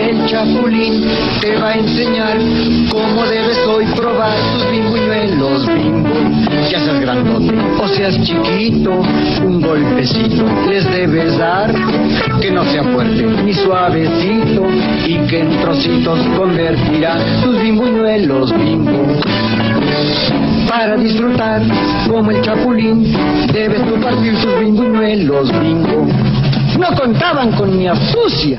El chapulín te va a enseñar cómo debes hoy probar tus bimbuñuelos, bimbo. Ya seas grandote o seas chiquito, un golpecito les debes dar, que no sea fuerte ni suavecito y que en trocitos convertirá tus bimbuñuelos, bimbo. Para disfrutar como el chapulín, debes tú partir tus bimbuñuelos, bimbo. No contaban con mi astucia.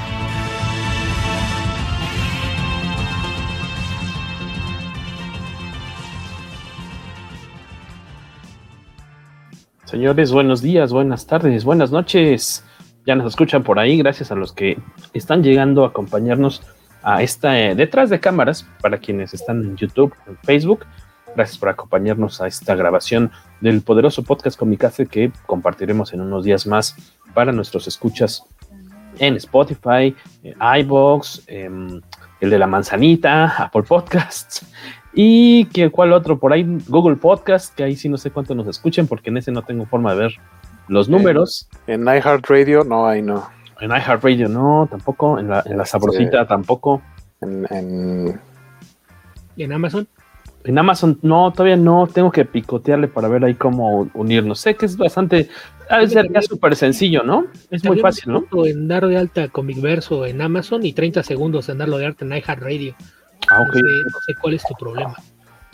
Señores, buenos días, buenas tardes, buenas noches. Ya nos escuchan por ahí, gracias a los que están llegando a acompañarnos a esta eh, detrás de cámaras, para quienes están en YouTube, en Facebook. Gracias por acompañarnos a esta grabación del poderoso podcast Comicase que compartiremos en unos días más para nuestros escuchas en Spotify, iBox, el de la manzanita, Apple Podcasts y que cuál otro por ahí, Google Podcast, que ahí sí no sé cuánto nos escuchen porque en ese no tengo forma de ver los números. En, en iHeartRadio, no, ahí no. En iHeartRadio no, tampoco. En la, en la sabrosita sí. tampoco. En, en... ¿Y en Amazon? En Amazon no, todavía no. Tengo que picotearle para ver ahí cómo unirnos. Sé que es bastante. Ya súper sencillo, ¿no? Es muy fácil, ¿no? En dar de alta Comicverso en Amazon y 30 segundos en darlo de alta en iHeartRadio. Ah, okay. no, sé, no sé cuál es tu problema.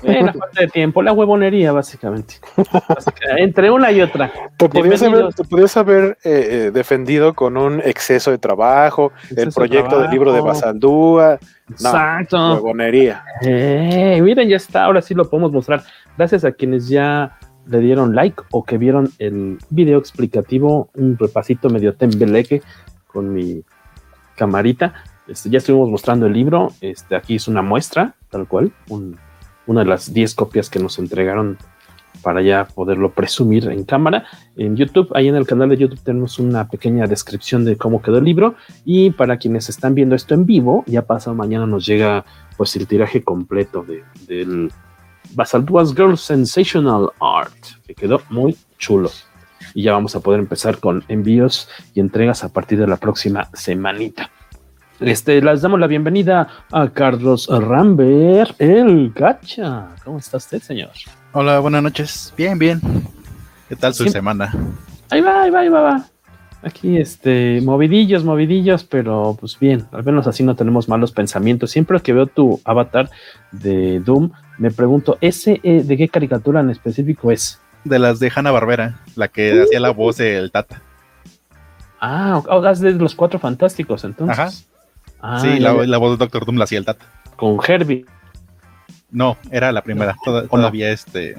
Eh, la falta de tiempo, la huevonería, básicamente. Entre una y otra. Te podías haber, te podías haber eh, eh, defendido con un exceso de trabajo, exceso el proyecto trabajo. del libro de Basaldúa. Exacto. No, huevonería. Eh, miren, ya está, ahora sí lo podemos mostrar. Gracias a quienes ya le dieron like o que vieron el video explicativo, un repasito medio tembeleque con mi camarita. Este, ya estuvimos mostrando el libro. Este, aquí es una muestra, tal cual, un, una de las 10 copias que nos entregaron para ya poderlo presumir en cámara. En YouTube, ahí en el canal de YouTube tenemos una pequeña descripción de cómo quedó el libro y para quienes están viendo esto en vivo, ya pasado mañana nos llega pues el tiraje completo de, del Basalduas Girl Sensational Art, que quedó muy chulo. Y ya vamos a poder empezar con envíos y entregas a partir de la próxima semanita. Este, les damos la bienvenida a Carlos Rambert, el gacha. ¿Cómo está usted, señor? Hola, buenas noches. Bien, bien. ¿Qué tal su Siempre. semana? Ahí va, ahí va, ahí va, va. Aquí, este, movidillos, movidillos, pero pues bien, al menos así no tenemos malos pensamientos. Siempre que veo tu avatar de Doom, me pregunto, ¿ese eh, de qué caricatura en específico es? De las de Hanna Barbera, la que uh. hacía la voz del Tata. Ah, oh, es de los cuatro fantásticos, entonces. Ajá. Ah, sí, la, la, voz de Doctor Doom la hacía el Tata. Con Herbie. No, era la primera. Toda, todavía este.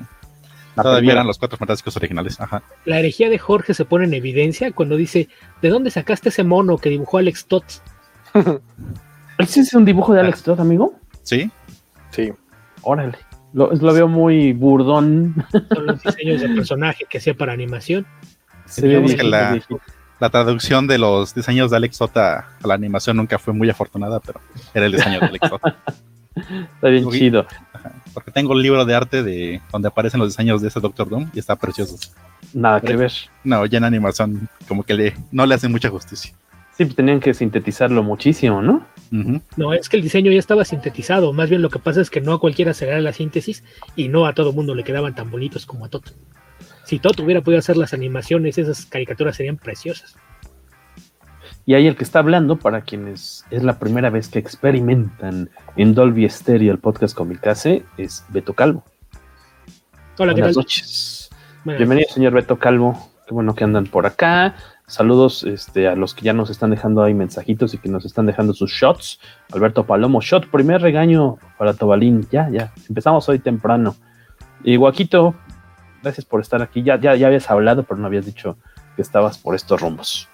La todavía primera. eran los cuatro fantásticos originales. Ajá. La herejía de Jorge se pone en evidencia cuando dice: ¿De dónde sacaste ese mono que dibujó Alex Tots? ¿Ese es un dibujo de Alex Todd, amigo? Sí. Sí. Órale. Lo, lo, veo muy burdón. Son los diseños de personaje que hacía para animación. Sí, que la, la traducción de los diseños de Alex Sota a la animación nunca fue muy afortunada, pero era el diseño de Alex Sota. está bien porque, chido. Porque tengo el libro de arte de donde aparecen los diseños de ese Doctor Doom y está precioso. Nada pero, que ver. No, ya en animación como que le, no le hacen mucha justicia. Sí, pues tenían que sintetizarlo muchísimo, ¿no? Uh -huh. No, es que el diseño ya estaba sintetizado. Más bien lo que pasa es que no a cualquiera se le da la síntesis y no a todo mundo le quedaban tan bonitos como a Toto. Si Toto hubiera podido hacer las animaciones, esas caricaturas serían preciosas. Y ahí el que está hablando, para quienes es la primera vez que experimentan en Dolby Stereo el podcast Comicase, es Beto Calvo. Hola, Buenas noches. Bienvenido, señor Beto Calvo. Qué bueno que andan por acá. Saludos este, a los que ya nos están dejando ahí mensajitos y que nos están dejando sus shots. Alberto Palomo, shot, primer regaño para Tobalín. Ya, ya, empezamos hoy temprano. Y Guaquito, gracias por estar aquí. Ya, ya, ya habías hablado, pero no habías dicho que estabas por estos rumbos.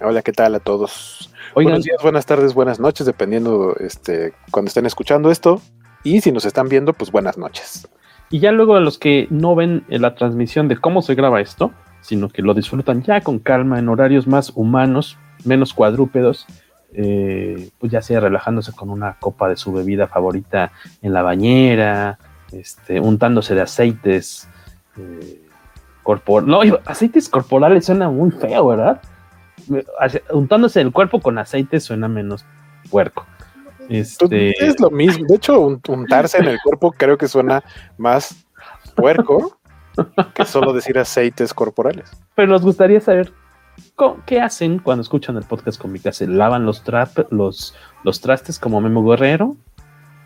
Hola, ¿qué tal a todos? Buenos días, buenas tardes, buenas noches, dependiendo este, cuando estén escuchando esto. Y si nos están viendo, pues buenas noches. Y ya luego a los que no ven la transmisión de cómo se graba esto, sino que lo disfrutan ya con calma en horarios más humanos, menos cuadrúpedos, eh, pues ya sea relajándose con una copa de su bebida favorita en la bañera, este, untándose de aceites eh, corporales. No, aceites corporales suena muy feo, ¿verdad? Untándose el cuerpo con aceite suena menos puerco. Este... Es lo mismo. De hecho, untarse en el cuerpo creo que suena más puerco que solo decir aceites corporales. Pero nos gustaría saber qué hacen cuando escuchan el podcast con mi casa. ¿Lavan los, los, los trastes como Memo Guerrero?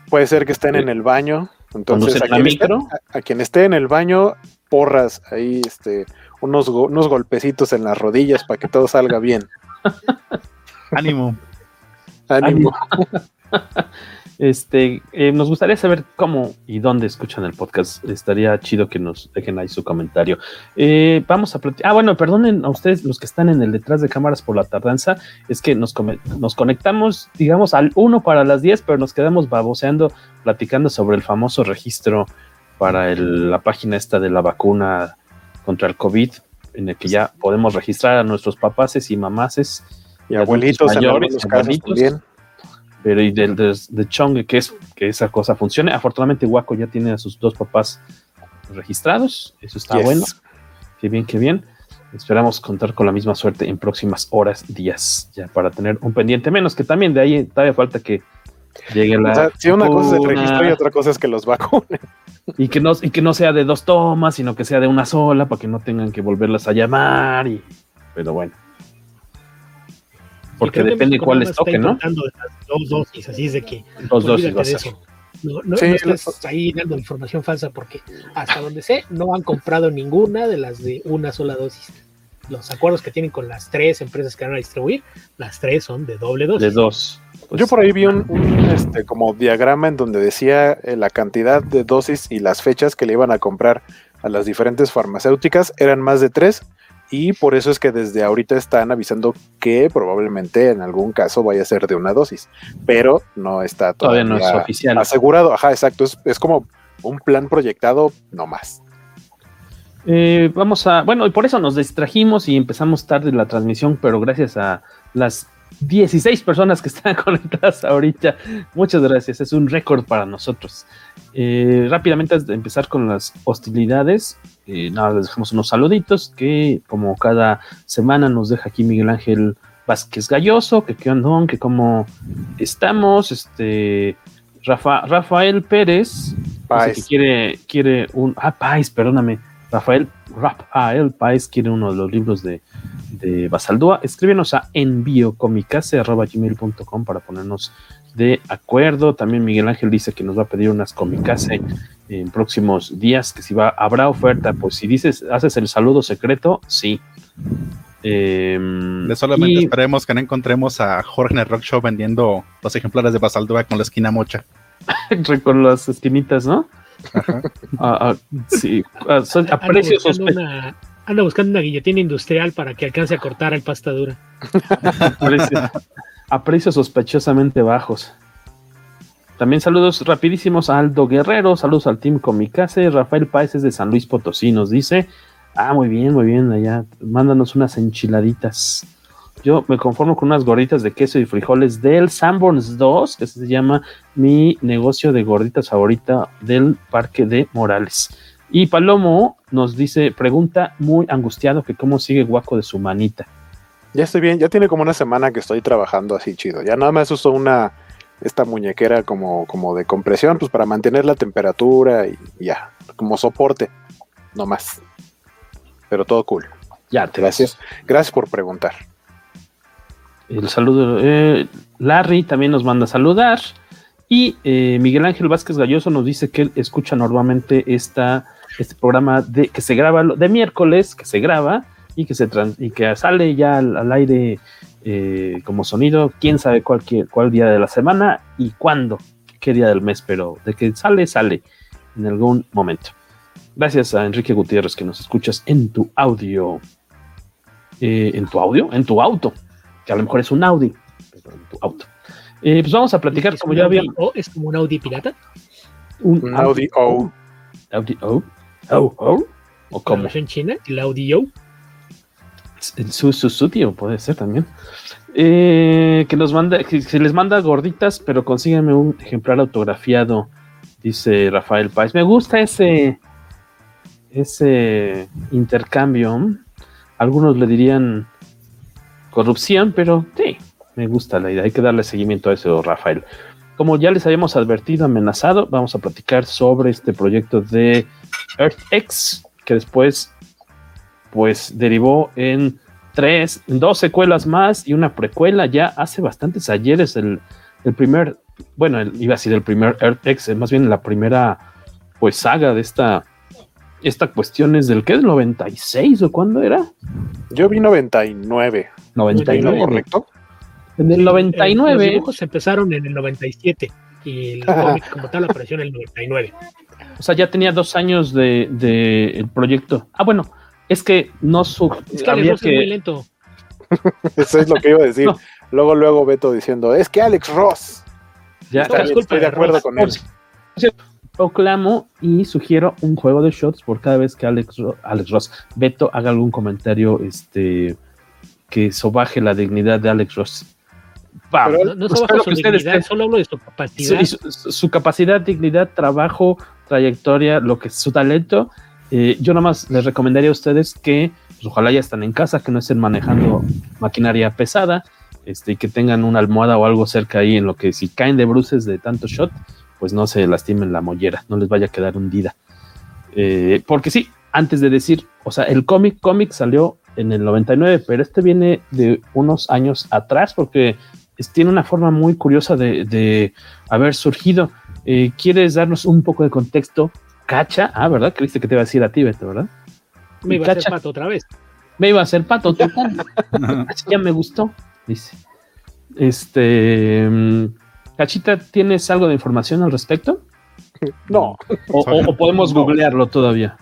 Puede ser que estén en el baño. Entonces, a quien, esté, a, quien, esté, en el baño, porras ahí, este, unos, unos golpecitos en las rodillas para que todo salga bien. Ánimo. Ánimo. este, eh, nos gustaría saber cómo y dónde escuchan el podcast. Estaría chido que nos dejen ahí su comentario. Eh, vamos a Ah, bueno, perdonen a ustedes los que están en el detrás de cámaras por la tardanza. Es que nos, nos conectamos, digamos, al 1 para las 10, pero nos quedamos baboseando, platicando sobre el famoso registro para la página esta de la vacuna contra el COVID, en el que ya podemos registrar a nuestros papaces y mamaces. Y abuelitos, mayores, en también pero y del de, Chong, que es que esa cosa funcione. Afortunadamente, Waco ya tiene a sus dos papás registrados, eso está bueno. Qué bien, qué bien. Esperamos contar con la misma suerte en próximas horas, días, ya para tener un pendiente menos, que también de ahí todavía falta que llegue la. si una cosa es el registro y otra cosa es que los vacunen. Y que, no, y que no sea de dos tomas, sino que sea de una sola, para que no tengan que volverlas a llamar. Y, pero bueno. Porque depende cuál les toque, ¿no? Dos dosis, así es de que. Dos dosis va a ser. No, no, estás ahí dando información falsa porque hasta donde sé no han comprado ninguna de las de una sola dosis. Los acuerdos que tienen con las tres empresas que van a distribuir, las tres son de doble dosis. De dos. Pues Yo por ahí vi un, este, como diagrama en donde decía eh, la cantidad de dosis y las fechas que le iban a comprar a las diferentes farmacéuticas eran más de tres y por eso es que desde ahorita están avisando que probablemente en algún caso vaya a ser de una dosis, pero no está todavía, no es oficial. asegurado. Ajá, exacto, es, como un plan proyectado, no más. Eh, vamos a, bueno, y por eso nos distrajimos y empezamos tarde la transmisión, pero gracias a las 16 personas que están conectadas ahorita. Muchas gracias, es un récord para nosotros. Eh, rápidamente, antes de empezar con las hostilidades, eh, nada, les dejamos unos saluditos que, como cada semana, nos deja aquí Miguel Ángel Vázquez Galloso, que qué onda, que cómo estamos. Este Rafa, Rafael Pérez, que quiere, quiere un. Ah, Pais, perdóname. Rafael, Rafael Pais quiere uno de los libros de de Basaldúa, escríbenos a enviocomicase.com para ponernos de acuerdo. También Miguel Ángel dice que nos va a pedir unas comicase en próximos días, que si va, habrá oferta, pues si dices, haces el saludo secreto, sí. Em, solamente esperemos que no encontremos a Jorge en el Rock Show vendiendo los ejemplares de Basaldúa con la esquina mocha. con las esquinitas, ¿no? Ajá. Ah, ah, sí, a, a precios Anda buscando una guillotina industrial para que alcance a cortar el pasta dura. a precios sospechosamente bajos. También saludos rapidísimos a Aldo Guerrero, saludos al team Comicase, Rafael Páez es de San Luis Potosí, nos dice, ah, muy bien, muy bien, allá, mándanos unas enchiladitas. Yo me conformo con unas gorditas de queso y frijoles del Sanborns 2, que se llama mi negocio de gorditas favorita del Parque de Morales. Y Palomo nos dice, pregunta muy angustiado que cómo sigue Guaco de su manita. Ya estoy bien, ya tiene como una semana que estoy trabajando así chido. Ya nada más uso una, esta muñequera como, como de compresión, pues para mantener la temperatura y, ya, como soporte, no más. Pero todo cool. Ya, te gracias. Gracias por preguntar. El saludo, eh, Larry también nos manda a saludar. Y eh, Miguel Ángel Vázquez Galloso nos dice que él escucha normalmente esta este programa de, que se graba de miércoles, que se graba y que, se y que sale ya al, aire eh, como sonido, quién sabe cuál, cuál día de la semana y cuándo, qué día del mes, pero de que sale, sale en algún momento. Gracias a Enrique Gutiérrez que nos escuchas en tu audio. En tu audio, en tu auto, que a lo mejor es un Audi, pero en tu auto. Eh, pues vamos a platicar, como ya había. ¿Es como un Audi pirata? Un, Audi O. Audi O. O, O. ¿O como. en China? ¿El Audi O? El su, su, puede ser también. Eh, que nos manda, que se les manda gorditas, pero consíganme un ejemplar autografiado, dice Rafael Páez. Me gusta ese, ese intercambio. Algunos le dirían corrupción, pero sí, me gusta la idea. Hay que darle seguimiento a eso, Rafael. Como ya les habíamos advertido, amenazado, vamos a platicar sobre este proyecto de EarthX, que después, pues, derivó en tres, dos secuelas más y una precuela. Ya hace bastantes ayeres el, el primer, bueno, iba a ser el primer EarthX, más bien la primera, pues, saga de esta esta cuestión es del que es 96 o cuándo era? Yo vi 99. 99, correcto. En el 99. los dibujos empezaron en el 97 y el cómic como tal apareció en el 99. O sea, ya tenía dos años de, de el proyecto. Ah, bueno, es que no su. Es que Alex Ross es muy lento. Eso es lo que iba a decir. Luego, luego Beto diciendo, es que Alex Ross. Ya, estoy de acuerdo con él proclamo y sugiero un juego de shots por cada vez que Alex, Alex Ross, Beto, haga algún comentario este, que sobaje la dignidad de Alex Ross. no, no su dignidad, solo hablo de su capacidad. Su, capacidad, dignidad, trabajo, trayectoria, lo que su talento. Eh, yo nada más les recomendaría a ustedes que pues, ojalá ya están en casa, que no estén manejando maquinaria pesada, este, y que tengan una almohada o algo cerca ahí en lo que si caen de bruces de tanto shot, pues no se lastimen la mollera, no les vaya a quedar hundida. Eh, porque sí, antes de decir, o sea, el cómic, cómic salió en el 99, pero este viene de unos años atrás porque tiene una forma muy curiosa de, haber surgido. Eh, ¿Quieres darnos un poco de contexto? Cacha, ah, ¿verdad? Creíste que te iba a decir a ti, Beto, ¿verdad? Me iba a hacer pato otra vez. Me iba a hacer pato total. ya me gustó, dice. Este. Mm, Cachita, ¿tienes algo de información al respecto? No. O, podemos googlearlo todavía.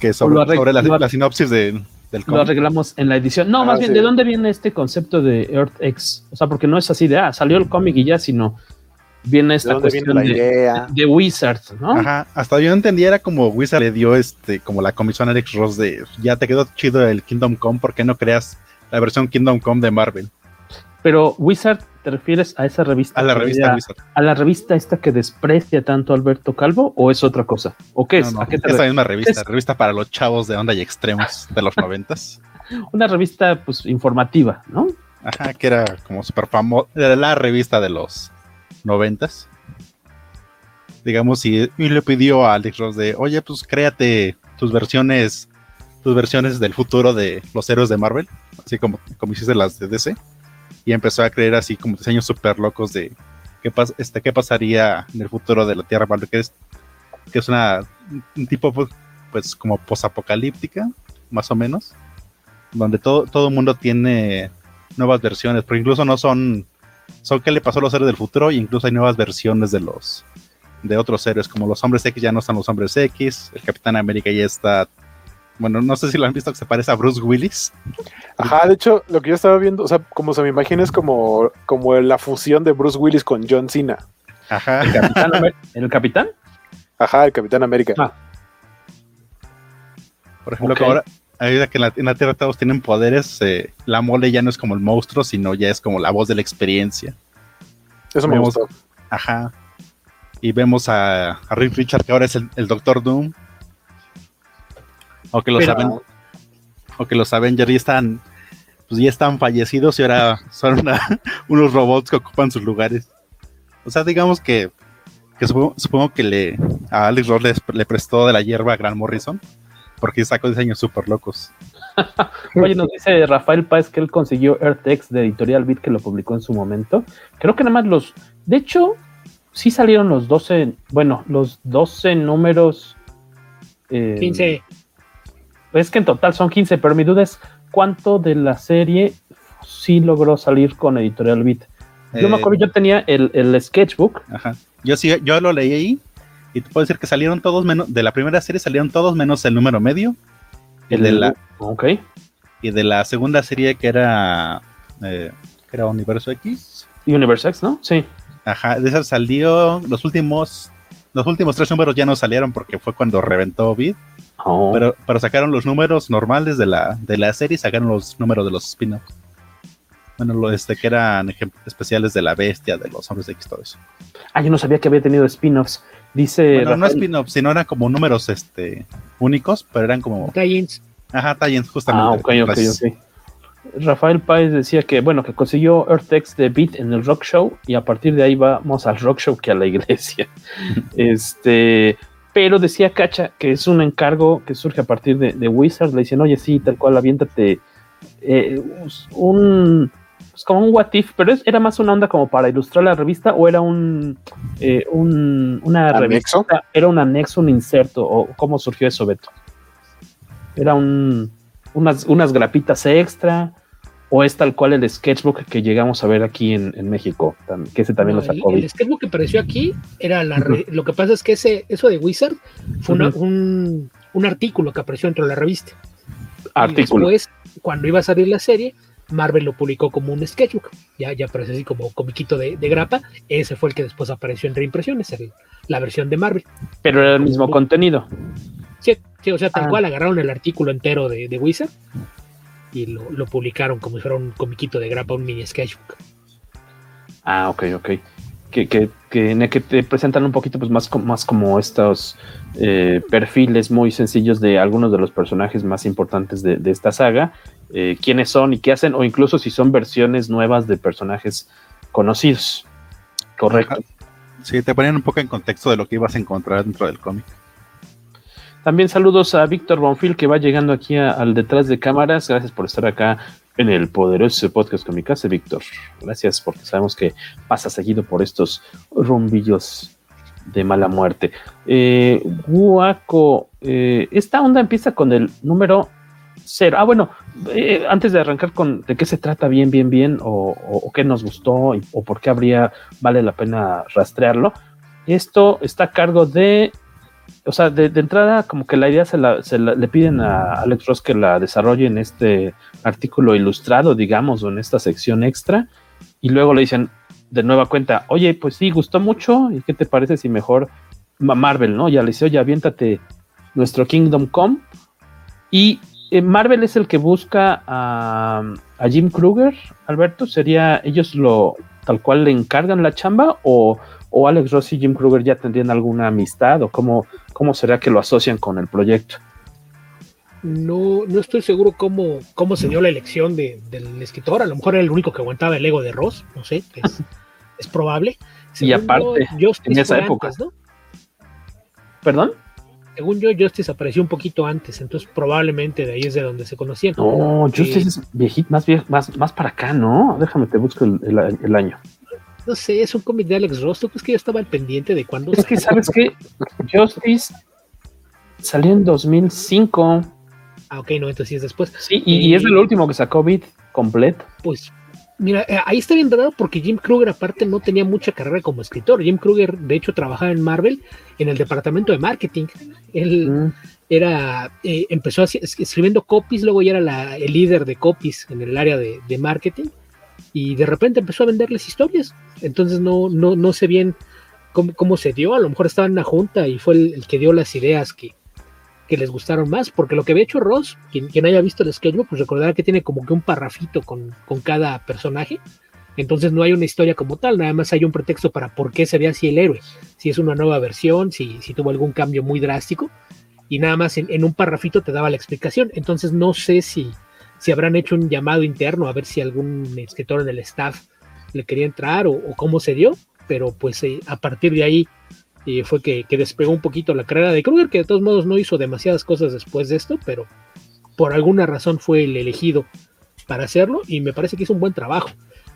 Que sobre, la, sinopsis de, del Lo arreglamos en la edición. No, más ah, bien, ¿de dónde viene este concepto de EarthX? O sea, porque no es así de, ah, salió el cómic y ya, sino viene esta cuestión de, de, Wizard, ¿no? Ajá, hasta yo entendía era como Wizard le dio este, como la comisión a Alex Ross de, ya te quedó chido el Kingdom Come, ¿por qué no creas la versión Kingdom Come de Marvel? Pero Wizard ¿Te refieres a esa revista? A la revista ¿A la revista esta que desprecia tanto Alberto Calvo o es otra cosa? ¿O qué es? No, Esa misma revista, revista para los chavos de onda y extremos de los noventas. Una revista pues informativa, ¿no? Ajá, que era como súper famosa, era la revista de los noventas. Digamos, y, le pidió a Alex Ross de, oye, pues créate tus versiones, tus versiones del futuro de los héroes de Marvel, así como, como hiciste las de DC y empezó a creer así como diseños súper locos de qué, este, qué pasaría en el futuro de la Tierra, que es, que es una, un tipo pues, pues como posapocalíptica, más o menos, donde todo, todo el mundo tiene nuevas versiones, pero incluso no son, son qué le pasó a los héroes del futuro, y incluso hay nuevas versiones de los de otros héroes, como los hombres X ya no están los hombres X, el Capitán América ya está bueno, no sé si lo han visto que se parece a Bruce Willis. Ajá, de hecho, lo que yo estaba viendo, o sea, como se me imagina es como, como la fusión de Bruce Willis con John Cena. Ajá. ¿El Capitán? ¿El Capitán? Ajá, el Capitán América. Ah. Por ejemplo, que ahora, ahora que en la, Tierra todos tienen poderes, eh, la mole ya no es como el monstruo, sino ya es como la voz de la experiencia. Eso me gustó. Ajá. Y vemos a, a Rick Richard, que ahora es el Doctor Doom o que los, o que los Avengers ya están, pues ya están fallecidos y ahora son unos robots que ocupan sus lugares. O sea, digamos que, supongo, que le, a Alex Ross le, prestó de la hierba a Grant Morrison, porque sacó diseños súper locos. Oye, nos dice Rafael Páez que él consiguió EarthX de Editorial Beat que lo publicó en su momento. Creo que nada más los. De hecho, sí salieron los 12. Bueno, los 12 números Eh, 15. Es que en total son 15, pero mi duda es cuánto de la serie sí logró salir con Editorial Beat. Yo me Eh, acuerdo, yo tenía el, el sketchbook. Ajá. Yo sí, yo lo leí ahí y te puedo decir que salieron todos menos, de la primera serie salieron todos menos el número medio. Y de la, Ok. y de la segunda serie que era, eh, que era Universo X. Universe X, ¿no? Sí. Ajá, de esa salió los últimos, los últimos tres números ya no salieron porque fue cuando reventó Vid. Oh. Pero, pero sacaron los números normales de la, de la serie y sacaron los números de los spin-offs. Bueno, lo este que eran especiales de la bestia, de los hombres de X, todo eso. Ah, yo no sabía que había tenido spin-offs. Dice. Bueno, no Rafael- spin-offs, sino eran como números este únicos, pero eran como. Tie-ins. Ajá, tie-ins, justamente. Ah, ok, ok, Las- ok. Rafael Páez decía que, bueno, que consiguió Earth-X de Beat en el Rock Show y a partir de ahí vamos al Rock Show que a la iglesia. este, pero decía Cacha que es un encargo que surge a partir de, de Wizard. Le dicen, oye, sí, tal cual, aviéntate eh, un. pues como un what if, pero es- era más una onda como para ilustrar la revista o era un, eh, un una ¿Anexo? revista, era un anexo, un inserto, o cómo surgió eso, Beto. Era un, unas, unas grapitas extra, o es tal cual el sketchbook que llegamos a ver aquí en, en México, que ese también No, lo sacó. el, el sketchbook que apareció aquí era la re- lo que pasa es que ese eso de Wizard fue una- un, un artículo que apareció dentro de la revista. Artículo. Y después, cuando iba a salir la serie, Marvel lo publicó como un sketchbook. Ya, ya aparece así como comiquito de, de grapa. Ese fue el que después apareció en reimpresiones, el- la versión de Marvel. Pero era el mismo contenido. Sí, sí, o sea, tal Ah. cual agarraron el artículo entero de, de Wizard y lo, lo publicaron como si fuera un comiquito de grapa, un mini sketchbook. Ah, ok, ok. Que, que, que en el que te presentan un poquito pues más, más como estos eh, perfiles muy sencillos de algunos de los personajes más importantes de, de esta saga, eh, quiénes son y qué hacen, o incluso si son versiones nuevas de personajes conocidos. Correcto. Sí, te ponían un poco en contexto de lo que ibas a encontrar dentro del cómic. También saludos a Víctor Bonfil que va llegando aquí al detrás de cámaras. Gracias por estar acá en el poderoso podcast con mi casa, Víctor. Gracias porque sabemos que pasa seguido por estos rumbillos de mala muerte. Eh, Guaco, eh, esta onda empieza con el número cero. Ah, bueno, eh, antes de arrancar con de qué se trata bien, bien, bien, o- o qué nos gustó y- o por qué habría, vale la pena rastrearlo. Esto está a cargo de o sea, de, entrada, como que la idea se, la, le piden a Alex Ross que la desarrolle en este artículo ilustrado, digamos, o en esta sección extra, y luego le dicen de nueva cuenta, oye, pues sí, gustó mucho, ¿y qué te parece si mejor Ma- Marvel, ¿no? Ya le dice, oye, aviéntate nuestro Kingdom Come, y eh, Marvel es el que busca a, a Jim Kruger, Alberto, sería, ellos lo tal cual le encargan la chamba, o, o Alex Ross y Jim Kruger ya tendrían alguna amistad, o cómo, cómo será que lo asocian con el proyecto. No, no estoy seguro cómo, cómo se dio la elección de- del escritor. A lo mejor era el único que aguantaba el ego de Ross, no sé, es, es probable. Y aparte, yo, en esa época. antes, ¿no? ¿Perdón? Según yo, Justice apareció un poquito antes, entonces probablemente de ahí es de donde se conocían. No, Justice Eh, es viejito, más, vie- más, más para acá, ¿no? Déjame te busco el, el- el año. No sé, es un cómic de Alex Ross. ¿Tú crees que yo estaba al pendiente de cuándo? Es que, ¿sabes qué? Justice salió en 2005. Ah, ok, no, entonces sí es después. Sí, y, y es el último que sacó Beat completo. Pues, mira, eh, ahí está bien raro porque Jim Kruger aparte no tenía mucha carrera como escritor. Jim Kruger, de hecho, trabajaba en Marvel en el departamento de marketing. Él Mm. era, eh, empezó así- escribiendo copies, luego ya era la- el líder de copies en el área de, de marketing y de repente empezó a venderles historias. Entonces no, no, no sé bien cómo, cómo se dio. A lo mejor estaba en una junta y fue el, que dio las ideas que, que les gustaron más, porque lo que había hecho Ross, quien, quien haya visto el schedule, pues recordará que tiene como que un parrafito con, con cada personaje. Entonces no hay una historia como tal, nada más hay un pretexto para por qué sería así el héroe. Si es una nueva versión, si, si tuvo algún cambio muy drástico, y nada más en, en un parrafito te daba la explicación. Entonces no sé si, si habrán hecho un llamado interno a ver si algún escritor en el staff le quería entrar o, cómo se dio, pero pues eh, a partir de ahí eh, fue que, despegó un poquito la carrera de Kruger, que de todos modos no hizo demasiadas cosas después de esto, pero por alguna razón fue el elegido para hacerlo y me parece que hizo un buen trabajo.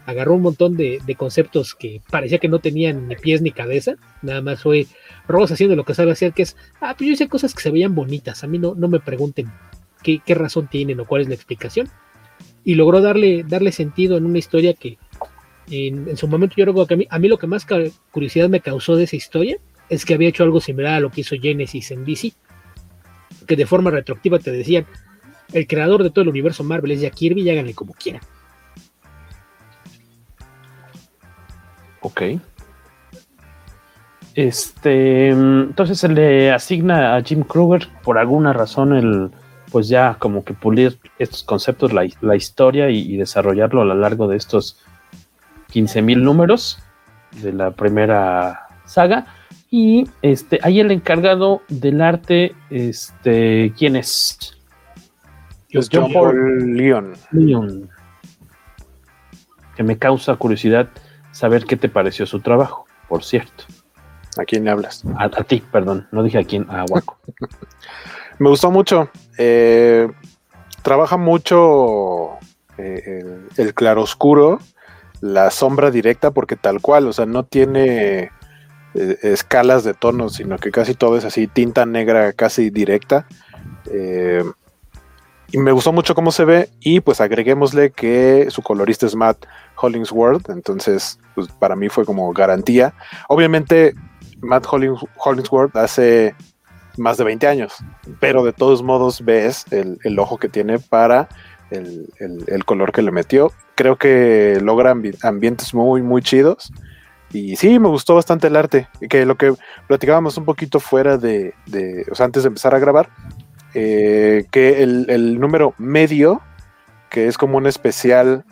Agarró un montón de, de conceptos que parecía que no tenían ni pies ni cabeza, nada más fue Ross haciendo lo que sabe hacer, que es, ah, pues yo hice cosas que se veían bonitas, a mí no, no me pregunten qué, razón tienen o cuál es la explicación. Y logró darle, darle sentido en una historia que en, su momento yo creo que a mí, a mí lo que más curiosidad me causó de esa historia es que había hecho algo similar a lo que hizo Genesis en DC, que de forma retroactiva te decían, el creador de todo el universo Marvel es Jack Kirby y háganle como quieran. Ok. Este, entonces se le asigna a Jim Kruger por alguna razón el, pues ya como que pulir estos conceptos, la, la historia y, y, desarrollarlo a lo largo de estos 15.000 números de la primera saga. Y este, hay el encargado del arte, este, ¿quién es? John Paul Leon. Leon. Que me causa curiosidad saber qué te pareció su trabajo, por cierto. ¿A quién le hablas? A, a ti, perdón, no dije a quién, a Waco. me gustó mucho. Eh, trabaja mucho eh, el, claroscuro, la sombra directa, porque tal cual, o sea, no tiene eh, escalas de tonos, sino que casi todo es así, tinta negra casi directa. Y me gustó mucho cómo se ve y pues agreguémosle que su colorista es Matt Hollingsworth, entonces pues para mí fue como garantía. Obviamente Matt Hollings Hollingsworth hace más de 20 años, pero de todos modos ves el, el ojo que tiene para el, el, color que le metió. Creo que logra ambi ambientes muy, muy chidos. Y sí, me gustó bastante el arte. Que lo que platicábamos un poquito fuera de, de o sea, antes de empezar a grabar, eh, que el, el, número medio, que es como un especial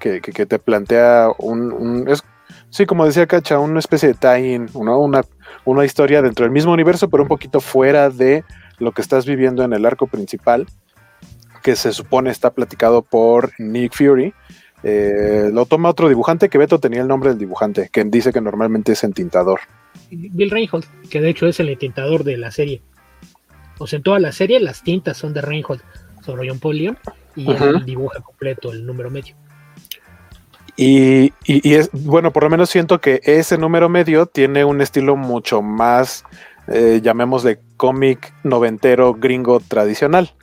que, que, que te plantea un, un es, sí, como decía Cacha, una especie de tie-in, ¿no? una, una historia dentro del mismo universo, pero un poquito fuera de lo que estás viviendo en el arco principal, que se supone está platicado por Nick Fury. Eh, lo toma otro dibujante, que Beto tenía el nombre del dibujante, que dice que normalmente es entintador. Bill Reinhold, que de hecho es el entintador de la serie. O sea, en toda la serie las tintas son de Reinhold sobre John Paul Leon y uh -huh. él dibuja completo el número medio. Y, y, es, bueno, por lo menos siento que ese número medio tiene un estilo mucho más, eh, llamémosle cómic noventero gringo tradicional.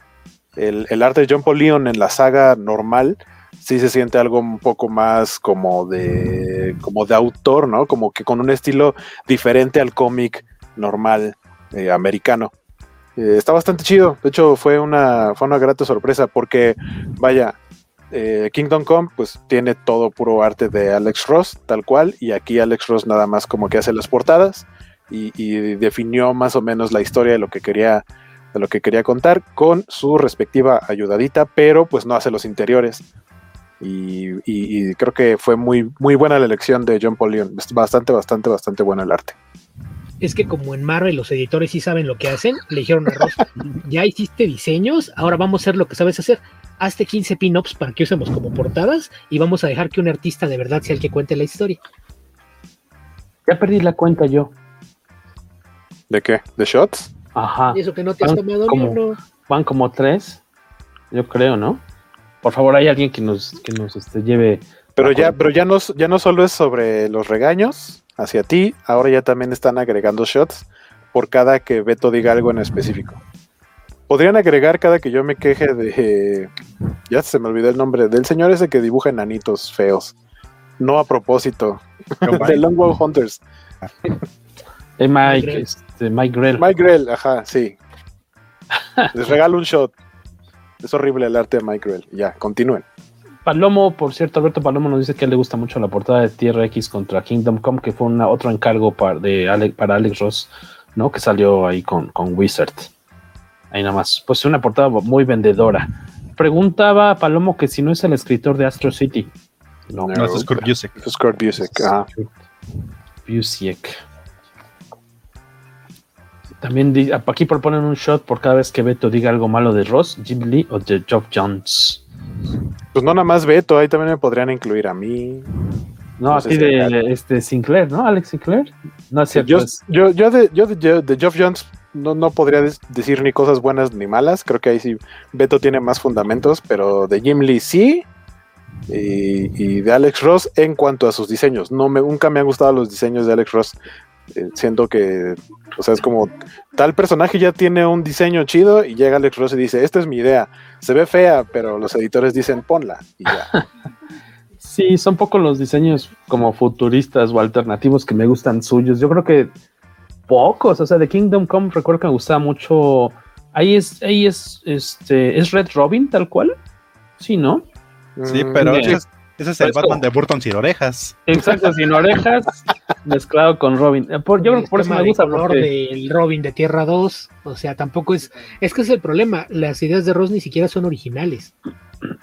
El, el, arte de John Paul Leon en la saga normal sí se siente algo un poco más como de, como de autor, ¿no? Como que con un estilo diferente al cómic normal eh, americano. Eh, está bastante chido. De hecho, fue una, fue una grata sorpresa porque, vaya, eh, Kingdom Come pues tiene todo puro arte de Alex Ross, tal cual, y aquí Alex Ross nada más como que hace las portadas y, definió más o menos la historia de lo que quería de lo que quería contar con su respectiva ayudadita, pero pues no hace los interiores. Y creo que fue muy, muy buena la elección de John Paul Leon. Bastante, bastante, bastante bueno el arte es que como en Marvel los editores sí saben lo que hacen, le dijeron a Ross, ya hiciste diseños, ahora vamos a hacer lo que sabes hacer. Hazte 15 pin-ups para que usemos como portadas y vamos a dejar que un artista de verdad sea el que cuente la historia. Ya perdí la cuenta yo. ¿De qué? ¿De shots? Ajá. ¿Y eso que no te has tomado como, uno? Van como tres, yo creo, ¿no? Por favor, hay alguien que nos, que nos este, lleve. Pero ya, pero ya no, ya no solo es sobre los regaños, hacia ti. Ahora ya también están agregando shots por cada que Beto diga algo en específico. Podrían agregar cada que yo me queje de. Ya se me olvidó el nombre. Del señor ese que dibuja enanitos feos. No a propósito. de Longbow Hunters. Eh, Mike, este, Mike Grell. Mike Grell, ajá, sí. Les regalo un shot. Es horrible el arte de Mike Grell. Ya, continúen. Palomo, por cierto, Alberto Palomo nos dice que le gusta mucho la portada de Tierra X contra Kingdom Come, que fue una, otro encargo para, de Alex, para Alex Ross, ¿no? Que salió ahí con, con Wizard. Ahí nada más. Pues una portada muy vendedora. Preguntaba Palomo que si no es el escritor de Astro City. No, no es Kurt Busiek. Es Kurt Busiek, ajá. Busiek. También aquí proponen un shot por cada vez que Beto diga algo malo de Ross, Jim Lee o de Geoff Jones. Pues no nada más Beto, ahí también me podrían incluir a mí. No, no así de si este Sinclair, ¿no? Alex Sinclair. No es cierto. Yo, yo, yo, de, yo de, de Geoff Jones no, no podría decir ni cosas buenas ni malas. Creo que ahí sí Beto tiene más fundamentos, pero de Jim Lee sí. Y, y de Alex Ross en cuanto a sus diseños. No me, nunca me han gustado los diseños de Alex Ross. eh, siento que, o sea, es como tal personaje ya tiene un diseño chido y llega Alex Ross y dice, esta es mi idea, se ve fea, pero los editores dicen, ponla y ya. Sí, son pocos los diseños como futuristas o alternativos que me gustan suyos. Yo creo que pocos, o sea, de Kingdom Come recuerdo que me gustaba mucho. Ahí es, ahí es, este, es Red Robin tal cual. Sí, ¿no? Sí, pero ese es, ese es el Batman de Burton sin orejas. Exacto, sin orejas, mezclado con Robin. Eh, Por, yo creo que por eso me gusta. color Porque, del Robin de Tierra 2, o sea, tampoco es, es que es el problema, las ideas de Ross ni siquiera son originales.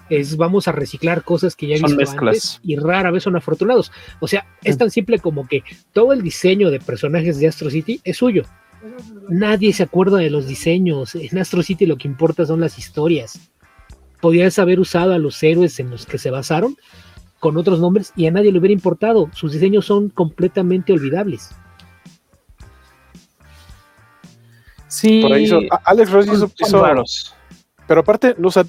Es vamos a reciclar cosas que ya he Son visto mezclas. antes y rara vez son afortunados. O sea, es tan simple como que todo el diseño de personajes de Astro City es suyo. Nadie se acuerda de los diseños. En Astro City lo que importa son las historias. Podías haber usado a los héroes en los que se basaron con otros nombres y a nadie le hubiera importado. Sus diseños son completamente olvidables. sí, Por ahí hizo- Alex Ross hizo, hizo- raros. pero aparte, no, o sea,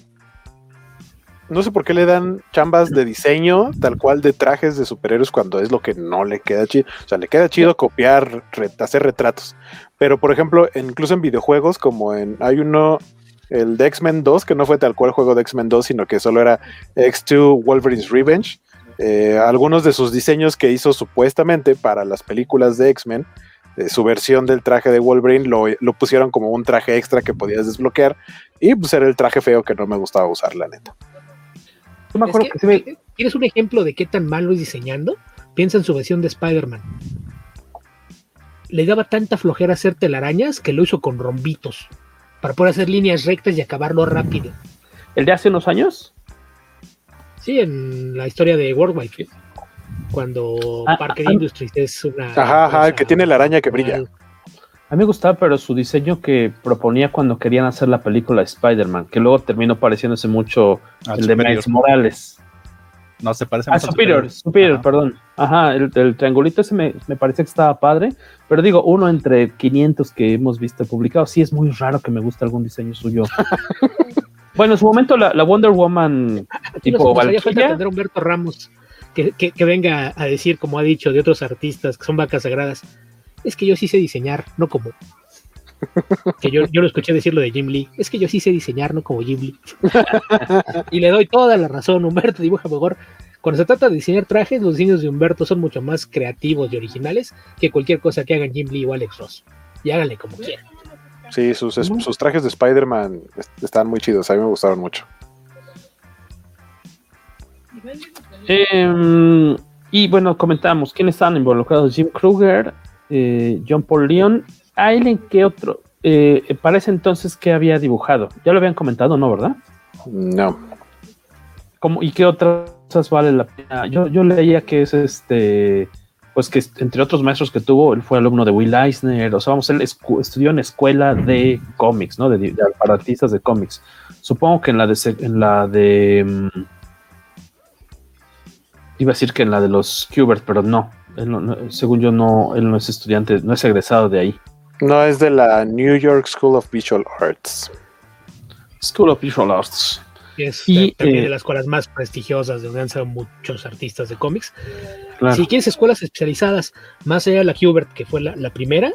no sé por qué le dan chambas de diseño tal cual de trajes de superhéroes cuando es lo que no le queda chido. O sea, le queda chido copiar, re- hacer retratos. Pero, por ejemplo, incluso en videojuegos, como en, hay uno, el de X-Men 2, que no fue tal cual juego de X-Men 2, sino que solo era X2 Wolverine's Revenge. eh, algunos de sus diseños que hizo supuestamente para las películas de X-Men, eh, su versión del traje de Wolverine lo, lo pusieron como un traje extra que podías desbloquear y pues era el traje feo que no me gustaba usar, la neta. Yo me Es acuerdo que, que sí me- ¿Quieres un ejemplo de qué tan malo es diseñando? Piensa en su versión de Spider-Man. Le daba tanta flojera hacer telarañas que lo hizo con rombitos para poder hacer líneas rectas y acabarlo rápido. el de hace unos años. Sí, en la historia de Worldwide, cuando Ah, Parker ah, Industries es una. Ajá, ajá, que tiene la araña que brilla. A mí me gustaba, pero su diseño que proponía cuando querían hacer la película de Spider-Man, que luego terminó pareciéndose mucho Al el de. Miles Morales. No, se parece Ah, más al Superior, Superior, Ajá. perdón. Ajá, el, el triangulito ese me, me parece que estaba padre, pero digo, uno entre 500 que hemos visto publicados, sí es muy raro que me guste algún diseño suyo. bueno, en su momento la, la Wonder Woman tipo Valkyria, tener a Humberto Ramos que, que- que venga a decir, como ha dicho de otros artistas que son vacas sagradas, es que yo sí sé diseñar, no como. Que yo, yo lo escuché decirlo de Jim Lee, es que yo sí sé diseñar, no como Jim Lee. y le doy toda la razón, Humberto dibuja mejor. Cuando se trata de diseñar trajes, los diseños de Humberto son mucho más creativos y originales que cualquier cosa que hagan Jim Lee o Alex Ross. Y háganle como quieran. Sí, sus, es- sus trajes de Spider-Man est- están muy chidos, a mí me gustaron mucho. Em, y bueno, comentamos quiénes están involucrados: Jim Kruger, eh, John Paul Leon. ¿A él en qué otro? Eh, para ese entonces, ¿qué había dibujado? Ya lo habían comentado, ¿no? ¿Verdad? No. ¿Cómo- ¿Y qué otras cosas vale la pena? Yo, yo leía que es este, pues que entre otros maestros que tuvo, él fue alumno de Will Eisner, o sea, vamos, él estudió en escuela de cómics, ¿no? De, de- para artistas de cómics. Supongo que en la de, en la de, mm, iba a decir que en la de los Kubert, pero no, él no- no, según yo no, él no es estudiante, no es egresado de ahí. No, es de la New York School of Visual Arts. School of Visual Arts. que es Y, eh, también eh, de las escuelas más prestigiosas de donde han salido muchos artistas de cómics. Claro. Si quieres escuelas especializadas, más allá de la Hubert, que fue la, la primera,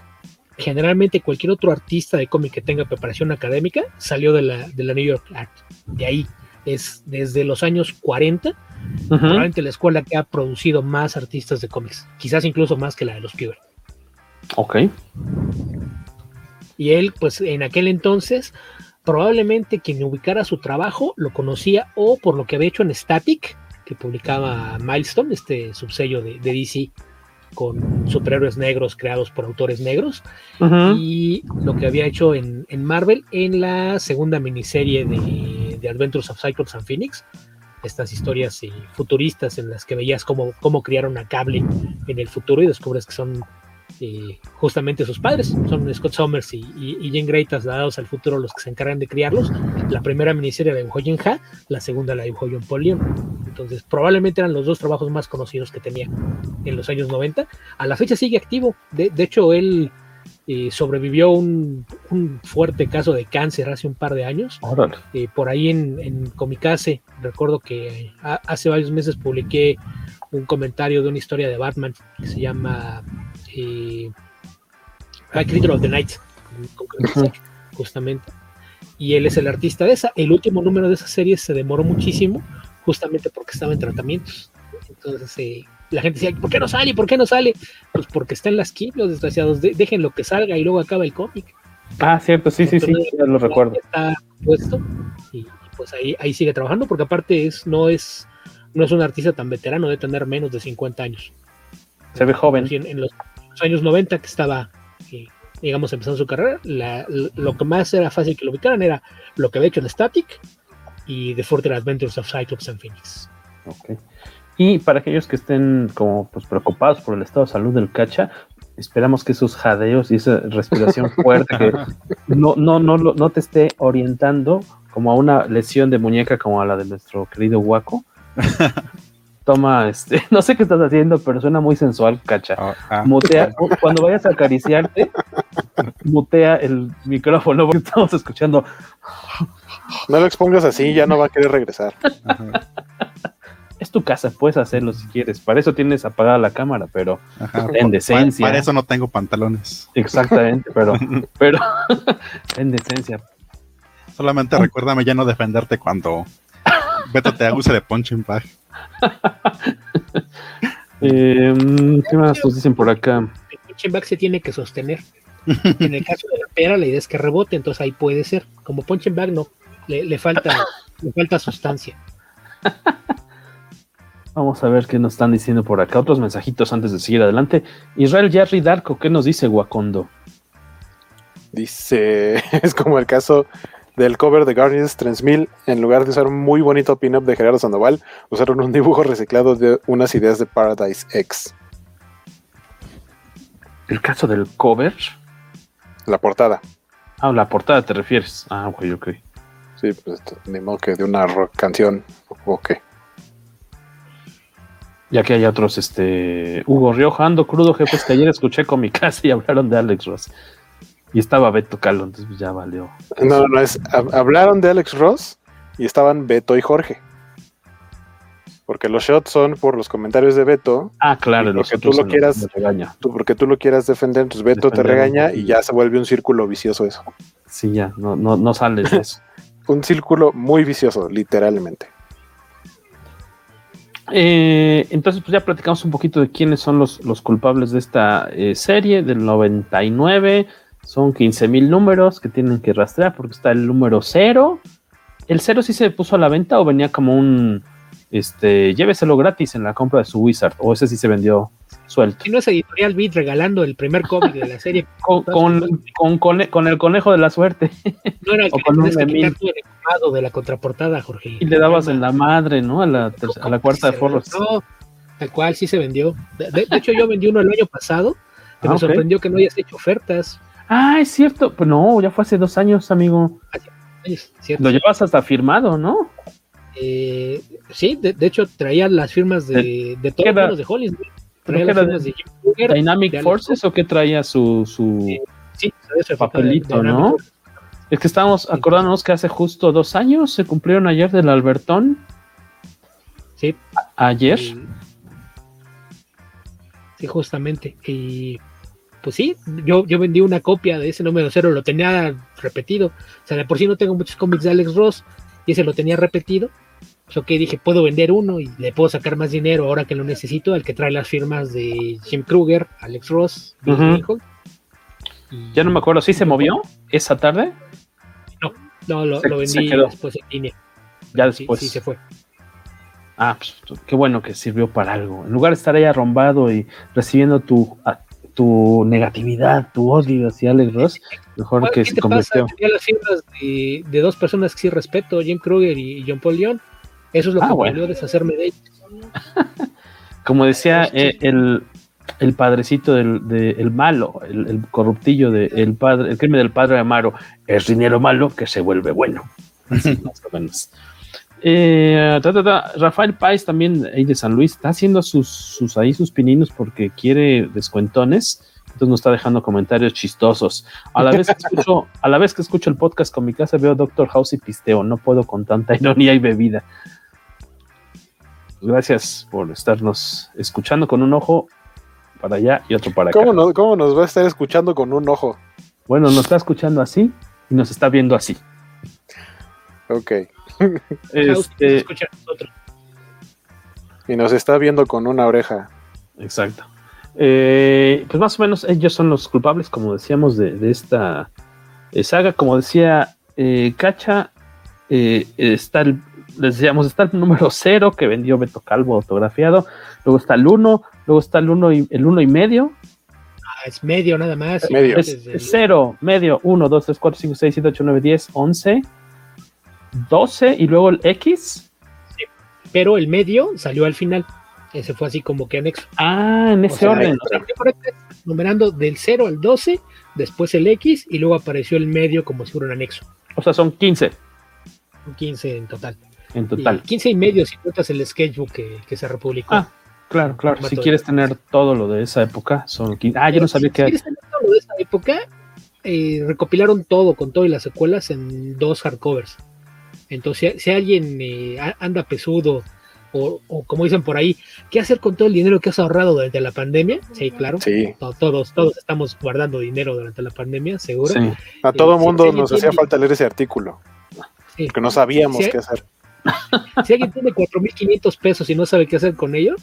generalmente cualquier otro artista de cómic que tenga preparación académica salió de la, de la New York Art. De ahí es desde los años 40, Ujú. probablemente la escuela que ha producido más artistas de cómics, quizás incluso más que la de los Hubert. Ok. Y él, pues en aquel entonces, probablemente quien ubicara su trabajo lo conocía o por lo que había hecho en Static, que publicaba Milestone, este subsello de, de DC con superhéroes negros creados por autores negros, y lo que había hecho en, en Marvel en la segunda miniserie de, de Adventures of Cyclops and Phoenix. Estas historias eh, futuristas en las que veías cómo, cómo criaron a Cable en el futuro y descubres que son eh, justamente sus padres, son Scott Summers y, y, y Jane Grey trasladados al futuro los que se encargan de criarlos. La primera miniserie la dibujó Ha, la segunda la dibujó John Paul Leon. Entonces, probablemente eran los dos trabajos más conocidos que tenía en los años 90. A la fecha sigue activo. De, de hecho, él eh, sobrevivió un, un, fuerte caso de cáncer hace un par de años. Eh, por ahí en, en Comicase, recuerdo que a, hace varios meses publiqué un comentario de una historia de Batman que se llama eh, Creator of the Night, justamente. Y él es el artista de esa. El último número de esa serie se demoró muchísimo, justamente porque estaba en tratamientos. Entonces, eh, la gente decía, ¿por qué no sale? ¿Por qué no sale? Pues porque está en las quimios, desgraciados. De dejen lo que salga y luego acaba el cómic. Ah, cierto, sí, sí, sí, ya lo recuerdo. Está puesto y pues ahí, ahí sigue trabajando porque aparte es, no es, no es un artista tan veterano de tener menos de 50 años. Se ve joven. En, los, años 90 que estaba, eh, digamos, empezando su carrera, lo que más era fácil que lo ubicaran era lo que había hecho en Static y The Further Adventures of Cyclops and Phoenix. Ok. Y para aquellos que estén como pues, preocupados por el estado de salud del cacha, esperamos que esos jadeos y esa respiración fuerte que no, no, no, no te esté orientando como a una lesión de muñeca como a la de nuestro querido Waco. Toma, este, no sé qué estás haciendo, pero suena muy sensual, cacha. Ah, ah. mutea, cuando vayas a acariciarte, mutea el micrófono porque estamos escuchando. No lo expongas así, ya no va a querer regresar. es tu casa, puedes hacerlo si quieres. Para eso tienes apagada la cámara, pero en decencia. Para, eso no tengo pantalones. Exactamente, pero, pero en decencia. Solamente recuérdame ya no defenderte cuando Beto te abuse de punching bag. Em, ¿Qué más nos dicen por acá? El se tiene que sostener. En el caso de la pera, la idea es que rebote, entonces ahí puede ser. Como punching bag, no. Le, falta, le falta sustancia. Vamos a ver qué nos están diciendo por acá. Otros mensajitos antes de seguir adelante. Israel Jerry Darko, ¿qué nos dice Wakondo? Dice, es como el caso del cover de Guardians 3000. En lugar de usar un muy bonito pin-up de Gerardo Sandoval, usaron un dibujo reciclado de unas ideas de Paradise X. ¿El caso del cover? La portada. Ah, la portada te refieres. Ah, ok, ok. Sí, pues ni modo que de una canción. Ok. Ya que hay otros, este. Hugo Rioja, ando crudo, jefes, que ayer escuché con mi casa y hablaron de Alex Ross. Y estaba Beto Calo, entonces pues, ya valió. No, no, es. Hablaron de Alex Ross y estaban Beto y Jorge. Porque los shots son por los comentarios de Beto. Ah, claro, porque tú lo quieras. Tú, porque tú lo quieras defender, entonces Beto te regaña y ya se vuelve un círculo vicioso eso. Sí, ya, no, no, no sales de eso. un círculo muy vicioso, literalmente. Eh, entonces, pues ya platicamos un poquito de quiénes son los, los culpables de esta eh, serie del 99. Son 15 mil números que tienen que rastrear porque está el número 0. ¿El 0 sí se puso a la venta o venía como un, este, lléveselo gratis en la compra de su Wizard? ¿O ese sí se vendió suelto? Si no es Editorial Beat regalando el primer cómic de la serie. con, con, el conejo de la suerte. No era que con un el de la contraportada, Jorge. Y le dabas en la madre, ¿no? A la, a la cuarta de forros. No, tal cual sí se vendió. De, hecho, yo vendí uno el año pasado, que me ah, sorprendió que no hayas hecho ofertas. Ah, es cierto. Pues no, ya fue hace dos años, amigo. Lo llevas hasta firmado, ¿no? Eh, sí, de, hecho traía las firmas de, de, todos los de Hollis. Traía las firmas de, Dynamic Forces o qué traía su, su sí, papelito, ¿no? Es que estábamos acordándonos que hace justo dos años se cumplieron ayer del Albertón. Sí. ayer. Sí, justamente. Y pues sí, yo, yo vendí una copia de ese número cero, lo tenía repetido. O sea, de por sí no tengo muchos cómics de Alex Ross y ese lo tenía repetido. Pues ok, dije, puedo vender uno y le puedo sacar más dinero ahora que lo necesito, el que trae las firmas de Jim Kruger, Alex Ross, Ya no me acuerdo, ¿sí se movió esa tarde? No, no, lo, vendí después en línea. Ya después. Sí, se fue. Ah, pues qué bueno que sirvió para algo. En lugar de estar ahí arrombado y recibiendo tu, tu negatividad, tu odio hacia Alex Ross, mejor que se convirtió. Tenía las firmas de, de, dos personas que sí respeto, Jim Kruger y John Paul Leon. Eso es lo ah, que bueno. me deshacerme de ellos. Como decía eh, el, el, padrecito del de, el malo, el, el corruptillo de el padre, el crimen del padre Amaro, es dinero malo que se vuelve bueno. Así, más o menos. Eh, Rafael Páez también ahí de San Luis está haciendo sus, sus ahí sus pininos porque quiere descuentones. Entonces nos está dejando comentarios chistosos. A la vez que escucho, a la vez que escucho el podcast con mi casa veo Doctor House y pisteo. No puedo con tanta ironía y bebida. Gracias por estarnos escuchando con un ojo para allá y otro para acá. ¿Cómo nos, ¿Cómo nos va a estar escuchando con un ojo? Bueno, nos está escuchando así y nos está viendo así. Ok. Este, y nos está viendo con una oreja. Exacto. Eh, pues más o menos ellos son los culpables, como decíamos, de, de esta eh, saga. Como decía eh, Cacha, eh, está el, les decíamos, está el número 0 que vendió Beto Calvo autografiado. Luego está el 1, luego está el 1 y el uno y medio. Ah, es medio nada más. Medio. Es, es 0, medio, 1, 2, 3, 4, 5, 6, 7, 8, 9, 10, 11, 12 y luego el X. Sí, pero el medio salió al final. Ese fue así como que anexo. Ah, en ese O sea, orden. numerando del 0 al 12, después el X y luego apareció el medio como si fuera un anexo. O sea, son 15 Un 15 en total. en total. Y 15 y medio si cuentas el sketchbook que, que se republicó. Ah, claro, claro. Si Formato quieres tener todo lo de esa época, son 15. Ah, yo no sabía Si que. quieres tener todo lo de esa época, eh, recopilaron todo con todo y las secuelas en dos hardcovers. Entonces, si, alguien eh, anda pesudo o, o como dicen por ahí, ¿qué hacer con todo el dinero que has ahorrado durante la pandemia? Sí, claro. Sí. To- Todos, todos estamos guardando dinero durante la pandemia, seguro. Sí. A todo Eh, si- mundo si nos hacía tiene- falta leer ese artículo. Sí. Porque no sabíamos qué hacer. Si alguien tiene 4.500 pesos y no sabe qué hacer con ello,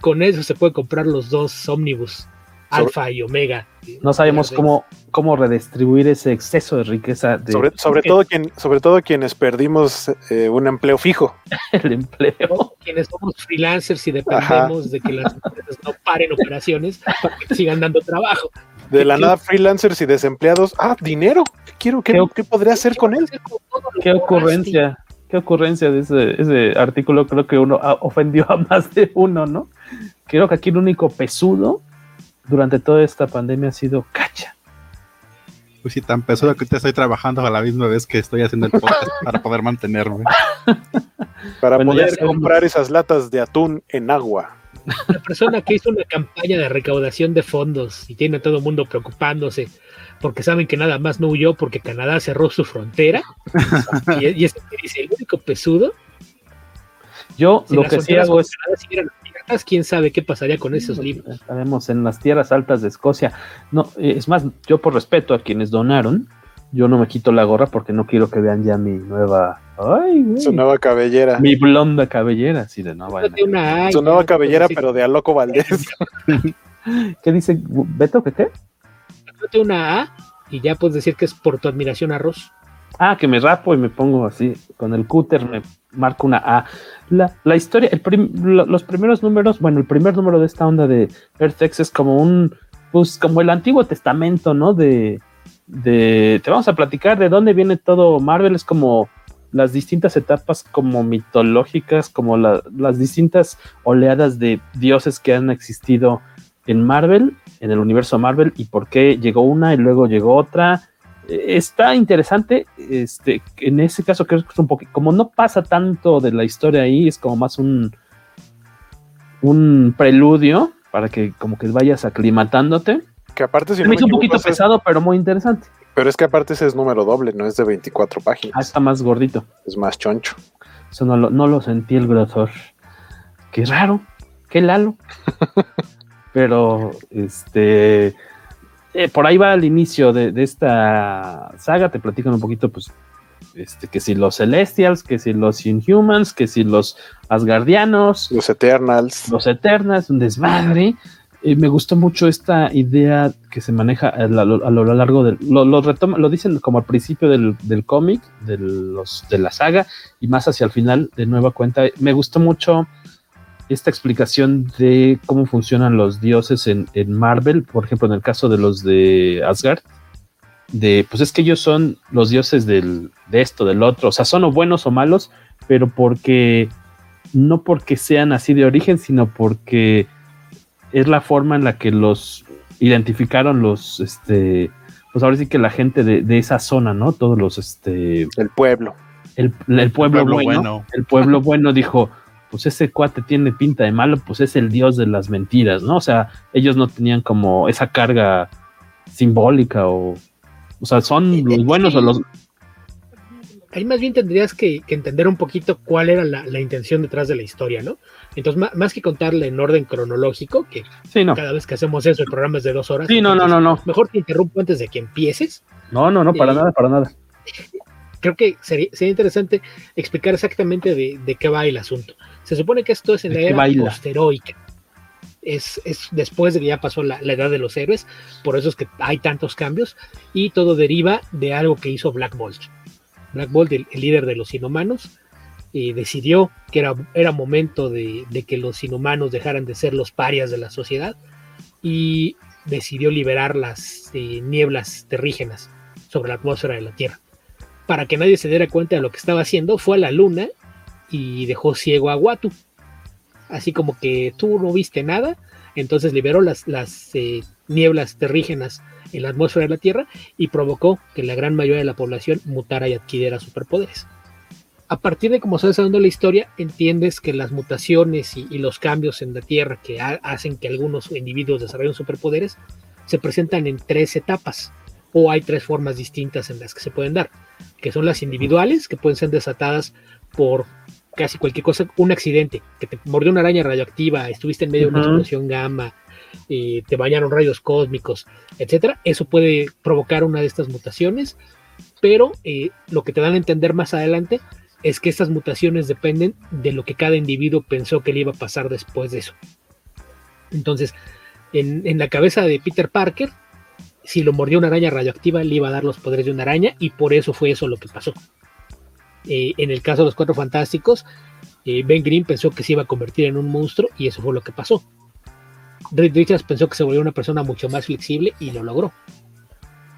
con eso se puede comprar los dos ómnibus, Alfa y Omega. No sabemos cómo, cómo redistribuir ese exceso de riqueza de Sobre, sobre todo quien, sobre todo quienes perdimos eh, un empleo fijo. el empleo. quienes somos freelancers y dependemos de que las empresas no paren operaciones para que sigan dando trabajo. De la ¿Qué- nada, freelancers y desempleados. Ah, dinero. ¿Qué quiero? ¿Qué, ¿Qué- qué podría hacer con él? Qué ocurrencia, qué ocurrencia de ese, ese artículo. Creo que uno ah, ofendió a más de uno, ¿no? Creo que aquí el único pesudo durante toda esta pandemia ha sido Cacha. Pues sí, tan pesudo que ahorita estoy trabajando a la misma vez que estoy haciendo el podcast para poder mantenerme. Para Bueno, poder comprar esas latas de atún en agua. La persona que hizo una campaña de recaudación de fondos y tiene a todo el mundo preocupándose porque saben que nada más no huyó porque Canadá cerró su frontera. y, y dice, el único pesudo, Yo si lo que sí hago es Canadá siguieran abiertas, quién sabe qué pasaría con esos libros. Sabemos en las tierras altas de Escocia. No, eh, es más, yo por respeto a quienes donaron, yo no me quito la gorra porque no quiero que vean ya mi nueva, ay, güey, Su nueva cabellera. mi blonda cabellera, así de no vayan a- Date una A y Su nueva cabellera, pero de a loco Valdés. ¿Qué dice Beto? ¿Qué qué? una A y ya puedes decir que es por tu admiración a Ross. Ah, que me rapo y me pongo así, con el cúter me marco una A. La, la historia, el los primeros números, bueno, el primer número de esta onda de Earth-X es como un, pues como el Antiguo Testamento, ¿no? De, de, te vamos a platicar de dónde viene todo Marvel, es como las distintas etapas como mitológicas, como la- las distintas oleadas de dioses que han existido en Marvel, en el universo Marvel, y por qué llegó una y luego llegó otra. Está interesante, este, en ese caso creo que es un poquito, como no pasa tanto de la historia ahí, es como más un, un preludio para que como que vayas aclimatándote. Que aparte, si no me me hizo un poquito es- pesado, pero muy interesante. pero es que aparte ese es número doble, no es de 24 Ah, páginas. está más gordito. Es más choncho. Eso no lo, no lo sentí el grosor. Qué raro, qué lalo. Pero, este, eh, por ahí va el inicio de, de esta saga. Te platican un poquito, pues, este, que si los Celestials, que si los Inhumans, que si los Asgardianos, Los Eternals. los Eternals, un desmadre. Eh, me gustó mucho esta idea que se maneja a lo, a lo largo del. Lo, lo, retoma, lo dicen como al principio del, del cómic, de, los, de la saga, y más hacia el final, de nueva cuenta. Me gustó mucho esta explicación de cómo funcionan los dioses en, en Marvel, por ejemplo, en el caso de los de Asgard. De, pues es que ellos son los dioses del, de esto, del otro, o sea, son o buenos o malos, pero porque no porque sean así de origen, sino porque es la forma en la que los identificaron los, este, pues ahora sí que la gente de, de esa zona, ¿no? Todos los, este, El pueblo. el, el pueblo, pueblo bueno, bueno. el pueblo bueno dijo, pues ese cuate tiene pinta de malo, pues es el dios de las mentiras, ¿no? O sea, ellos no tenían como esa carga simbólica o, o sea, son los buenos o los, ahí más bien tendrías que, entender un poquito cuál era la, intención detrás de la historia, ¿no? Entonces, más, que contarle en orden cronológico, que cada vez que hacemos eso, el programa es de dos horas. Sí, no, no, no, no. Mejor te interrumpo antes de que empieces. No, no, no, para nada, para nada. Creo que sería, interesante explicar exactamente de, qué va el asunto. Se supone que esto es en la era posteroica. Es, es, después de que ya pasó la, edad de los héroes, por eso es que hay tantos cambios, y todo deriva de algo que hizo Black Bolt. Black Bolt, el, líder de los inhumanos, eh, decidió que era, era momento de, que los inhumanos dejaran de ser los parias de la sociedad y decidió liberar las eh, nieblas terrígenas sobre la atmósfera de la Tierra. Para que nadie se diera cuenta de lo que estaba haciendo, fue a la luna y dejó ciego a Watu. Así como que tú no viste nada, entonces liberó las, las eh, nieblas terrígenas en la atmósfera de la Tierra y provocó que la gran mayoría de la población mutara y adquiriera superpoderes. A partir de cómo se va dando la historia, entiendes que las mutaciones y, los cambios en la Tierra que hacen que algunos individuos desarrollen superpoderes se presentan en tres etapas o hay tres formas distintas en las que se pueden dar, que son las individuales, que pueden ser desatadas por casi cualquier cosa, un accidente, que te mordió una araña radioactiva, estuviste en medio de una explosión gamma, eh, te bañaron rayos cósmicos, etcétera, eso puede provocar una de estas mutaciones, pero eh, lo que te dan a entender más adelante es que estas mutaciones dependen de lo que cada individuo pensó que le iba a pasar después de eso. Entonces, en la cabeza de Peter Parker, si lo mordió una araña radioactiva, le iba a dar los poderes de una araña y por eso fue eso lo que pasó. Eh, en el caso de los Cuatro Fantásticos, eh, Ben Green pensó que se iba a convertir en un monstruo y eso fue lo que pasó. Reed Richards pensó que se volvió una persona mucho más flexible y lo logró.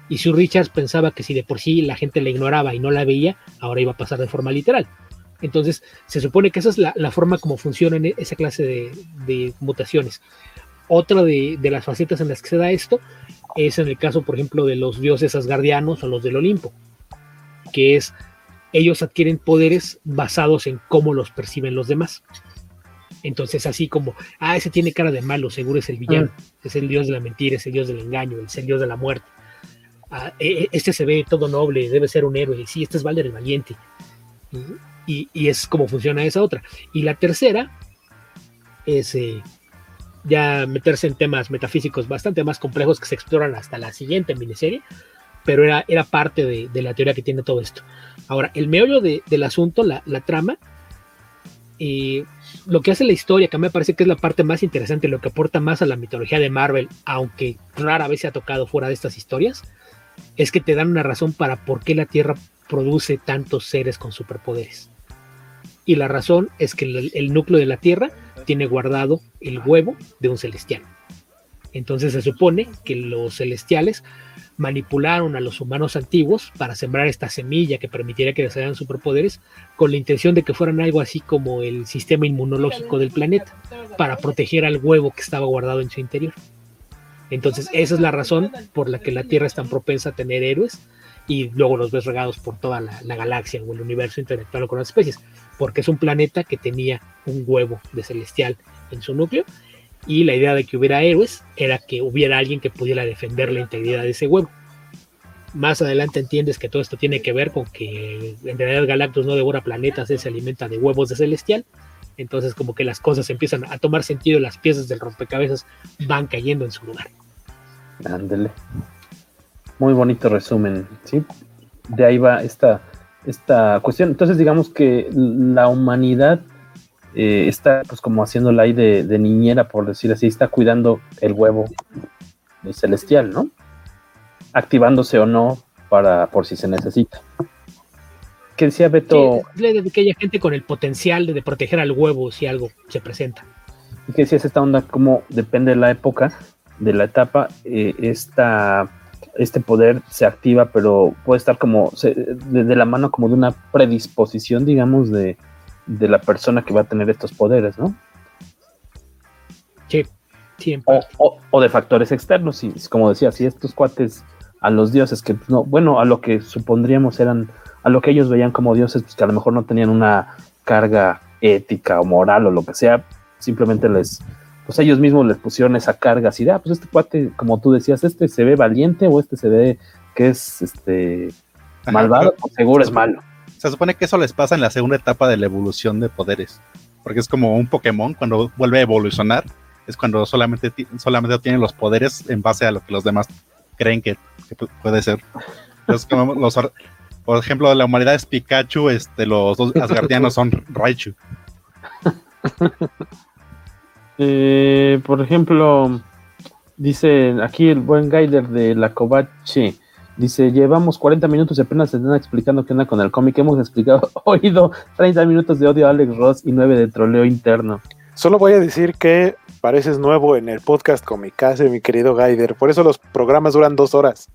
Y Sue Richards pensaba que si de por sí la gente la ignoraba y no la veía, ahora iba a pasar de forma literal. Entonces, se supone que esa es la, forma como funcionan esa clase de, mutaciones. Otra de, de, las facetas en las que se da esto es en el caso, por ejemplo, de los dioses asgardianos o los del Olimpo, que es ellos adquieren poderes basados en cómo los perciben los demás. Entonces, así como, ah, ese tiene cara de malo, seguro es el villano, mm. es el dios de la mentira, es el dios del engaño, es el dios de la muerte. Ah, e, e, este se ve todo noble, debe ser un héroe, sí, este es Valder el Valiente. Y, es como funciona esa otra. Y la tercera es eh, ya meterse en temas metafísicos bastante más complejos que se exploran hasta la siguiente miniserie, pero era, era parte de, la teoría que tiene todo esto. Ahora, el meollo del asunto, la, trama, y lo que hace la historia, que a mí me parece que es la parte más interesante, lo que aporta más a la mitología de Marvel, aunque rara vez se ha tocado fuera de estas historias, es que te dan una razón para por qué la Tierra produce tantos seres con superpoderes. Y la razón es que el núcleo de la Tierra tiene guardado el huevo de un celestial. Entonces se supone que los celestiales manipularon a los humanos antiguos para sembrar esta semilla que permitiera que desarrollaran superpoderes con la intención de que fueran algo así como el sistema inmunológico del planeta para proteger al huevo que estaba guardado en su interior. Entonces esa es la razón por la que la Tierra es tan propensa a tener héroes y luego los ves regados por toda la, galaxia o el universo intelectual con las especies, porque es un planeta que tenía un huevo de celestial en su núcleo y la idea de que hubiera héroes era que hubiera alguien que pudiera defender la integridad de ese huevo. Más adelante entiendes que todo esto tiene que ver con que en realidad Galactus no devora planetas, él se alimenta de huevos de celestial. Entonces como que las cosas empiezan a tomar sentido, las piezas del rompecabezas van cayendo en su lugar. Ándele. Muy bonito resumen, ¿sí? De ahí va esta, esta cuestión. Entonces, digamos que la humanidad eh, está pues como haciéndola ahí de, niñera, por decir así, está cuidando el huevo celestial, ¿no? Activándose o no para por si se necesita. ¿Qué decía Beto? de que haya gente con el potencial de, proteger al huevo si algo se presenta. ¿Y qué decías esta onda? Como depende de la época, de la etapa, eh, esta este poder se activa, pero puede estar como de, la mano como de una predisposición, digamos, de, la persona que va a tener estos poderes, ¿no? Sí, o, de factores externos, y como decía, si estos cuates a los dioses que no, bueno, a lo que supondríamos eran, a lo que ellos veían como dioses, pues que a lo mejor no tenían una carga ética o moral o lo que sea, simplemente les, pues ellos mismos les pusieron esa carga así de, ah, pues este cuate, como tú decías, este se ve valiente o este se ve que es este malvado, pues seguro es malo. se supone que eso les pasa en la segunda etapa de la evolución de poderes. Porque es como un Pokémon cuando vuelve a evolucionar. Es cuando solamente, solamente obtienen los poderes en base a lo que los demás creen que, que puede ser. Entonces, como los, por ejemplo, la humanidad es Pikachu, este, los dos asgardianos son Raichu. eh, por ejemplo, dice aquí el buen Gaider de la Covache. Dice, llevamos 40 minutos y apenas se están explicando qué onda con el cómic. Hemos explicado, oído 30 minutos de odio a Alex Ross y 9 de troleo interno. Solo voy a decir que pareces nuevo en el podcast Comicase, mi querido Gaider. Por eso los programas duran dos horas.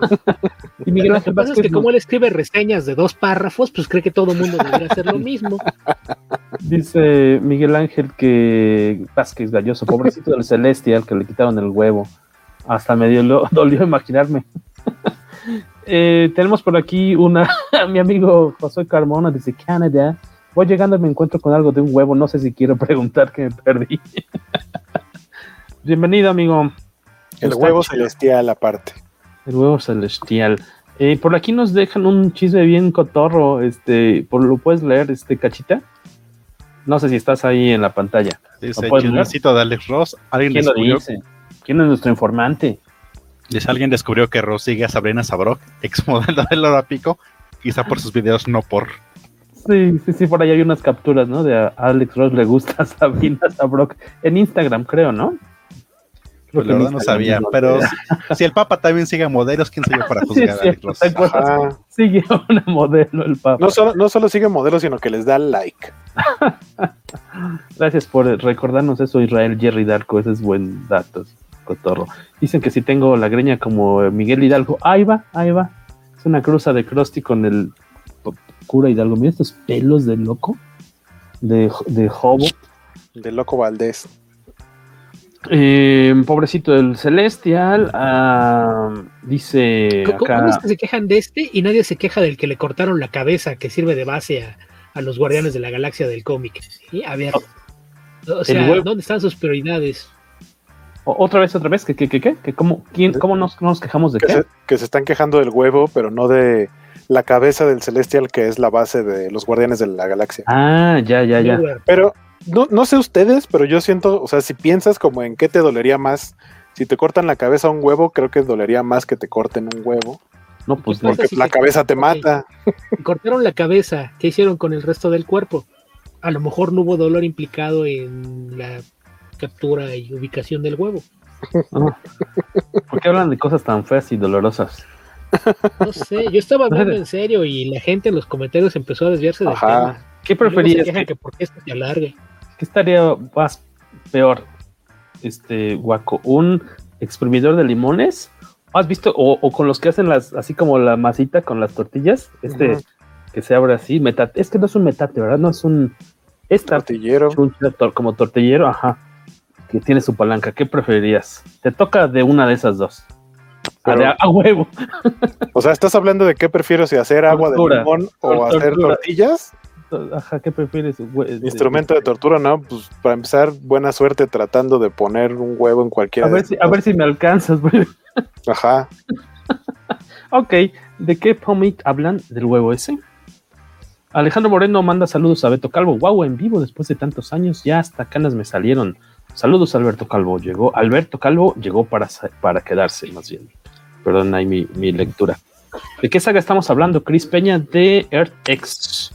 y Miguel Ángel, pasa es que como él escribe reseñas de dos párrafos, pues cree que todo el mundo debería hacer lo mismo. Dice Miguel Ángel que Vázquez Galloso, pobrecito del Celestial, que le quitaron el huevo. Hasta me dio, dolió imaginarme. eh, tenemos por aquí una, mi amigo José Carmona, dice Canadá. Voy llegando y me encuentro con algo de un huevo. No sé si quiero preguntar que me perdí. Bienvenido, amigo. El huevo celestial aparte. El huevo celestial. Eh, por aquí nos dejan un chisme bien cotorro. Este, por lo puedes leer, este cachita. No sé si estás ahí en la pantalla. Dice chismecito de Alex Ross. ¿Alguien ¿Quién descubrió? lo dice? ¿Quién es nuestro informante? Dice alguien descubrió que Ross sigue a Sabrina Sabrok, ex modelo del Lora Pico, quizá por sus videos, no por. Sí, sí, sí, por ahí hay unas capturas, ¿no? De a Alex Ross le gusta a Sabrina Sabrok en Instagram, creo, ¿no? Pues la verdad no sabía, pero si, si, el Papa también sigue modelos, ¿quién soy yo para juzgar sí, a Ross? Sigue una modelo el Papa. No solo, no solo sigue modelos, sino que les da like. Gracias por recordarnos eso, Israel Jerry Darko, ese es buen dato, cotorro. Dicen que si tengo la greña como Miguel Hidalgo, ahí va, ahí va. Es una cruza de Krusty con el cura Hidalgo. Mira estos pelos de loco, de, de Jobo. De loco Valdés. Eh, pobrecito del Celestial, uh, dice. ¿Cómo, acá... ¿Cómo es que se quejan de este y nadie se queja del que le cortaron la cabeza que sirve de base a, a los Guardianes de la Galaxia del cómic? ¿Sí? A ver. O sea, ¿dónde están sus prioridades? Otra vez, otra vez, ¿qué, qué, qué? qué? ¿Cómo, quién, cómo nos, nos, quejamos de que qué? Se, que se están quejando del huevo, pero no de la cabeza del Celestial, que es la base de los Guardianes de la Galaxia. Ah, ya, ya, ya. Pero no, no sé ustedes, pero yo siento, o sea, si piensas como en qué te dolería más, si te cortan la cabeza a un huevo, creo que dolería más que te corten un huevo. No, pues porque si la te cabeza te mata. Cortaron la cabeza, ¿qué hicieron con el resto del cuerpo? A lo mejor no hubo dolor implicado en la captura y ubicación del huevo. Ah. ¿Por qué hablan de cosas tan feas y dolorosas? No sé, yo estaba hablando en serio y la gente en los comentarios empezó a desviarse del Ajá. tema. ¿Qué preferías? Que, que por qué esto se alargue. ¿Qué estaría más peor? Este, guaco, ¿un exprimidor de limones? ¿Has visto? O, o, con los que hacen las, así como la masita con las tortillas, este, uh -huh. que se abre así, metate, es que no es un metate, ¿verdad? No es un, es tortillero. Como tortillero, ajá, que tiene su palanca. ¿Qué preferirías? Te toca de una de esas dos. Pero, a, a, huevo. O sea, ¿estás hablando de qué prefiero, si hacer agua tortura, de limón o tortura. hacer tortillas? Ajá, ¿qué prefieres? Instrumento de tortura, ¿no? Pues para empezar, buena suerte tratando de poner un huevo en cualquiera. A ver, si, a ver si me alcanzas, güey. Ajá. ok, ¿de qué cómic hablan del huevo ese? Alejandro Moreno manda saludos a Beto Calvo. Wow, en vivo después de tantos años, ya hasta canas me salieron. Saludos Alberto Calvo. Llegó, Alberto Calvo llegó para, para quedarse, más bien. Perdón, ahí mi, mi lectura. ¿De qué saga estamos hablando? Chris Peña de Earth X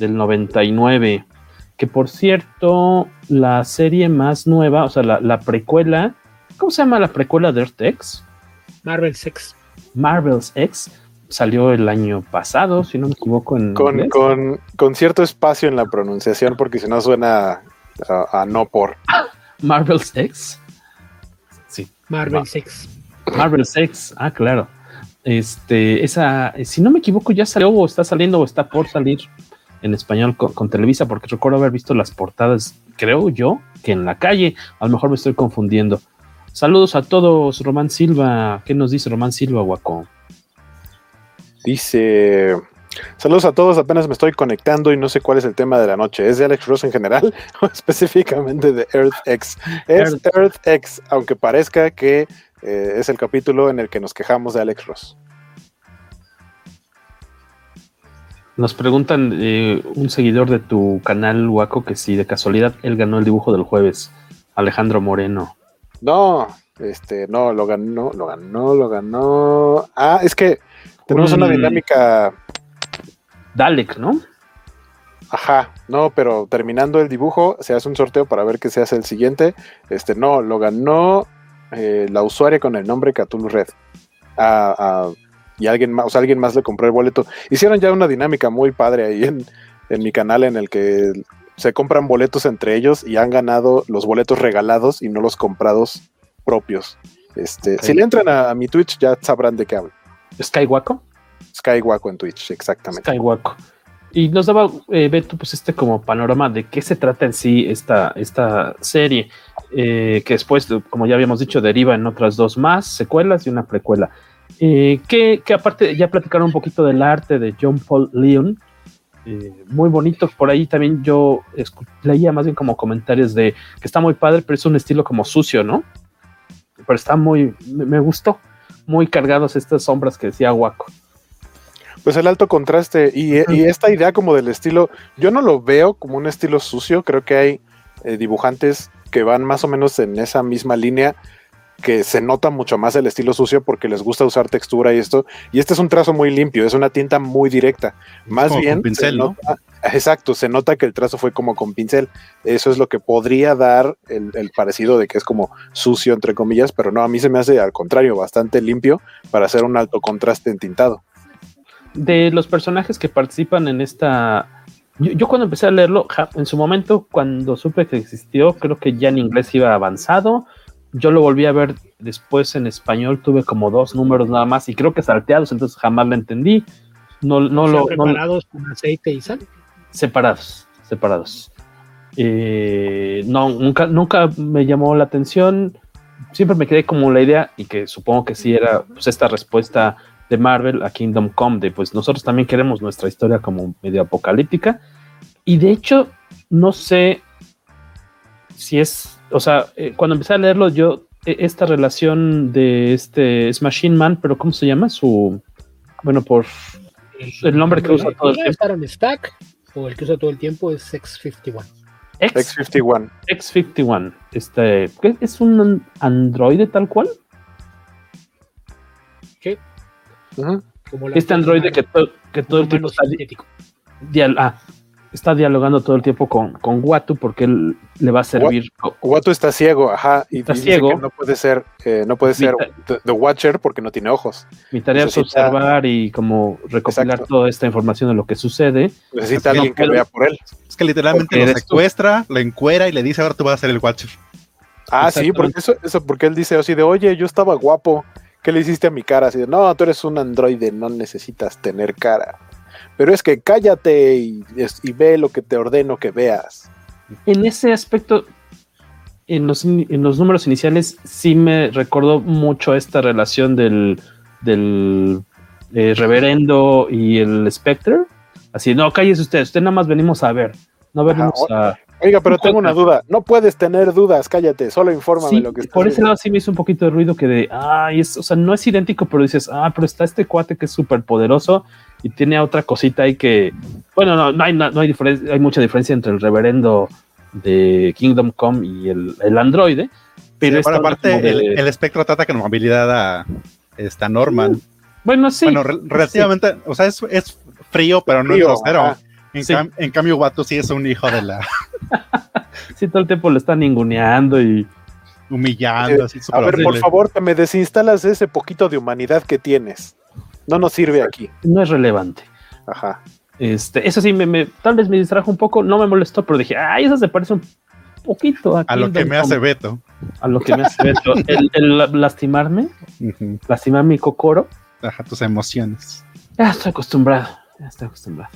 del 99. Que por cierto, la serie más nueva, o sea, la, la precuela, ¿cómo se llama la precuela de Earth X? Marvel's X. Marvel's X salió el año pasado, si no me equivoco. En con, con, con, cierto espacio en la pronunciación, porque si no suena a, a no por. Marvel's X. Sí. Marvel's X. Marvel's X, ah, claro. Este, esa, si no me equivoco, ya salió o está saliendo o está por salir en español con, con, Televisa, porque recuerdo haber visto las portadas, creo yo, que en la calle. A lo mejor me estoy confundiendo. Saludos a todos, Román Silva. ¿Qué nos dice Román Silva, Guaco? Dice. Saludos a todos, apenas me estoy conectando y no sé cuál es el tema de la noche. ¿Es de Alex Ross en general o específicamente de Earth X? Es Earth, Earth X, aunque parezca que eh, es el capítulo en el que nos quejamos de Alex Ross. Nos preguntan eh, un seguidor de tu canal, Waco, que si de casualidad él ganó el dibujo del jueves, Alejandro Moreno. No, este, no, lo ganó, lo ganó, lo ganó. Ah, es que tenemos una dinámica. Dalek, ¿no? Ajá, no, pero terminando el dibujo, se hace un sorteo para ver qué se hace el siguiente. Este, no, lo ganó eh, la usuaria con el nombre Cthulhu Red. Ah, y alguien más, o sea, alguien más le compró el boleto. Hicieron ya una dinámica muy padre ahí en, en mi canal en el que se compran boletos entre ellos y han ganado los boletos regalados y no los comprados propios. Este, Si le entran a, a, mi Twitch ya sabrán de qué hablo. ¿Skywaco? Skywaco en Twitch, exactamente. Skywaco. Y nos daba, eh, Beto, pues este como panorama de qué se trata en sí esta, esta serie, eh, que después, como ya habíamos dicho, deriva en otras dos más, secuelas y una precuela. Eh, que, que, aparte ya platicaron un poquito del arte de John Paul Leon, eh, muy bonito. Por ahí también yo leía más bien como comentarios de que está muy padre, pero es un estilo como sucio, ¿no? Pero está muy, me, gustó, muy cargados estas sombras que decía Waco. Pues el alto contraste y, y, esta idea como del estilo, yo no lo veo como un estilo sucio, creo que hay eh, dibujantes que van más o menos en esa misma línea, que se nota mucho más el estilo sucio porque les gusta usar textura y esto. Y este es un trazo muy limpio, es una tinta muy directa. Más como bien. Con pincel, ¿no? Nota, exacto, se nota que el trazo fue como con pincel. Eso es lo que podría dar el, el, parecido de que es como sucio, entre comillas, pero no, a mí se me hace al contrario, bastante limpio para hacer un alto contraste en tintado. De los personajes que participan en esta. Yo, yo cuando empecé a leerlo, en su momento, cuando supe que existió, creo que ya en inglés iba avanzado yo lo volví a ver después en español, tuve como dos números nada más y creo que salteados, entonces jamás lo entendí. No, no lo. ¿Preparados no, con aceite y sal? Separados, separados. Eh, no, nunca, nunca me llamó la atención. Siempre me quedé como la idea, y que supongo que sí era pues, esta respuesta de Marvel a Kingdom Come, de pues nosotros también queremos nuestra historia como medio apocalíptica. Y de hecho, no sé si es o sea, eh, cuando empecé a leerlo, yo, eh, esta relación de este es Machine Man, pero ¿cómo se llama? Su, bueno, por el nombre que usa todo el tiempo. estar en Stack o el que usa todo el tiempo es X51. X, X51. X51. Este, ¿qué? ¿Es un androide tal cual? ¿Qué? Uh -huh. Este androide que, to, que todo el tiempo está. Dial, ah, está dialogando todo el tiempo con, con Watu porque él le va a servir. Watu está ciego, ajá, y, está dice ciego. que no puede ser, eh, no puede ser the, the, Watcher porque no tiene ojos. Mi tarea Necesita... es observar y como recopilar Exacto. toda esta información de lo que sucede. Necesita alguien que, que vea por él. Es que literalmente lo secuestra, tú. lo encuera y le dice ahora tú vas a ser el Watcher. Ah, sí, porque eso, eso porque él dice así de, oye, yo estaba guapo. ¿Qué le hiciste a mi cara? Así de, no, tú eres un androide, no necesitas tener cara pero es que cállate y, y, ve lo que te ordeno que veas. En ese aspecto, en los, en los números iniciales, sí me recordó mucho esta relación del, del eh, reverendo y el Spectre. Así, no, cállese usted, usted nada más venimos a ver, no venimos Ajá. a... Oiga, pero tengo una duda. No puedes tener dudas, cállate, solo infórmame sí, lo que Por ese lado sí me hizo un poquito de ruido que de, ay, es, o sea, no es idéntico, pero dices, ah, pero está este cuate que es súper poderoso y tiene otra cosita ahí que, bueno, no, no hay, no, no hay, diferencia, hay mucha diferencia entre el reverendo de Kingdom Come y el, el androide. Pero sí, aparte, de... el, el, espectro trata con movilidad a esta Norman. Uh, bueno, sí. Bueno, re relativamente, sí. o sea, es, es, frío, pero no es grosero. En, sí. cam en, cambio, Watu sí es un hijo de la. sí, todo el tiempo le están ninguneando y. Humillando. Eh, así, a ver, horrible. por favor, te me desinstalas ese poquito de humanidad que tienes. No nos sirve aquí. No es relevante. Ajá. Este, eso sí, me, me, tal vez me distrajo un poco, no me molestó, pero dije, ay, eso se parece un poquito a, a lo que me hace Beto. A lo que me hace Beto. el, el, lastimarme, uh -huh. lastimar mi cocoro. Ajá, tus emociones. Ya estoy acostumbrado, ya estoy acostumbrado.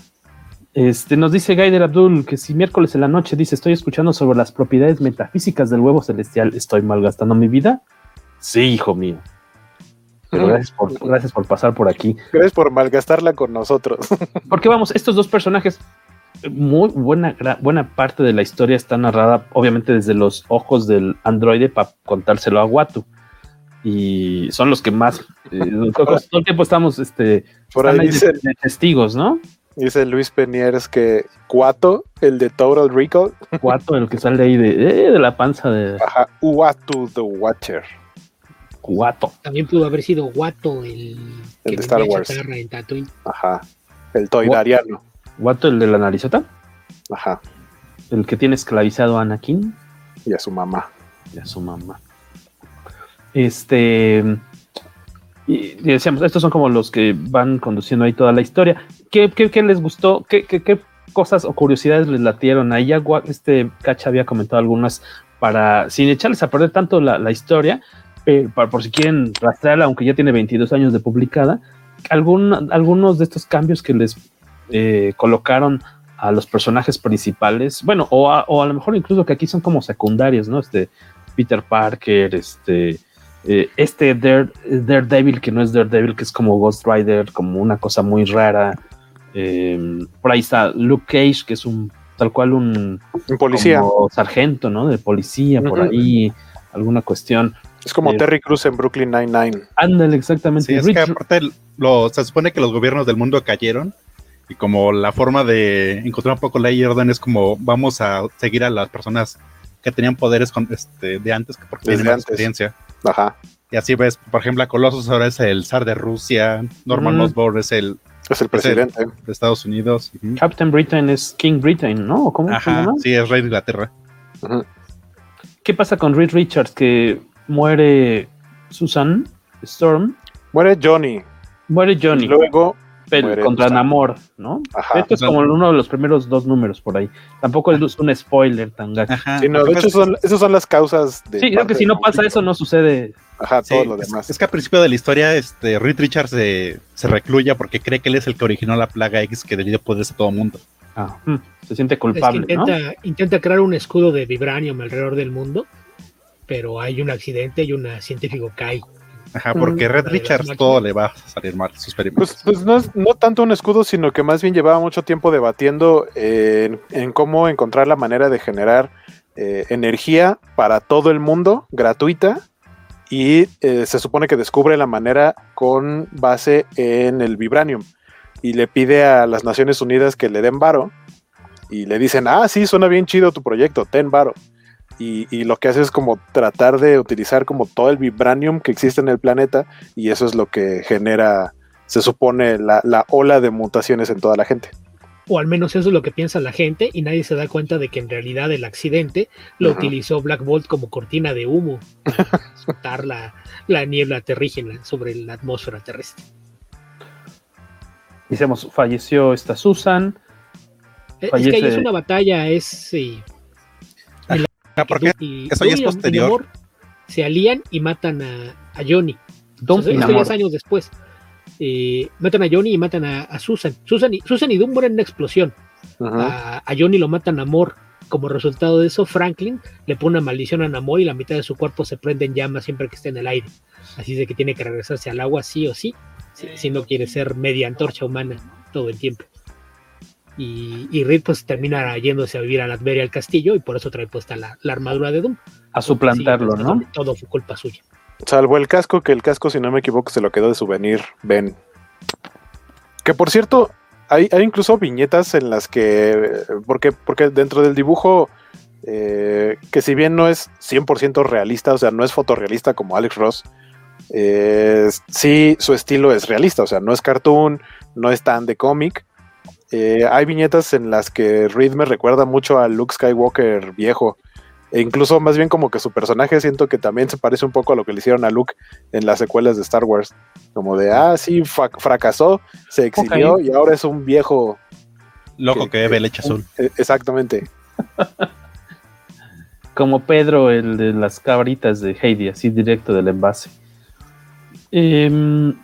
Este, nos dice Gaider Abdul que si miércoles en la noche dice estoy escuchando sobre las propiedades metafísicas del huevo celestial, ¿estoy malgastando mi vida? Sí, hijo mío. Pero gracias por, gracias por pasar por aquí. Gracias por malgastarla con nosotros. Porque vamos, estos dos personajes, muy buena, buena parte de la historia está narrada, obviamente, desde los ojos del androide para contárselo a Watu. Y son los que más. Eh, todo el tiempo estamos este, por ahí, de testigos, ¿no? Dice Luis Peniers que Cuato, el de Total Recall. Cuato, el que sale ahí de, eh, de la panza de. Ajá, Uatu the Watcher. Cuato. También pudo haber sido Guato, el, el que de Star Wars. En Tatooine. Ajá. El Toidariano. ¿Guato, el de la narizota? Ajá. El que tiene esclavizado a Anakin. Y a su mamá. Y a su mamá. Este. Y decíamos, estos son como los que van conduciendo ahí toda la historia. ¿Qué, qué, les gustó? ¿Qué, ¿Qué, cosas o curiosidades les latieron? Ahí ya este Cacha había comentado algunas para, sin echarles a perder tanto la, la historia, eh, para, por si quieren rastrearla, aunque ya tiene 22 años de publicada, algún, algunos de estos cambios que les eh, colocaron a los personajes principales, bueno, o o a, lo mejor incluso que aquí son como secundarios, ¿no? Este Peter Parker, este, eh, este Dare, Daredevil, que no es Daredevil, que es como Ghost Rider, como una cosa muy rara. Eh, por ahí está Luke Cage, que es un tal cual un, un policía, sargento, ¿no? De policía, por uh -huh. ahí, alguna cuestión. Es como eh, Terry Cruz en Brooklyn Nine-Nine. Ándale, exactamente. Sí, es que aparte lo, se supone que los gobiernos del mundo cayeron y como la forma de encontrar un poco ley y orden es como vamos a seguir a las personas que tenían poderes con, este, de antes que porque tienen más experiencia. Ajá. Y así ves, por ejemplo, a Colossus ahora es el zar de Rusia, Norman mm. Osborn es el es el presidente es el de Estados Unidos. Uh -huh. Captain Britain es King Britain, ¿no? ¿Cómo Ajá? Sí, es rey de Inglaterra. Uh -huh. ¿Qué pasa con Reed Richards? Que muere Susan Storm. Muere Johnny. Muere Johnny. Y luego pero muere contra Susan. Namor, ¿no? Ajá. Esto es como uno de los primeros dos números por ahí. Tampoco es un spoiler tan gacho. Sí, no, de hecho, son, esas son las causas de. Sí, creo que si no pasa eso, no sucede. Ajá, todo Sí, lo demás. Es, que al principio de la historia, este, Reed Richards se, se recluye porque cree que él es el que originó la plaga X que poderes a todo mundo. Ah, mm, se siente Es que culpable, ¿no? intenta, intenta crear un escudo de vibranium alrededor del mundo, pero hay un accidente y un científico cae. Ajá, porque Red Richards todo le va a salir mal, sus experimentos. Pues, pues no, es- no tanto un escudo, sino que más bien llevaba mucho tiempo debatiendo en, en cómo encontrar la manera de generar eh, energía para todo el mundo gratuita y eh, se supone que descubre la manera con base en el vibranium y le pide a las Naciones Unidas que le den varo y le dicen, ah, sí, suena bien chido tu proyecto, ten varo. Y, y lo que hace es como tratar de utilizar como todo el vibranium que existe en el planeta y eso es lo que genera, se supone, la, la ola de mutaciones en toda la gente. O al menos eso es lo que piensa la gente y nadie se da cuenta de que en realidad el accidente lo Ajá. utilizó Black Bolt como cortina de humo para soltar la, la niebla terrígena sobre la atmósfera terrestre. Decíamos, falleció esta Susan. Es que ahí es una batalla, es... sí, Ah, porque y eso ya es Doom y- y posterior. Namor se alían y matan a, a Johnny. Y esto ya es años después. Eh, matan a Johnny y matan a, a Susan. Susan y, Susan y Doom mueren en una explosión. A, a Johnny lo mata Namor. Como resultado de eso, Franklin le pone una maldición a Namor y la mitad de su cuerpo se prende en llamas siempre que esté en el aire. Así de que tiene que regresarse al agua sí o sí, si, si no quiere ser media antorcha humana todo el tiempo. Y, y Reed pues termina yéndose a vivir a Latveria al castillo y por eso trae puesta la, la armadura de Doom. A suplantarlo, Sí, ¿no? Todo fue culpa suya. Salvo el casco, que el casco, si no me equivoco, se lo quedó de souvenir Ben. Que por cierto, hay, hay incluso viñetas en las que. Porque, porque dentro del dibujo, eh, que si bien no es 100% realista, o sea, no es fotorrealista como Alex Ross, eh, sí su estilo es realista, o sea, no es cartoon, no es tan de cómic. Eh, hay viñetas en las que Reed me recuerda mucho a Luke Skywalker viejo. E incluso más bien como que su personaje siento que también se parece un poco a lo que le hicieron a Luke en las secuelas de Star Wars. Como de, ah, sí, fa- fracasó, se exilió y ahora es un viejo. Loco que bebe leche azul. Eh, Exactamente. Como Pedro, el de las cabritas de Heidi, así directo del envase. Em,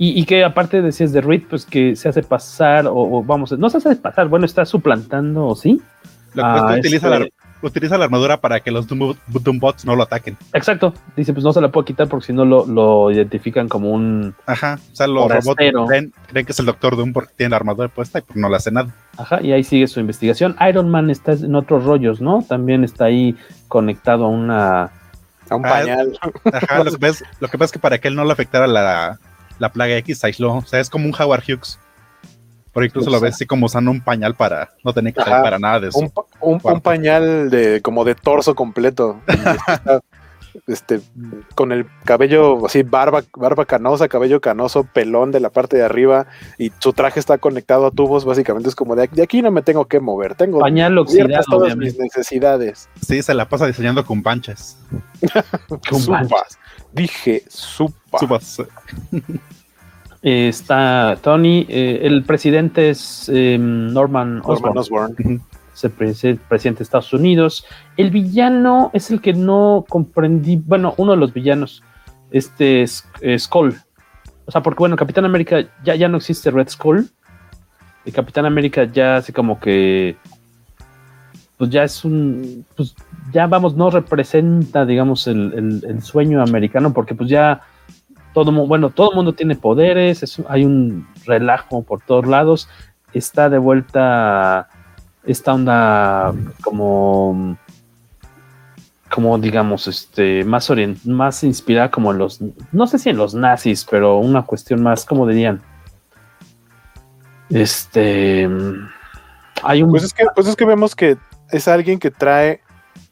y, y que aparte decías de Reed, pues que se hace pasar, o, o vamos, no se hace pasar, bueno, está suplantando, ¿o sí? Lo que Ah, utiliza, este- la, utiliza la armadura para que los Doom, Doombots no lo ataquen. Exacto, dice, pues no se la puedo quitar porque si no lo, lo identifican como un... Ajá, o sea, los robots creen, creen que es el Doctor Doom porque tiene la armadura puesta y pues no le hace nada. Ajá, y ahí sigue su investigación. Iron Man está en otros rollos, ¿no? También está ahí conectado a una... A un Ah, pañal. Ajá, lo que, pasa, es- lo que pasa es que para que él no le afectara la, la plaga X, se aisló. O sea, es como un Howard Hughes. Por incluso lo ves así como usando un pañal para no tener que salir para nada de eso. Un, un, un, pañal de como de torso completo. este, con el cabello así, barba, barba canosa, cabello canoso, pelón de la parte de arriba, y su traje está conectado a tubos, básicamente es como de, de aquí no me tengo que mover, tengo pañal oxidado, todas mis necesidades. Sí, se la pasa diseñando con panchas. con panchas. Dije supas. está Tony, eh, el presidente es eh, Norman Osborn. Norman Osborn es el presidente de Estados Unidos. El villano es el que no comprendí, bueno, uno de los villanos, este es Skull. O sea, porque bueno, Capitán América ya, ya no existe Red Skull. El Capitán América ya así como que, pues ya es un, pues ya vamos, no representa, digamos, el, sueño americano, porque pues ya todo, bueno, todo el mundo tiene poderes, hay un relajo por todos lados, está de vuelta esta onda como como digamos este más orient más inspirada como en los no sé si en los nazis pero una cuestión más como dirían este hay un pues es que pues es que vemos que es alguien que trae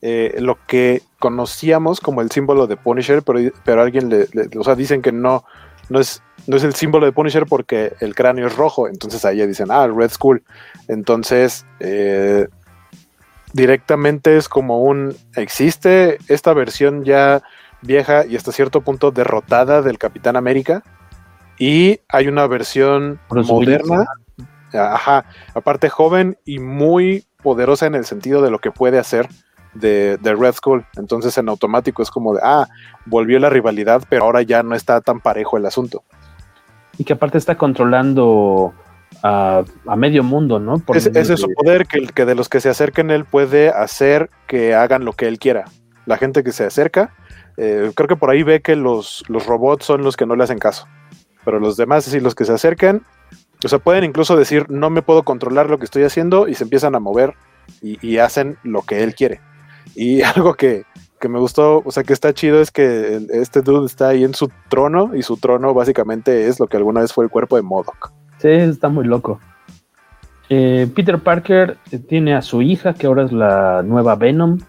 eh, lo que conocíamos como el símbolo de Punisher pero, pero alguien le, o sea dicen que no no es, no es el símbolo de Punisher porque el cráneo es rojo, entonces ahí dicen, ah, Red Skull. Entonces, eh, directamente es como un, existe esta versión ya vieja y hasta cierto punto derrotada del Capitán América, y hay una versión moderna, ajá, aparte joven y muy poderosa en el sentido de lo que puede hacer de, Red Skull. Entonces en automático es como de, ah, volvió la rivalidad, pero ahora ya no está tan parejo el asunto. Y que aparte está controlando a, medio mundo, ¿no? ese es su poder, que, que de los que se acerquen él puede hacer que hagan lo que él quiera. La gente que se acerca, eh, creo que por ahí ve que los, los robots son los que no le hacen caso. Pero los demás, sí, los que se acercan, o sea, pueden incluso decir, no me puedo controlar lo que estoy haciendo y se empiezan a mover y hacen lo que él quiere. Y algo que, me gustó, o sea, que está chido es que este dude está ahí en su trono y su trono básicamente es lo que alguna vez fue el cuerpo de Modoc. Sí, está muy loco. Eh, Peter Parker tiene a su hija, que ahora es la nueva Venom.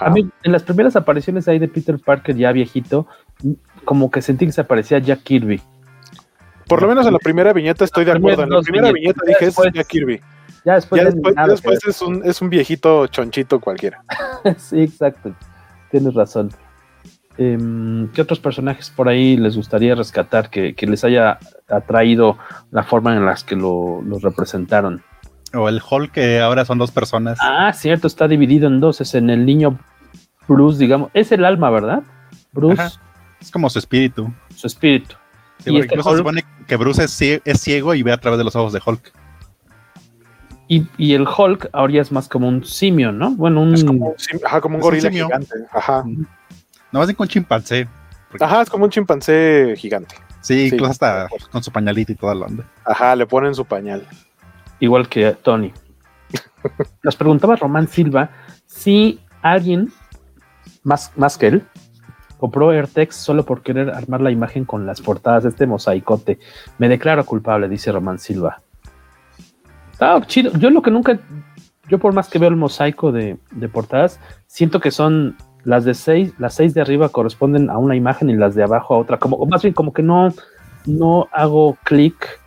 A mí, en las primeras apariciones ahí de Peter Parker ya viejito, como que sentí que se parecía a Jack Kirby. Por lo menos en la primera viñeta estoy de acuerdo. En la primera viñeta dije es Jack Kirby. Ya después, es, un, es un viejito chonchito cualquiera. sí, exacto. Tienes razón. Em, ¿Qué otros personajes por ahí les gustaría rescatar que, les haya atraído la forma en las que lo, los representaron? O el Hulk que ahora son dos personas. Ah, cierto, está dividido en dos. Es en el niño Bruce, digamos. Es el alma, ¿verdad? Bruce. Es como su espíritu. Su espíritu. Y este incluso se supone que Bruce es ciego y ve a través de los ojos de Hulk. Y, el Hulk ahora es más como un simio, ¿no? Bueno, un. Es como, un gorila gigante. Ajá. No más bien con chimpancé. Ajá, es como un chimpancé gigante. Sí, incluso hasta con su pañalito y toda la onda. Ajá, le ponen su pañal. Igual que Tony. Nos preguntaba Román Silva si alguien, más, más que él, compró AirTex solo por querer armar la imagen con las portadas de este mosaicote. Me declaro culpable, dice Román Silva. Ah, chido. Yo lo que nunca, yo por más que veo el mosaico de, portadas, siento que son las de seis, las seis de arriba corresponden a una imagen y las de abajo a otra. Como, más bien como que no, no hago clic.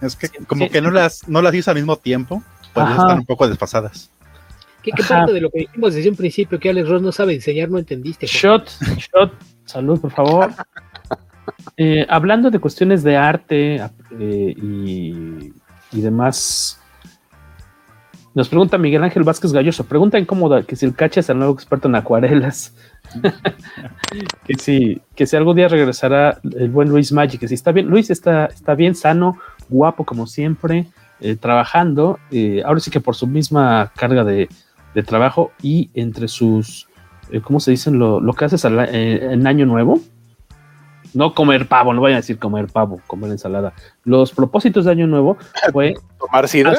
Es que como que no las, no las al mismo tiempo, pues están un poco desfasadas. ¿Qué, parte de lo que dijimos desde un principio que Alex Ross no sabe enseñar no entendiste? Shot, shot, salud, por favor. Eh, hablando de cuestiones de arte eh, y, y demás nos pregunta Miguel Ángel Vázquez Galloso, pregunta incómoda, que si el cacha es el nuevo experto en acuarelas. que si, que si algún día regresará el buen Luis Magic, que si está bien, Luis está, está bien, sano, guapo como siempre, eh, trabajando, ahora sí que por su misma carga de, trabajo y entre sus, eh, ¿cómo se dicen? Lo, que haces en año nuevo. No comer pavo, no vayan a decir comer pavo, comer ensalada. Los propósitos de año nuevo fue tomar sidra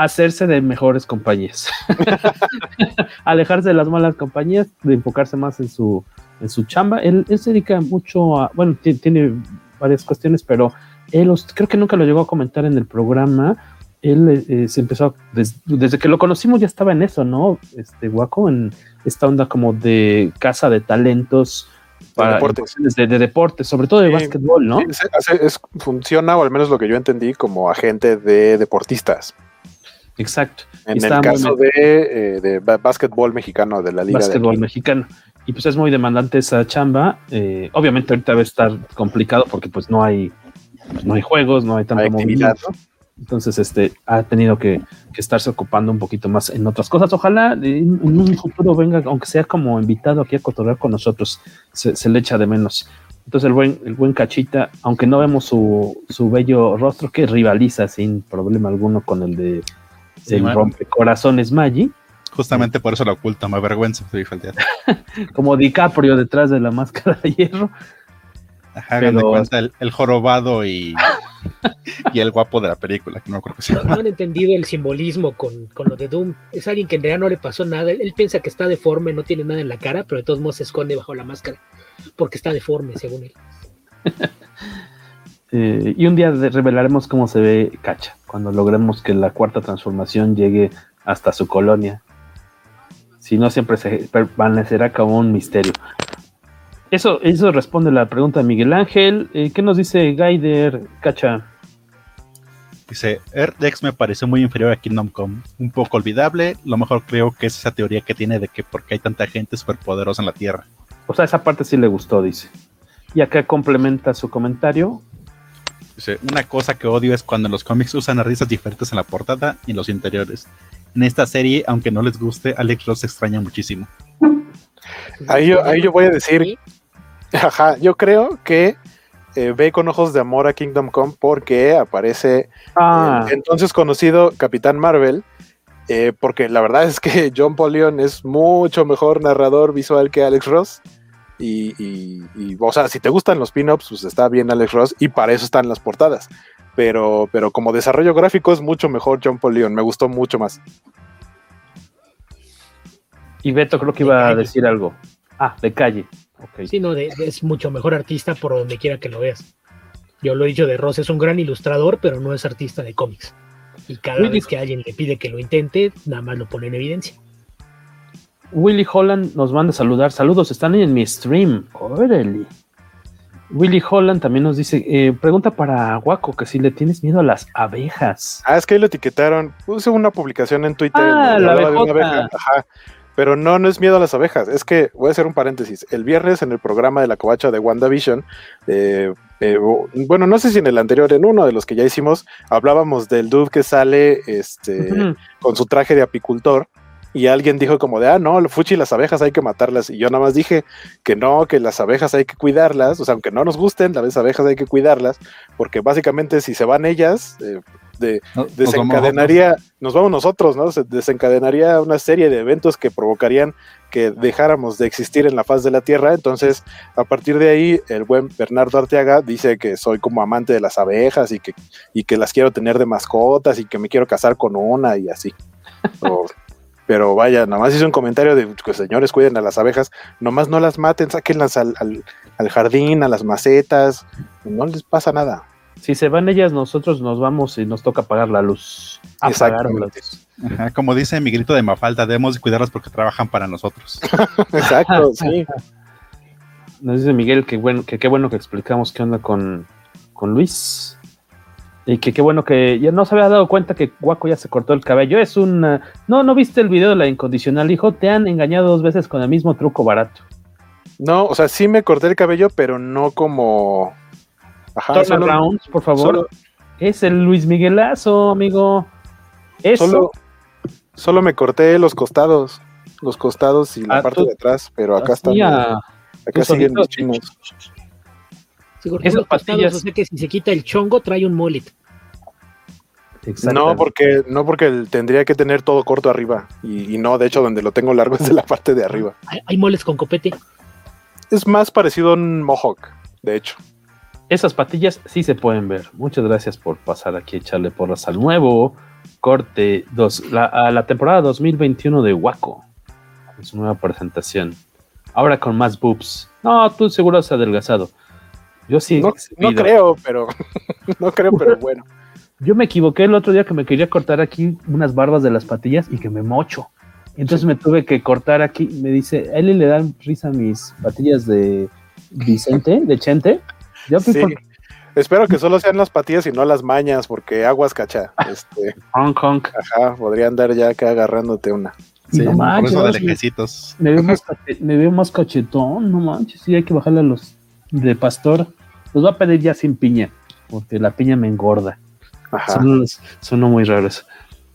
hacerse de mejores compañías. Alejarse de las malas compañías, de enfocarse más en su, en su chamba. Él, se dedica mucho a, bueno, tiene varias cuestiones, pero él creo que nunca lo llegó a comentar en el programa. Él eh, se empezó, desde que lo conocimos ya estaba en eso, ¿no? Este Guaco, en esta onda como de casa de talentos para deportes. De, deportes, sobre todo de básquetbol, ¿no? funciona, o al menos lo que yo entendí, como agente de deportistas. Exacto. En el caso de, eh, de básquetbol mexicano, de la Liga Básquetbol mexicano. Y pues es muy demandante esa chamba. Eh, obviamente ahorita va a estar complicado porque pues no hay, no hay juegos, no hay tanta movilidad. Entonces, este, ha tenido que, estarse ocupando un poquito más en otras cosas. Ojalá en, un futuro venga, aunque sea como invitado aquí a cotorrear con nosotros, se, le echa de menos. Entonces el buen, el buen Cachita, aunque no vemos su, su bello rostro que rivaliza sin problema alguno con el de rompe corazones Maggi. Justamente por eso lo oculta, me avergüenza, Como DiCaprio detrás de la máscara de hierro. Ajá, de cuenta el, jorobado y, y el guapo de la película, que no creo que sea. No han entendido el simbolismo con, con, lo de Doom. Es alguien que en realidad no le pasó nada. Él, piensa que está deforme, no tiene nada en la cara, pero de todos modos se esconde bajo la máscara. Porque está deforme, según él. Eh, y un día revelaremos cómo se ve Cacha, cuando logremos que la cuarta transformación llegue hasta su colonia. Si no, siempre se permanecerá como un misterio. Eso, eso responde la pregunta de Miguel Ángel. Eh, ¿Qué nos dice Gaider, Cacha? Dice, Erdex me pareció muy inferior a Kingdom Come, un poco olvidable, lo mejor creo que es esa teoría que tiene de que porque hay tanta gente superpoderosa en la Tierra. O sea, esa parte sí le gustó, dice. Y acá complementa su comentario, una cosa que odio es cuando los cómics usan risas diferentes en la portada y en los interiores. En esta serie, aunque no les guste, Alex Ross extraña muchísimo. Ahí yo, voy a decir, ajá, yo creo que eh, ve con ojos de amor a Kingdom Come porque aparece ah. entonces conocido Capitán Marvel, eh, porque la verdad es que John Polion es mucho mejor narrador visual que Alex Ross. Y, o sea, si te gustan los pin-ups, pues está bien Alex Ross y para eso están las portadas. Pero, pero como desarrollo gráfico es mucho mejor John Paul Leon, me gustó mucho más. Y Beto creo que iba a decir algo. Ah, de calle. Okay. Sí, no, es mucho mejor artista por donde quiera que lo veas. Yo lo he dicho de Ross, es un gran ilustrador, pero no es artista de cómics. Y cada vez que alguien le pide que lo intente, nada más lo pone en evidencia. Willy Holland nos manda a saludar. Saludos, están en mi stream. Órale. Willy Holland también nos dice, eh, pregunta para Guaco, que si le tienes miedo a las abejas. Ah, es que ahí lo etiquetaron. Puse una publicación en Twitter. Ah, la abeja. Ajá. Pero no, no es miedo a las abejas. Es que, voy a hacer un paréntesis. El viernes en el programa de la covacha de WandaVision, eh, eh, bueno, no sé si en el anterior, en uno de los que ya hicimos, hablábamos del dude que sale este, con su traje de apicultor y alguien dijo como de, ah, no, Fuchi, las abejas hay que matarlas. Y yo nada más dije que no, que las abejas hay que cuidarlas, o sea, aunque no nos gusten, las abejas hay que cuidarlas, porque básicamente si se van ellas, eh, de, desencadenaría, nos vamos nosotros, ¿no? Se desencadenaría una serie de eventos que provocarían que dejáramos de existir en la faz de la Tierra. Entonces, a partir de ahí, el buen Bernardo Arteaga dice que soy como amante de las abejas y que, y que las quiero tener de mascotas y que me quiero casar con una y así. Pero vaya, nomás hizo un comentario de que señores cuiden a las abejas, nomás no las maten, sáquenlas al, al, jardín, a las macetas, no les pasa nada. Si se van ellas, nosotros nos vamos y nos toca apagar la luz. Apagarlas. como dice mi grito de Mafalda, debemos cuidarlas porque trabajan para nosotros. Exacto, sí. Nos dice Miguel que bueno, que qué bueno que explicamos qué onda con, con Luis. Y que qué bueno que ya no se había dado cuenta que Guaco ya se cortó el cabello. Es un. No, no viste el video de la incondicional, hijo. Te han engañado dos veces con el mismo truco barato. No, o sea, sí me corté el cabello, pero no como. Ajá, rounds, por favor. Es el Luis Miguelazo, amigo. Eso. Solo, solo me corté los costados. Los costados y la ah, parte de atrás, pero acá están. Acá siguen los chinos. Esas pastillas. O sea que si se quita el chongo, trae un mullet. No, porque, no porque tendría que tener todo corto arriba. Y, no, de hecho, donde lo tengo largo es de la parte de arriba. ¿Hay, moles con copete? Es más parecido a un mohawk, de hecho. Esas patillas sí se pueden ver. Muchas gracias por pasar aquí a echarle porras al nuevo corte dos, a la temporada 2021 de Waco. Es su nueva presentación. Ahora con más boobs. No, tú seguro has adelgazado. Yo sí. No, no creo, pero no creo, pero bueno. Yo me equivoqué el otro día que me quería cortar aquí unas barbas de las patillas y que me mocho. Entonces me tuve que cortar aquí. Me dice, ¿a él le dan risa mis patillas de Vicente, de Chente? Yo sí. Espero que solo sean las patillas y no las mañas, porque aguas cacha. Este, Hong Kong. Ajá, podría andar ya acá agarrándote una. Sí, no manches, por eso de lejecitos. Me veo, más, me veo más cachetón, no manches. Sí, hay que bajarle a los de pastor. Los voy a pedir ya sin piña, porque la piña me engorda. Ajá. Son, son muy raros.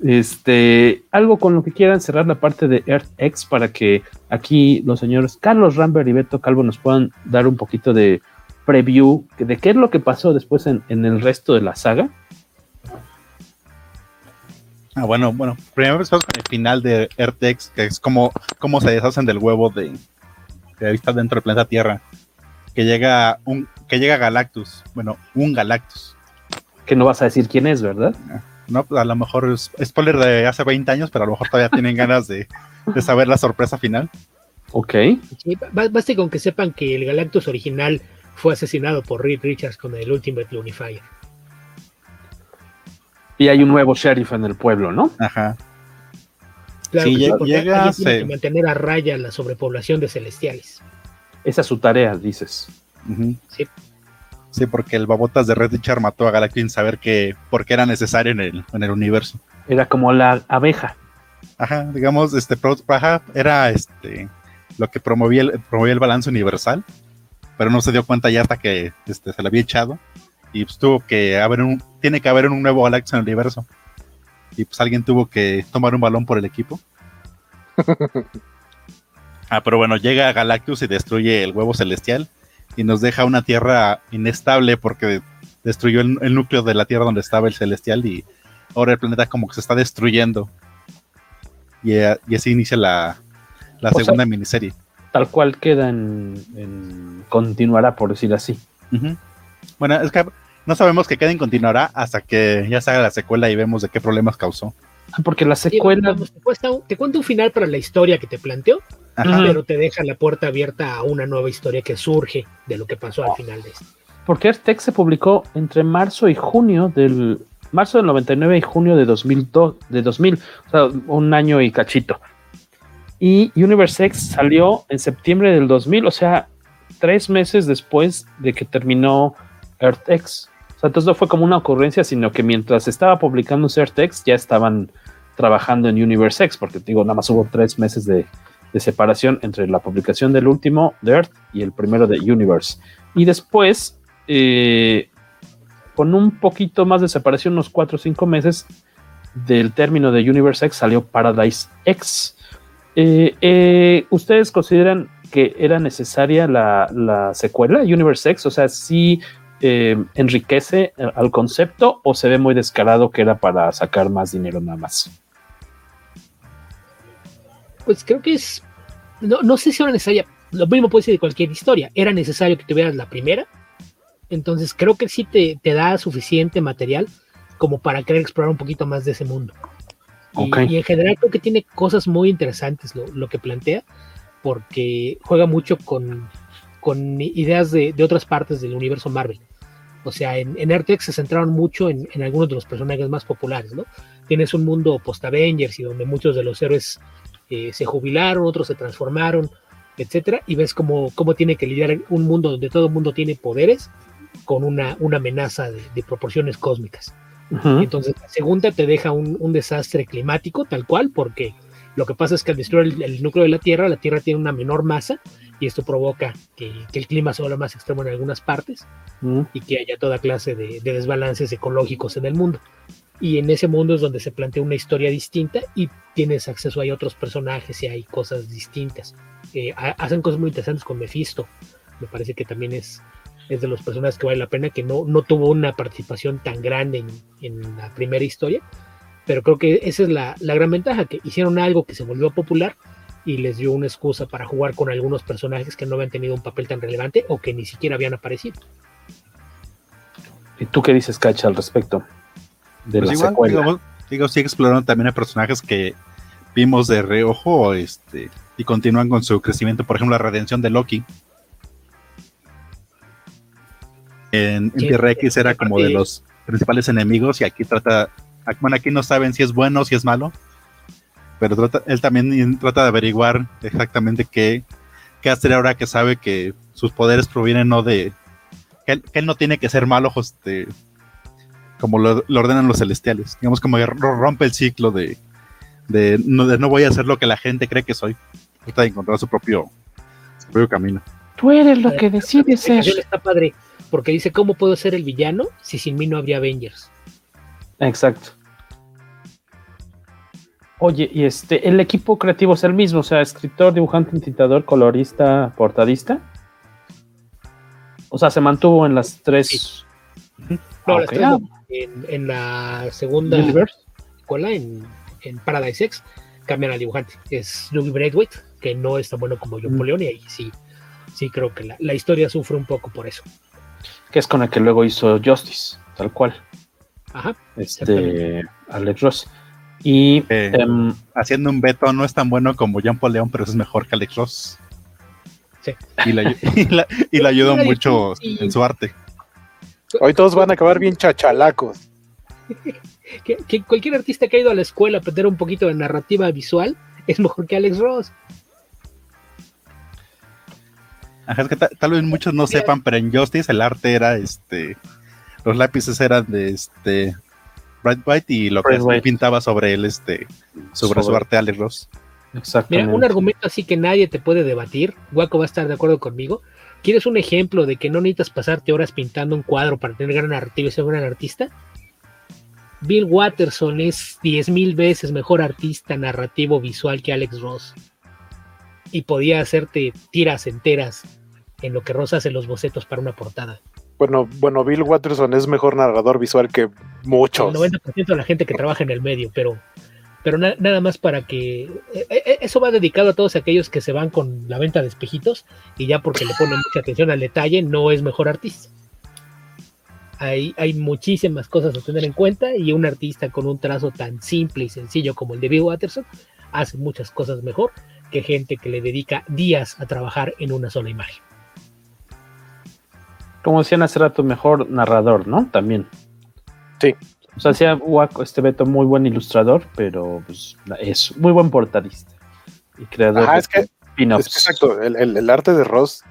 Este, algo con lo que quieran cerrar la parte de EarthX para que aquí los señores Carlos Rambert y Beto Calvo nos puedan dar un poquito de preview de qué es lo que pasó después en, en el resto de la saga. Ah, bueno, bueno, primero empezamos con el final de EarthX, que es como, como se deshacen del huevo de que está dentro del planeta Tierra. Que llega un, que llega Galactus, bueno, un Galactus. Que no vas a decir quién es, ¿verdad? No, pues, a lo mejor es spoiler de hace 20 años, pero a lo mejor todavía tienen ganas de, de saber la sorpresa final. Ok. Sí, basta con que sepan que el Galactus original fue asesinado por Reed Richards con el Ultimate Unifier. Y hay un nuevo sheriff en el pueblo, ¿no? Ajá. Claro, sí, claro, llega, tiene que mantener a raya la sobrepoblación de celestiales. Esa es su tarea, dices. Uh -huh. Sí. Sí, porque el babotas de Red Richard mató a Galactus sin saber que por qué era necesario en el, en el universo. Era como la abeja. Ajá, digamos, este ajá, era este lo que promovía el, promovía el balance universal, pero no se dio cuenta ya hasta que este, se lo había echado. Y pues tuvo que haber un, tiene que haber un nuevo Galactus en el universo. Y pues alguien tuvo que tomar un balón por el equipo. ah, pero bueno, llega Galactus y destruye el huevo celestial y nos deja una tierra inestable porque destruyó el, el, núcleo de la tierra donde estaba el celestial y ahora el planeta como que se está destruyendo. Y, y así inicia la, la segunda sea, miniserie. Tal cual queda en, en, continuará, por decir así. Uh -huh. Bueno, es que no sabemos que queda en continuará hasta que ya se haga la secuela y vemos de qué problemas causó. Porque la secuela. Sí, te, cuenta un final para la historia que te planteó, Ajá. pero te deja la puerta abierta a una nueva historia que surge de lo que pasó oh. al final de esto. Porque Artex se publicó entre marzo y junio del. Marzo del 99 y junio de 2002, de 2000, o sea, un año y cachito. Y Universe X salió en septiembre del 2000, o sea, tres meses después de que terminó EarthX. O sea, entonces no fue como una ocurrencia, sino que mientras estaba publicando EarthX ya estaban trabajando en Universe X, porque digo, nada más hubo tres meses de, de, separación entre la publicación del último de Earth y el primero de Universe. Y después, eh, con un poquito más de separación, unos cuatro o cinco meses del término de Universe X, salió Paradise X. Eh, eh, ¿Ustedes consideran que era necesaria la, la secuela, Universe X? O sea, sí eh, enriquece al concepto o se ve muy descarado que era para sacar más dinero nada más? Pues creo que es. No, no sé si era necesaria. Lo mismo puede ser de cualquier historia. Era necesario que tuvieras la primera. Entonces creo que sí te da suficiente material como para querer explorar un poquito más de ese mundo. Okay. Y, y, en general creo que tiene cosas muy interesantes lo, lo que plantea, porque juega mucho con, con ideas de, de, otras partes del universo Marvel. O sea, en, en Artex se centraron mucho en, en, algunos de los personajes más populares, ¿no? Tienes un mundo post-Avengers y donde muchos de los héroes eh, se jubilaron, otros se transformaron, etcétera, y ves cómo, cómo tiene que lidiar un mundo donde todo el mundo tiene poderes con una, una amenaza de, de proporciones cósmicas. Uh -huh. Entonces, la segunda te deja un, un, desastre climático, tal cual, porque lo que pasa es que al destruir el, el, núcleo de la Tierra, la Tierra tiene una menor masa y esto provoca que, que el clima se vuelva más extremo en algunas partes uh -huh. y que haya toda clase de, de, desbalances ecológicos en el mundo. Y en ese mundo es donde se plantea una historia distinta y tienes acceso a otros personajes y hay cosas distintas. Eh, hacen cosas muy interesantes con Mephisto. Me parece que también es, es de los personajes que vale la pena, que no, no tuvo una participación tan grande en, en la primera historia, pero creo que esa es la, la, gran ventaja, que hicieron algo que se volvió popular y les dio una excusa para jugar con algunos personajes que no habían tenido un papel tan relevante o que ni siquiera habían aparecido. ¿Y tú qué dices, Cacha, al respecto? De pues la igual, secuela? Digo, digo, sí exploraron también a personajes que vimos de reojo este, y continúan con su crecimiento, por ejemplo, la redención de Loki. En, en Tierra X era como de los principales enemigos y aquí trata, bueno, aquí no saben si es bueno o si es malo, pero trata, él también trata de averiguar exactamente qué, qué hacer ahora que sabe que sus poderes provienen no de, que él, que él no tiene que ser malo, este, como lo, lo, ordenan los celestiales, digamos como que rompe el ciclo de, de, no, de no voy a hacer lo que la gente cree que soy, trata de encontrar su propio, su propio camino. Tú eres lo que decides ser. Está padre, porque dice, ¿cómo puedo ser el villano si sin mí no habría Avengers? Exacto. Oye, y este, el equipo creativo es el mismo, o sea, escritor, dibujante, tintador, colorista, portadista. O sea, se mantuvo en las tres. Sí. No, okay. las tres en, en, la segunda escuela, en, en, Paradise X, cambian al dibujante. Es Louis Braithwaite, que no es tan bueno como John mm. Y ahí sí sí creo que la, la, historia sufre un poco por eso. Que es con el que luego hizo Justice, tal cual. Ajá. Este, Alex Ross. Y eh, um, haciendo un veto no es tan bueno como Jean Paul León, pero es mejor que Alex Ross. Sí. Y le y la, y la ayudó mucho en su arte. Hoy todos van a acabar bien chachalacos. que, que, cualquier artista que ha ido a la escuela a aprender un poquito de narrativa visual es mejor que Alex Ross. Ajá, es que tal vez muchos no sepan, pero en Justice el arte era este. Los lápices eran de este. Bright White y lo Bright que White. pintaba sobre él, este. Sobre, sobre. su arte Alex Ross. Mira, un argumento así que nadie te puede debatir. Waco va a estar de acuerdo conmigo. ¿Quieres un ejemplo de que no necesitas pasarte horas pintando un cuadro para tener gran narrativa y ser un gran artista? Bill Watterson es 10.000 veces mejor artista narrativo visual que Alex Ross y podía hacerte tiras enteras en lo que Ross hace los bocetos para una portada. Bueno, bueno, Bill Watterson es mejor narrador visual que muchos. El 90% de la gente que trabaja en el medio, pero, pero na nada más para que... Eh, eso va dedicado a todos aquellos que se van con la venta de espejitos y ya porque le ponen mucha atención al detalle, no es mejor artista. Hay, hay muchísimas cosas a tener en cuenta y un artista con un trazo tan simple y sencillo como el de Bill Watterson hace muchas cosas mejor que gente que le dedica días a trabajar en una sola imagen. Como decían hace rato, mejor narrador, ¿no? También. Sí. O sea, hacía este Beto muy buen ilustrador, pero pues, es muy buen portadista y creador Ajá, de es que, es que exacto, el, el, el, arte de Ross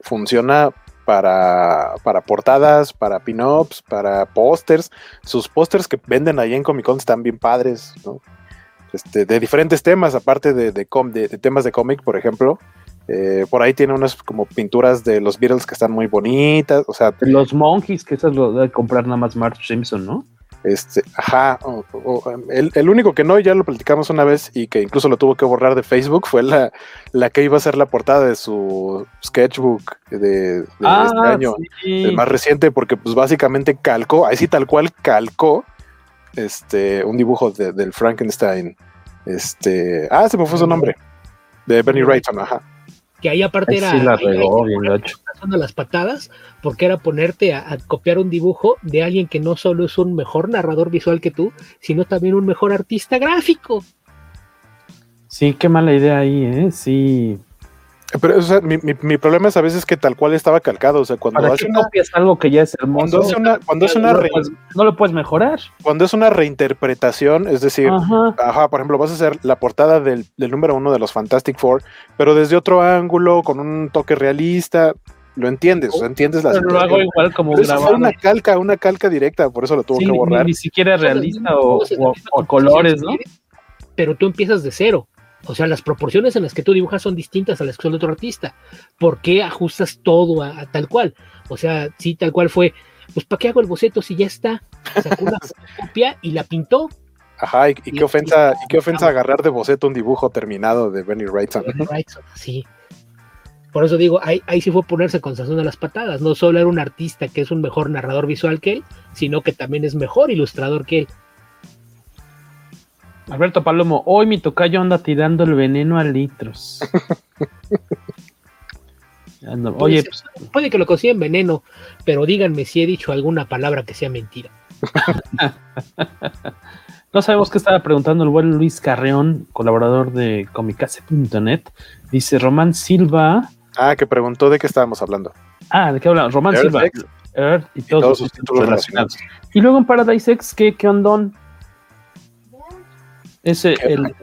funciona para, para portadas, para pin-ups, para pósters. Sus pósters que venden ahí en Comic Con están bien padres, ¿no? Este, de diferentes temas, aparte de, de, de, de temas de cómic, por ejemplo. Eh, por ahí tiene unas como pinturas de los Beatles que están muy bonitas. O sea, los Monkeys, que eso es lo de comprar nada más Mark Simpson, ¿no? Este, ajá, o, o, el, el, único que no, ya lo platicamos una vez y que incluso lo tuvo que borrar de Facebook, fue la, la que iba a ser la portada de su sketchbook de, de ah, este año, sí. el más reciente, porque pues básicamente calcó, ahí sí tal cual calcó este, un dibujo de, del Frankenstein. Este, ah, se me fue su nombre, de Benny Wrightson, ajá. Que ahí aparte era sí la regó, bien hecho. las patadas, porque era ponerte a, a, copiar un dibujo de alguien que no solo es un mejor narrador visual que tú, sino también un mejor artista gráfico. Sí, qué mala idea ahí, ¿eh? Sí. Pero o sea, mi, mi, mi, problema es a veces que tal cual estaba calcado. O sea, cuando ¿Para hace una, copias algo que ya es hermoso? Cuando es una, cuando es una no, re, lo puedes, no, lo puedes, mejorar. Cuando es una reinterpretación, es decir, ajá, ajá por ejemplo, vas a hacer la portada del, del, número uno de los Fantastic Four, pero desde otro ángulo, con un toque realista. Lo entiendes, o sea, entiendes la pero lo hago igual como pero fue una calca, una calca directa, por eso lo tuvo sí, que borrar. Ni, ni siquiera realista o, o, o colores, ¿no? Pero tú empiezas de cero. O sea, las proporciones en las que tú dibujas son distintas a las que son de otro artista. ¿Por qué ajustas todo a, a tal cual? O sea, sí, tal cual fue, pues ¿para qué hago el boceto si ya está? Sacó una copia y la pintó. Ajá, y qué ofensa, y qué ofensa agarrar de boceto un dibujo terminado de Benny Wrightson. Benny Wrightson, sí. Por eso digo, ahí, ahí sí fue ponerse con sazón a las patadas. No solo era un artista que es un mejor narrador visual que él, sino que también es mejor ilustrador que él. Alberto Palomo, hoy mi tocayo anda tirando el veneno a litros. oye, pues, puede que lo consigan veneno, pero díganme si he dicho alguna palabra que sea mentira. no sabemos qué estaba preguntando el buen Luis Carreón, colaborador de comicase.net. Dice Román Silva. Ah, que preguntó de qué estábamos hablando. Ah, ¿de qué hablamos? Román Silva. Earth y todos, sus títulos relacionados. Y luego en Paradise X, ¿qué, qué ondón? Ese, ¿Qué, el,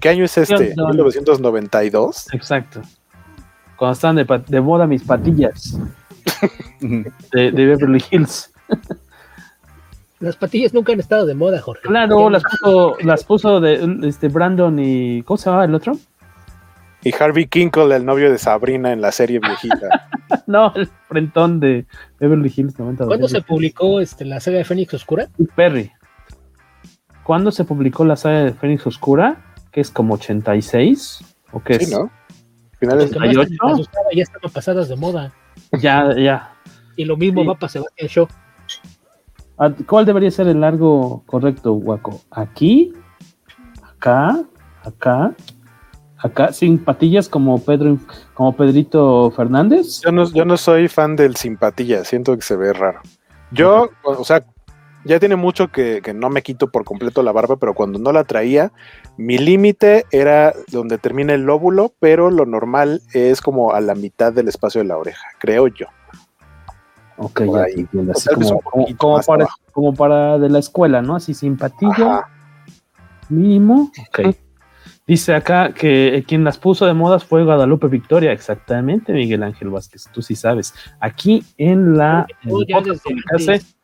¿Qué año es este? ondón? 1992. Exacto. Cuando estaban de, moda mis patillas de, de Beverly Hills. Las patillas nunca han estado de moda, Jorge. Claro, las puso, las puso de este Brandon y. ¿Cómo se llamaba el otro? Y Harvey Kinkle, el novio de Sabrina en la serie viejita. No, el frentón de Beverly Hills 90. ¿Cuándo se publicó este, la saga de Fénix Oscura? Perry. ¿Cuándo se publicó la saga de Fénix Oscura? Que es como 86. ¿O qué es? Sí, ¿no? Finales Porque más 88. me asustaba, ya estaban pasadas de moda. Ya, ya. Y lo mismo Sí. va para Sebastián Shaw. Ah, ¿Cuál debería ser el largo correcto, Guaco? ¿Aquí? ¿Acá? ¿Acá? ¿Acá? ¿Sin patillas como Pedro, como Pedrito Fernández? Yo no, yo no soy fan del simpatía, siento que se ve raro. Yo, o sea, ya tiene mucho que, que no me quito por completo la barba, pero cuando no la traía, mi límite era donde termina el lóbulo, pero lo normal es como a la mitad del espacio de la oreja, creo yo. Ok, Por ya ahí. entiendo, así como, un como- poquito como más para, abajo. como para de la escuela, ¿no? Así sin patilla, Ajá. mínimo. Ok. Dice acá que quien las puso de modas fue Guadalupe Victoria, exactamente, Miguel Ángel Vázquez, tú sí sabes. Aquí en la en el ya podcast desde.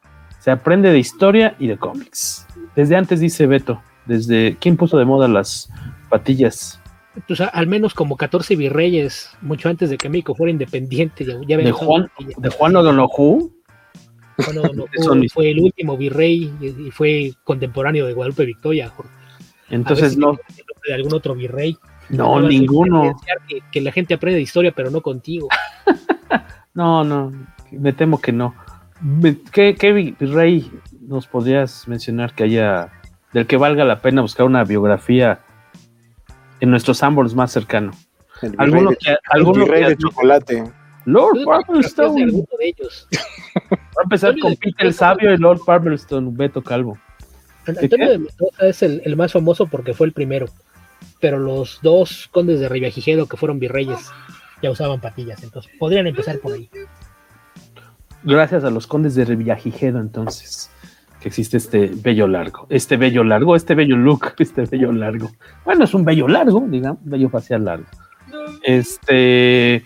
Se aprende de historia y de cómics. Desde antes dice Beto, desde quién puso de moda las patillas Pues, a- al menos como 14 virreyes, mucho antes de que México fuera independiente. Ya, ya de Juan de Juan O'Donoghue. Juan O'Donoghue fue el último virrey y y fue contemporáneo de Guadalupe Victoria. Jorge. Entonces si no, de algún otro virrey. no ninguno. Que, que la gente aprende de historia, pero no contigo. No, no, me temo que no. ¿Qué, qué virrey nos podrías mencionar que haya, del que valga la pena buscar una biografía en nuestro Sambors más cercano? El ¿Alguno de- que, el alguno virrey que de chocolate. Lord Palmerston. de alguno de ellos. Va a empezar con de Peter el. Sabio y Lord Palmerston, Beto Calvo. An- ¿De Antonio de Mendoza es el, el más famoso porque fue el primero. Pero los dos condes de Riviagigedo que fueron virreyes ya usaban patillas. Entonces podrían empezar por ahí. Gracias a los condes de Revillagigedo, entonces, que existe este bello largo. Este bello largo, este bello look, este bello largo. Bueno, es un bello largo, digamos, bello facial largo. Este.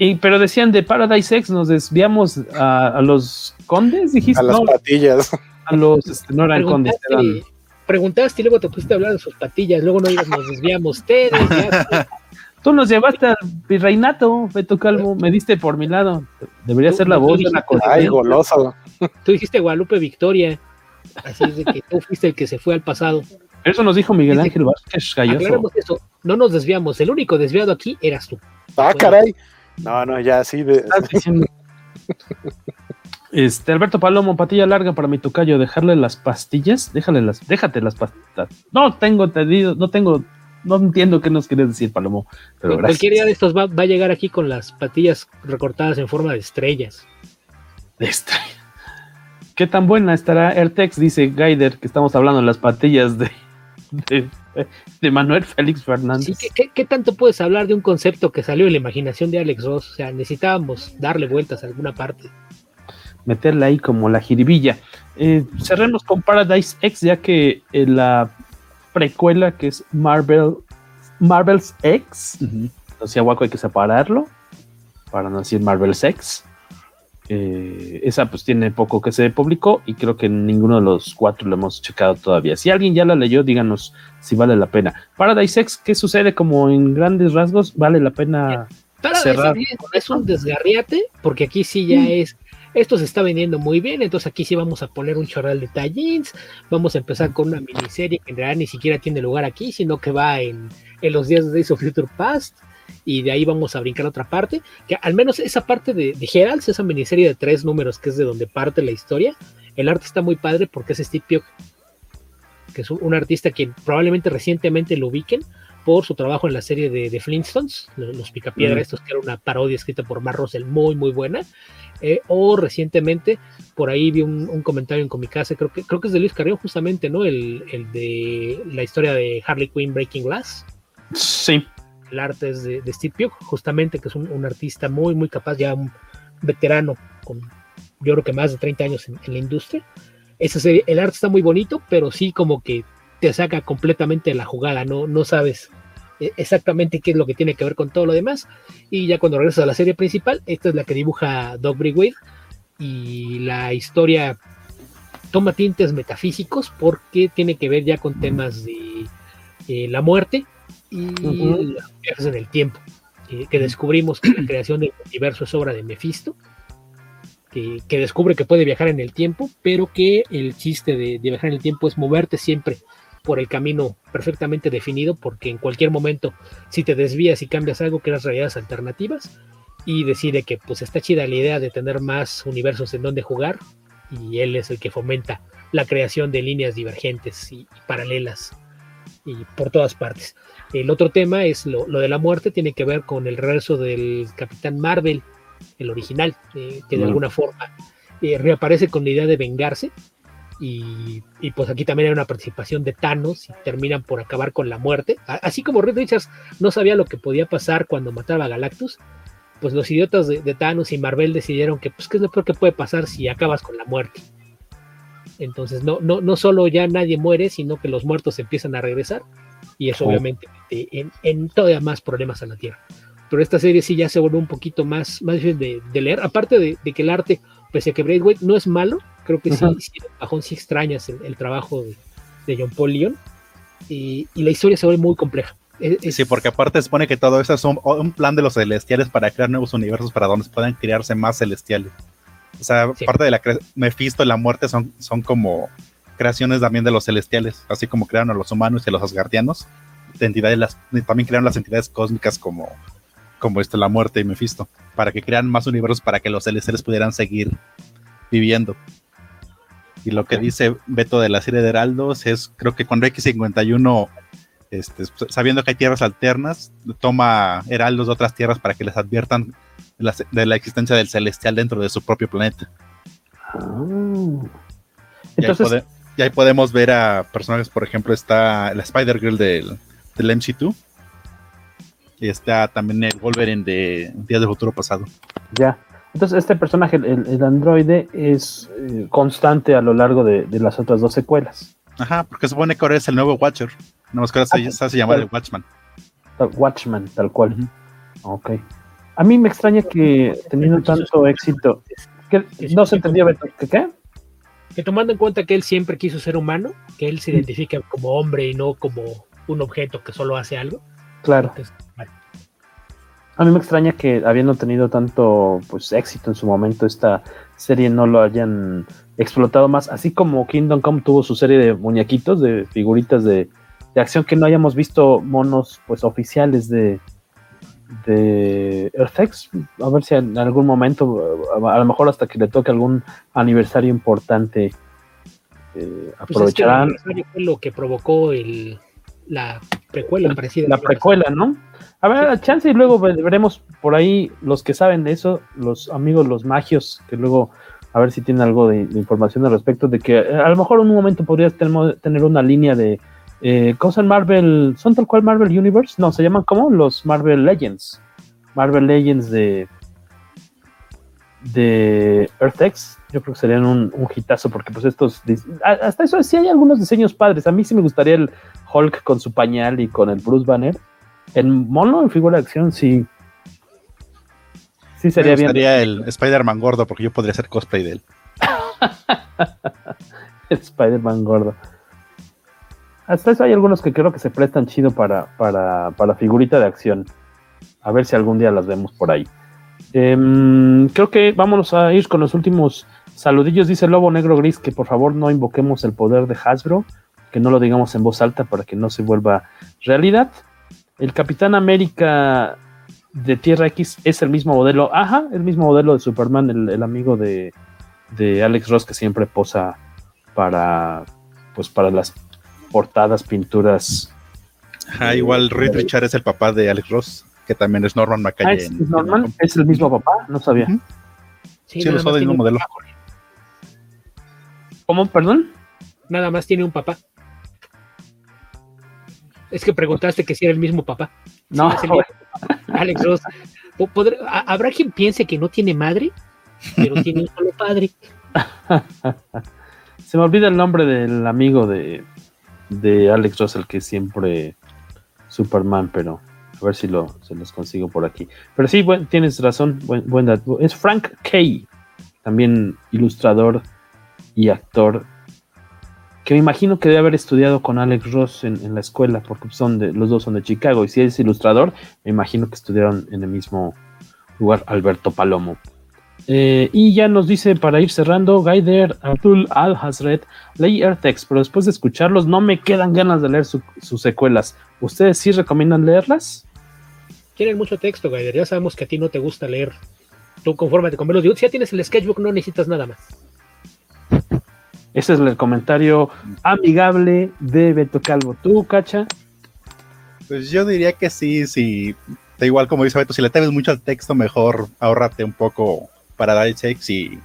Y, pero decían de Paradise X, nos desviamos a, a los condes, dijiste. A las no, patillas. a los, este, no eran condes, eran. Preguntaste, y luego te pusiste a hablar de sus patillas. Luego no digas, nos desviamos. Te desviaste. Tú nos llevaste al virreinato, Beto Calvo, me diste por mi lado. Debería Tú- ser la tú voz de dijiste- la cosa. Ay, goloso. Tú dijiste Guadalupe Victoria. Así es de que tú fuiste el que se fue al pasado. Eso nos dijo Miguel Ángel Vázquez Galloso. Eso. No nos desviamos. El único desviado aquí eras tú. Ah, caray. No, no, ya sí. de- Este, Alberto Palomo, patilla larga para mi tocayo, dejarle las pastillas, déjale las, déjate las pastillas. No tengo entendido, no tengo, no entiendo qué nos quieres decir, Palomo, pero Cualquier gracias. día de estos va, va a llegar aquí con las patillas recortadas en forma de estrellas. Este, ¿Qué tan buena estará AirTex? Dice Gaider, que estamos hablando de las patillas de, de, de Manuel Félix Fernández. Sí, ¿qué, qué, qué tanto puedes hablar de un concepto que salió de la imaginación de Alex Ross? O sea, necesitábamos darle vueltas a alguna parte. meterla ahí como la jiribilla. Eh, cerremos con Paradise X, ya que eh, la precuela que es Marvel, Marvel's X, o sea, Waco hay que separarlo para no decir Marvel's X. Eh, esa pues tiene poco que se publicó y creo que ninguno de los cuatro lo hemos checado todavía. Si alguien ya la leyó, díganos si vale la pena. Paradise X, ¿qué sucede? Como en grandes rasgos, vale la pena Paradise cerrar. Es un desgarriate, porque aquí sí ya es. Esto se está vendiendo muy bien, entonces aquí sí vamos a poner un chorral de tallins. Vamos a empezar con una miniserie que en realidad ni siquiera tiene lugar aquí, sino que va en, en los días de Days of Future Past. Y de ahí vamos a brincar a otra parte. Que al menos esa parte de, de Heralds, esa miniserie de tres números que es de donde parte la historia, el arte está muy padre porque es Steve Piock, que es un, artista que probablemente recientemente lo ubiquen por su trabajo en la serie de, de Flintstones, los, Picapiedra, Mm. estos que era una parodia escrita por Mark Russell, muy, muy buena. Eh, o recientemente, por ahí vi un, un comentario en Comicase, creo que, creo que es de Luis Carrión, justamente, ¿no? El, el de la historia de Harley Quinn Breaking Glass. Sí. El arte es de, de Steve Pugh, justamente, que es un, un artista muy, muy capaz, ya un veterano con yo creo que más de 30 años en, la industria. Serie, el arte está muy bonito, pero sí como que te saca completamente la jugada, no, no sabes exactamente qué es lo que tiene que ver con todo lo demás. Y ya cuando regresas a la serie principal, esta es la que dibuja Doug Brigwade y la historia toma tintes metafísicos porque tiene que ver ya con temas de eh, la muerte y los viajes en el tiempo. que descubrimos que la creación del universo es obra de Mephisto, que, descubre que puede viajar en el tiempo, pero que el chiste de, de viajar en el tiempo es moverte siempre por el camino perfectamente definido, porque en cualquier momento, si te desvías y cambias algo, creas realidades alternativas y decide que pues está chida la idea de tener más universos en donde jugar y él es el que fomenta la creación de líneas divergentes y, paralelas y por todas partes. El otro tema es lo, de la muerte, tiene que ver con el regreso del Capitán Marvel, el original, eh, que de alguna forma eh, reaparece con la idea de vengarse y, pues aquí también hay una participación de Thanos y terminan por acabar con la muerte. Así como Reed Richards no sabía lo que podía pasar cuando mataba a Galactus, pues los idiotas de, Thanos y Marvel decidieron que pues qué es lo peor que puede pasar si acabas con la muerte. Entonces no, no, no solo ya nadie muere, sino que los muertos empiezan a regresar y eso obviamente en, en, todavía más problemas a la Tierra. Pero esta serie sí ya se vuelve un poquito más, más difícil de, leer, aparte de, que el arte, pese a que Braithwaite no es malo, creo que sí, bajón sí extrañas el, trabajo de, John Paul Leon y, la historia se vuelve muy compleja. Sí, porque aparte supone que todo eso es un, plan de los celestiales para crear nuevos universos para donde puedan crearse más celestiales. O sea, parte de la Mephisto y la muerte son, son como creaciones también de los celestiales, así como crearon a los humanos y a los asgardianos, de entidades, las, también crearon las entidades cósmicas como, como este, la muerte y Mephisto, para que crean más universos para que los celestiales pudieran seguir viviendo. Y lo que dice Beto de la serie de Heraldos es, creo que cuando X51, este, sabiendo que hay tierras alternas, toma heraldos de otras tierras para que les adviertan de la, existencia del celestial dentro de su propio planeta. Entonces, y ahí, podemos ver a personajes, por ejemplo, está la Spider-Girl del, del MC2. Y está también el Wolverine de Días del Futuro Pasado. Ya. Entonces, este personaje, el, androide, es eh, constante a lo largo de, las otras dos secuelas. Ajá, porque supone que ahora es el nuevo Watcher. No más que ahora se, se, llama el Watchman. Watchman, tal cual. Ok. A mí me extraña que teniendo tanto éxito, que no se entendía, ¿que qué? Que tomando en cuenta que él siempre quiso ser humano, que él se identifica como hombre y no como un objeto que solo hace algo. Claro. A mí me extraña que habiendo tenido tanto pues éxito en su momento esta serie no lo hayan explotado más, así como Kingdom Come tuvo su serie de muñequitos, de figuritas de, de acción que no hayamos visto monos pues oficiales de, de Earthex, a ver si en algún momento, a lo mejor hasta que le toque algún aniversario importante, eh, pues aprovecharán. fue lo que provocó el, la precuela parecida. La precuela, ¿no? A ver, chance y luego veremos por ahí los que saben de eso, los amigos, los magios, que luego a ver si tienen algo de, información al respecto, de que a lo mejor en un momento podrías tener una línea de eh, cosas Marvel, ¿son tal cual Marvel Universe? No, se llaman como los Marvel Legends. Marvel Legends de de EarthX, yo creo que serían un, un hitazo porque pues estos, hasta eso sí hay algunos diseños padres, a mí sí me gustaría el Hulk con su pañal y con el Bruce Banner, en mono, en figura de acción, sí, sí sería me gustaría el Spider-Man gordo porque yo podría hacer cosplay de él. Spider-Man gordo. Hasta eso hay algunos que creo que se prestan chido para, para, para figurita de acción. A ver si algún día las vemos por ahí. Em, creo que vámonos a ir con los últimos saludillos. Dice Lobo Negro Gris que por favor no invoquemos el poder de Hasbro, que no lo digamos en voz alta para que no se vuelva realidad. El Capitán América de Tierra X es el mismo modelo, ajá, el mismo modelo de Superman, el, amigo de, de, Alex Ross que siempre posa para, pues para las portadas, pinturas. Ajá, igual Reed Richard es el papá de Alex Ross, que también es Norman McCain. Ah, ¿es, Norman? ¿Es el mismo papá? No sabía. Sí, sí lo del mismo modelo. ¿Cómo? ¿Perdón? Nada más tiene un papá. Es que preguntaste que si era el mismo papá. No. Alex Ross. ¿Habrá quien piense que no tiene madre? pero tiene un solo padre. Se me olvida el nombre del amigo de, de Alex Russell, que es siempre Superman, pero a ver si lo, se los consigo por aquí. Pero sí, buen, tienes razón, buen, buen dato. Es Frank Kay, también ilustrador y actor, que me imagino que debe haber estudiado con Alex Ross en, la escuela, porque son los dos son de Chicago, y si es ilustrador, me imagino que estudiaron en el mismo lugar Alberto Palomo. Eh, y ya nos dice para ir cerrando, Gaider Abdul Al Hazret, leí Airtex, pero después de escucharlos no me quedan ganas de leer su, sus secuelas. ¿Ustedes sí recomiendan leerlas? Tienen mucho texto, Gaider. Ya sabemos que a ti no te gusta leer. Tú confórmate con verlos. Si ya tienes el sketchbook, no necesitas nada más. Ese es el comentario amigable de Beto Calvo. ¿Tú, Cacha? Pues yo diría que sí, sí. Da igual como dice Beto, si le temes mucho al texto, mejor ahórrate un poco para dar sex y,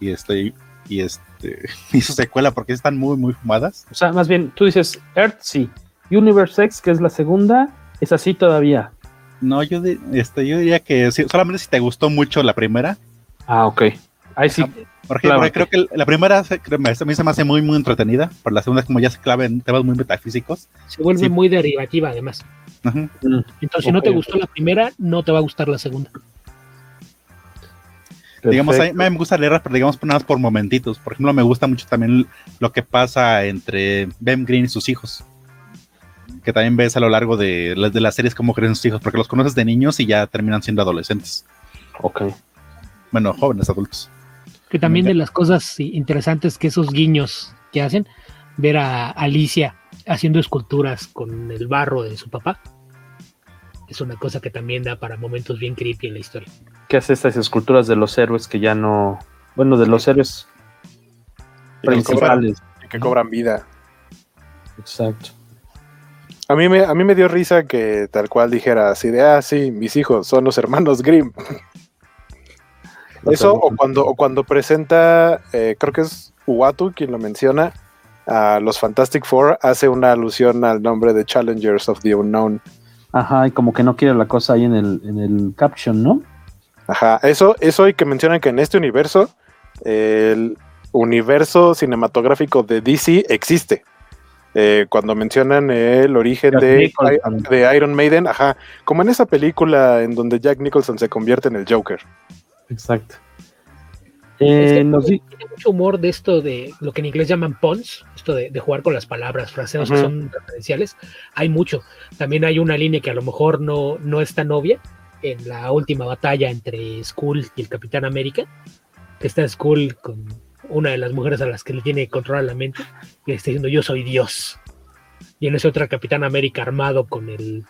y este y este y su secuela porque están muy muy fumadas. O sea, más bien tú dices Earth sí, Universe X que es la segunda es así todavía. No, yo este yo diría que sí, solamente si te gustó mucho la primera. Ah, ok. Ahí sí. Porque, claro, porque creo que la primera a mí se me hace muy muy entretenida, pero la segunda como ya se clave en temas muy metafísicos. Se vuelve sí. muy derivativa además. Uh -huh. Entonces, si no te gustó la primera, no te va a gustar la segunda. Perfecto. Digamos, a mí me gusta leerlas, pero digamos nada más por momentitos. Por ejemplo, me gusta mucho también lo que pasa entre Ben Green y sus hijos. Que también ves a lo largo de, de las series cómo crecen sus hijos, porque los conoces de niños y ya terminan siendo adolescentes. Ok. Bueno, jóvenes adultos. Que también de las cosas interesantes que esos guiños que hacen, ver a Alicia haciendo esculturas con el barro de su papá, es una cosa que también da para momentos bien creepy en la historia que hace estas esculturas de los héroes que ya no. Bueno, de los héroes principales. Que cobran, que cobran vida. Exacto. A mí, me, a mí me dio risa que tal cual dijera así de, ah, sí, mis hijos son los hermanos Grimm. Eso, o cuando, o cuando presenta, eh, creo que es Uatu quien lo menciona, a los Fantastic Four, hace una alusión al nombre de Challengers of the Unknown. Ajá, y como que no quiere la cosa ahí en el, en el caption, ¿no? Ajá, eso, eso y que mencionan que en este universo, el universo cinematográfico de DC existe. Eh, cuando mencionan el origen de, de, Iron Maiden, ajá, como en esa película en donde Jack Nicholson se convierte en el Joker. Exacto. Eh, es. Tiene mucho humor de esto de lo que en inglés llaman puns, esto de, de jugar con las palabras, fraseos uh -huh. que son referenciales. Hay mucho. También hay una línea que a lo mejor no, no es tan obvia, en la última batalla entre Skull y el Capitán América, que está Skull con una de las mujeres a las que le tiene que controlar la mente, y le está diciendo yo soy Dios. Y en ese otro Capitán América armado con el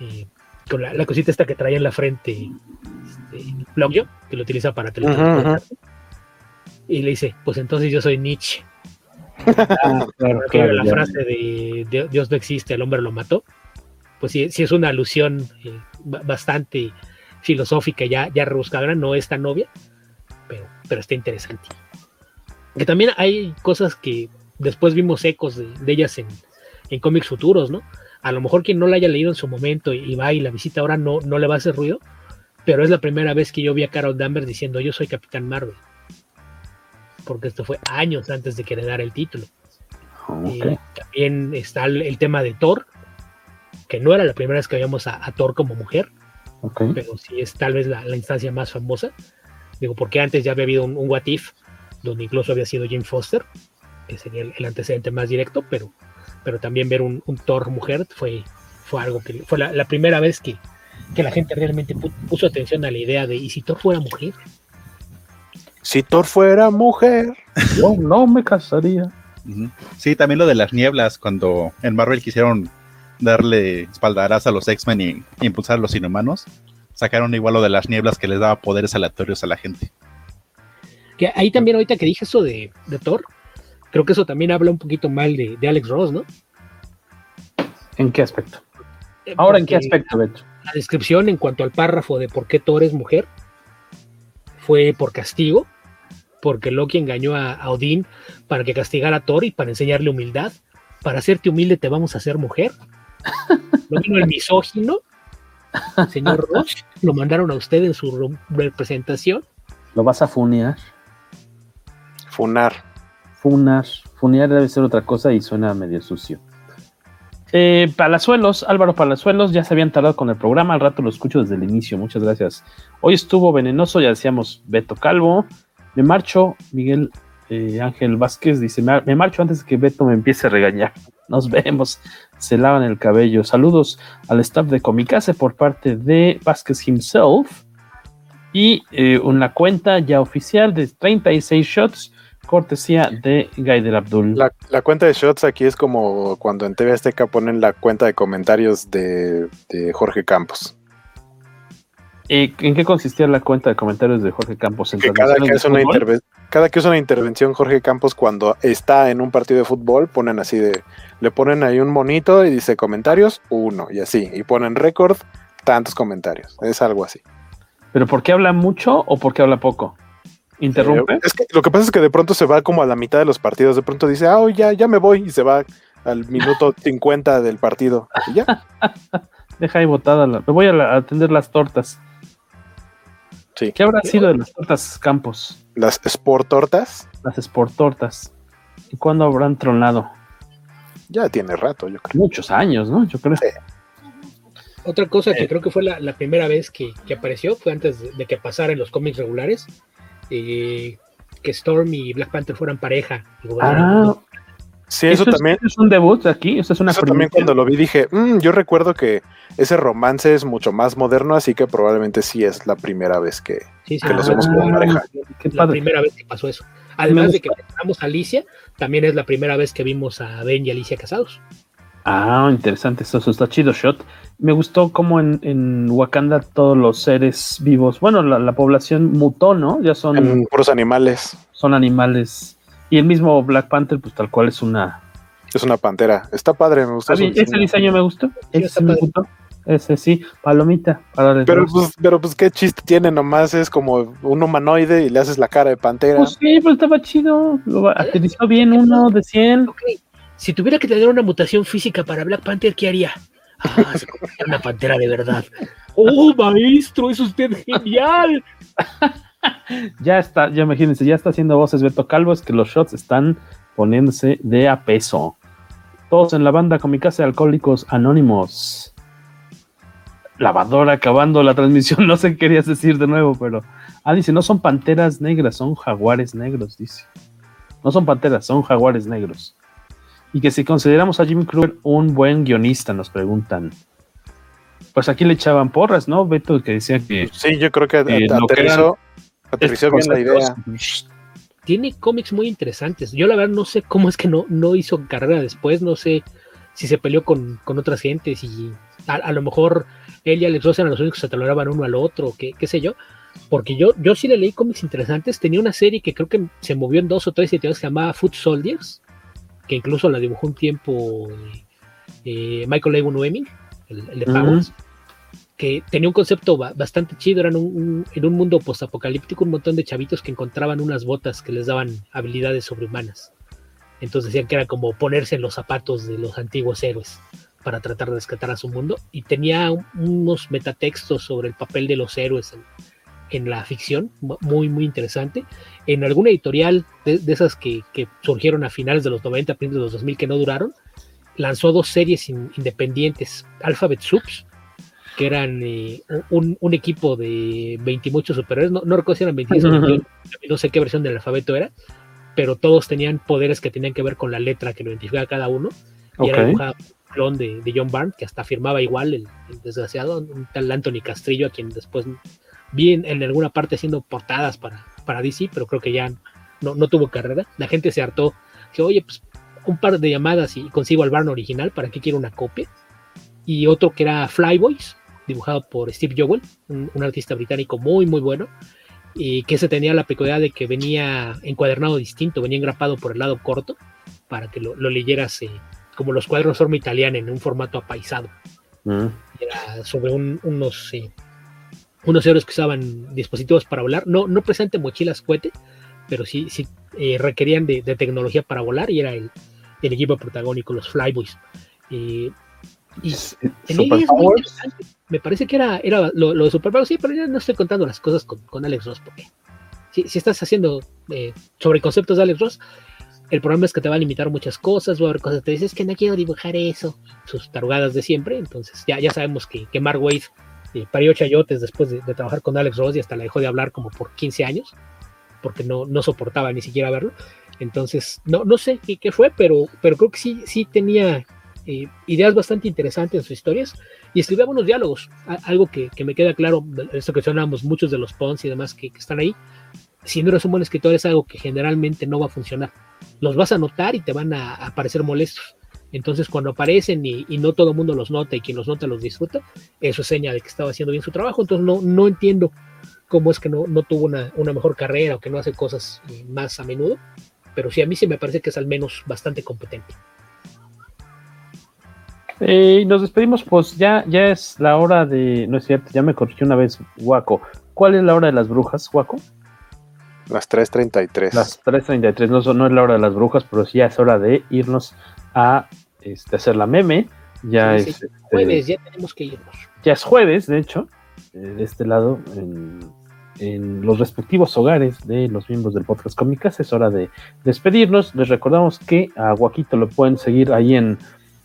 eh, con la, la, cosita esta que traía en la frente este, que lo utiliza para teletransportar. Uh -huh. Y le dice, pues entonces yo soy Nietzsche. ah, claro, claro, la ya. frase de Dios no existe, el hombre lo mató pues sí, sí es una alusión eh, bastante filosófica, ya, ya rebuscadora, no es tan obvia, pero, pero está interesante. Que también hay cosas que después vimos ecos de, de ellas en, en, cómics futuros, ¿no? A lo mejor quien no la haya leído en su momento y, y, va y la visita ahora no, no le va a hacer ruido, pero es la primera vez que yo vi a Carol Danvers diciendo yo soy Capitán Marvel. Porque esto fue años antes de que le dara el título. Okay. Eh, también está el, el tema de Thor, que no era la primera vez que veíamos a, a Thor como mujer, okay. pero sí es tal vez la, la, instancia más famosa. Digo, porque antes ya había habido un, un, What If, donde incluso había sido Jane Foster, que sería el, el antecedente más directo, pero, pero también ver un, un, Thor mujer fue, fue algo que fue la, la primera vez que, que, la gente realmente puso atención a la idea de, ¿y si Thor fuera mujer? Si Thor fuera mujer, yo no me casaría. Sí, también lo de las nieblas, cuando en Marvel quisieron darle espaldarazo a los X-Men y, y, impulsar a los inhumanos, sacaron igual lo de las nieblas que les daba poderes aleatorios a la gente. Que ahí también ahorita que dije eso de, de Thor, creo que eso también habla un poquito mal de, de Alex Ross, ¿no? ¿En qué aspecto? Eh, Ahora, ¿en qué aspecto, Beto? La descripción en cuanto al párrafo de por qué Thor es mujer fue por castigo, porque Loki engañó a, a Odín para que castigara a Thor y para enseñarle humildad. Para hacerte humilde te vamos a hacer mujer. No vino el misógino, señor Ross, lo mandaron a usted en su representación. ¿Lo vas a funear? Funar. Funar. Funear debe ser otra cosa y suena medio sucio. Eh, Palazuelos, Álvaro Palazuelos, ya se habían tardado con el programa, al rato lo escucho desde el inicio, muchas gracias. Hoy estuvo venenoso, ya decíamos Beto Calvo. Me marcho, Miguel eh, Ángel Vázquez dice, me, marcho antes de que Beto me empiece a regañar. Nos vemos, se lavan el cabello. Saludos al staff de Comicase por parte de Vázquez himself. Y eh, una cuenta ya oficial de 36 shots, cortesía de Gaider Abdul. La, la, cuenta de shots aquí es como cuando en TV Azteca ponen la cuenta de comentarios de, de Jorge Campos. Eh, ¿En qué consistía la cuenta de comentarios de Jorge Campos? Que cada, que es una cada que es una intervención Jorge Campos cuando está en un partido de fútbol, ponen así de, le ponen ahí un monito y dice comentarios, uno, y así, y ponen récord, tantos comentarios, es algo así. ¿Pero por qué habla mucho o por qué habla poco? ¿Interrumpe? Eh, es que lo que pasa es que de pronto se va como a la mitad de los partidos, de pronto dice, ah, oh, ya, ya me voy, y se va al minuto 50 del partido, y ya. Deja ahí botada, la, me voy a, la, a atender las tortas. Sí. ¿Qué habrá sido de las tortas Campos? ¿Las Sport Tortas? Las Sport Tortas. ¿Y cuándo habrán tronado? Ya tiene rato, yo creo. Muchos años, ¿no? Yo creo. Sí. Otra cosa que creo que fue la, la primera vez que, que, apareció fue antes de, de, que pasara en los cómics regulares. Eh, que Storm y Black Panther fueran pareja. Ah, sí, eso, ¿Eso también. Es, es un debut aquí. Eso es una eso también cuando lo vi dije, mmm, yo recuerdo que ese romance es mucho más moderno, así que probablemente sí es la primera vez que, sí, sí, que los vemos como pareja. Qué la primera vez que pasó eso. Además de que mencionamos a Alicia, también es la primera vez que vimos a Ben y Alicia casados. Ah, interesante, eso, eso está chido, Shot. Me gustó como en, en, Wakanda todos los seres vivos, bueno, la, la población mutó, ¿no? Ya son... En puros animales. Son animales. Y el mismo Black Panther, pues tal cual es una... Es una pantera. Está padre, me gustó. Ah, ese diseño. me gustó. Sí, ese me gustó. Ese sí, palomita. Para pero, pues, pero pues qué chiste tiene nomás, es como un humanoide y le haces la cara de pantera. Pues sí, pues estaba chido. Lo aterrizó bien uno de 100. Okay. Si tuviera que tener una mutación física para Black Panther, ¿qué haría? Ah, se convertiría en una pantera de verdad. ¡Oh, maestro! ¡Es usted genial! ya está, ya imagínense, ya está haciendo voces Beto Calvo, es que los shots están poniéndose de a peso. Todos en la banda Comicase Alcohólicos Anónimos. Lavadora acabando la transmisión, no sé qué querías decir de nuevo, pero. Ah, dice, no son panteras negras, son jaguares negros, dice. No son panteras, son jaguares negros. Y que si consideramos a Jimmy Kruger un buen guionista, nos preguntan. Pues aquí le echaban porras, ¿no? Beto que decía que. Sí, yo creo que eh, aterrizó, aterrizó bien la idea. Tiene cómics muy interesantes. Yo la verdad no sé cómo es que no, no hizo carrera después, no sé si se peleó con, con otras gentes y a, a, lo mejor él y Alex Ross eran los únicos que se toleraban uno al otro, qué, qué sé yo. Porque yo, yo sí le leí cómics interesantes. Tenía una serie que creo que se movió en dos o tres editoriales que se llamaba Foot Soldiers, que incluso la dibujó un tiempo eh, Michael Ewan Weming, el, el de Powers, uh -huh. que tenía un concepto bastante chido. Eran un, un, en un mundo postapocalíptico un montón de chavitos que encontraban unas botas que les daban habilidades sobrehumanas. Entonces decían que era como ponerse en los zapatos de los antiguos héroes para tratar de rescatar a su mundo. Y tenía unos metatextos sobre el papel de los héroes en, en la ficción, muy, muy interesante. En alguna editorial de, de esas que, que, surgieron a finales de los 90, principios de los 2000 que no duraron, lanzó dos series in, independientes, Alphabet Subs, que eran eh, un, un, equipo de 20 y muchos superhéroes, no, no recuerdo si eran 26 uh -huh. no sé qué versión del alfabeto era, pero todos tenían poderes que tenían que ver con la letra que lo identificaba cada uno. Y okay. era dibujado clon de, de, John Barnes, que hasta firmaba igual el, el, desgraciado, un tal Anthony Castrillo, a quien después vi en, en, alguna parte haciendo portadas para, para DC, pero creo que ya no, no, tuvo carrera. La gente se hartó, que oye, pues un par de llamadas y consigo al Barn original, ¿para qué quiero una copia? Y otro que era Flyboys, dibujado por Steve Jowell, un, un artista británico muy, muy bueno, y que se tenía la peculiaridad de que venía encuadernado distinto, venía engrapado por el lado corto, para que lo, lo leyeras eh, como los cuadros forma italiana en un formato apaisado. Mm. Era sobre un, unos, eh, unos héroes que usaban dispositivos para volar, no, no presente mochilas cohete, pero sí, sí eh, requerían de, de, tecnología para volar y era el, el equipo protagónico, los Flyboys. Eh, y me parece que era, era lo, lo de Superpower, sí, pero ya no estoy contando las cosas con, con Alex Ross porque si, si estás haciendo eh, sobre conceptos de Alex Ross, el problema es que te va a limitar muchas cosas, va a haber cosas que te dices que no quiero dibujar eso, sus tarugadas de siempre, entonces ya, ya sabemos que, que Mark Wade eh, parió chayotes después de, de, trabajar con Alex Ross y hasta la dejó de hablar como por 15 años, porque no, no soportaba ni siquiera verlo, entonces no, no sé qué, qué fue, pero, pero creo que sí, sí tenía eh, ideas bastante interesantes en sus historias. Y escribía buenos diálogos, algo que, que, me queda claro, esto que sonamos muchos de los Pons y demás que, que están ahí, si no eres un buen escritor es algo que generalmente no va a funcionar. Los vas a notar y te van a, a parecer molestos. Entonces, cuando aparecen y, y, no todo el mundo los nota y quien los nota los disfruta, eso es señal de que estaba haciendo bien su trabajo. Entonces, no, no entiendo cómo es que no, no tuvo una, una, mejor carrera o que no hace cosas más a menudo. Pero sí, a mí sí me parece que es al menos bastante competente. Eh, nos despedimos, pues ya, ya es la hora de. No es cierto, ya me corrigió una vez, Waco. ¿Cuál es la hora de las brujas, Waco? Las 3.33. Las 3.33, no, no es la hora de las brujas, pero sí ya es hora de irnos a este, hacer la meme. Ya sí, es sí. jueves, ya tenemos que irnos. Ya es jueves, de hecho, eh, de este lado, en, en, los respectivos hogares de los miembros del podcast Cómicas. Es hora de despedirnos. Les recordamos que a Guaquito lo pueden seguir ahí en,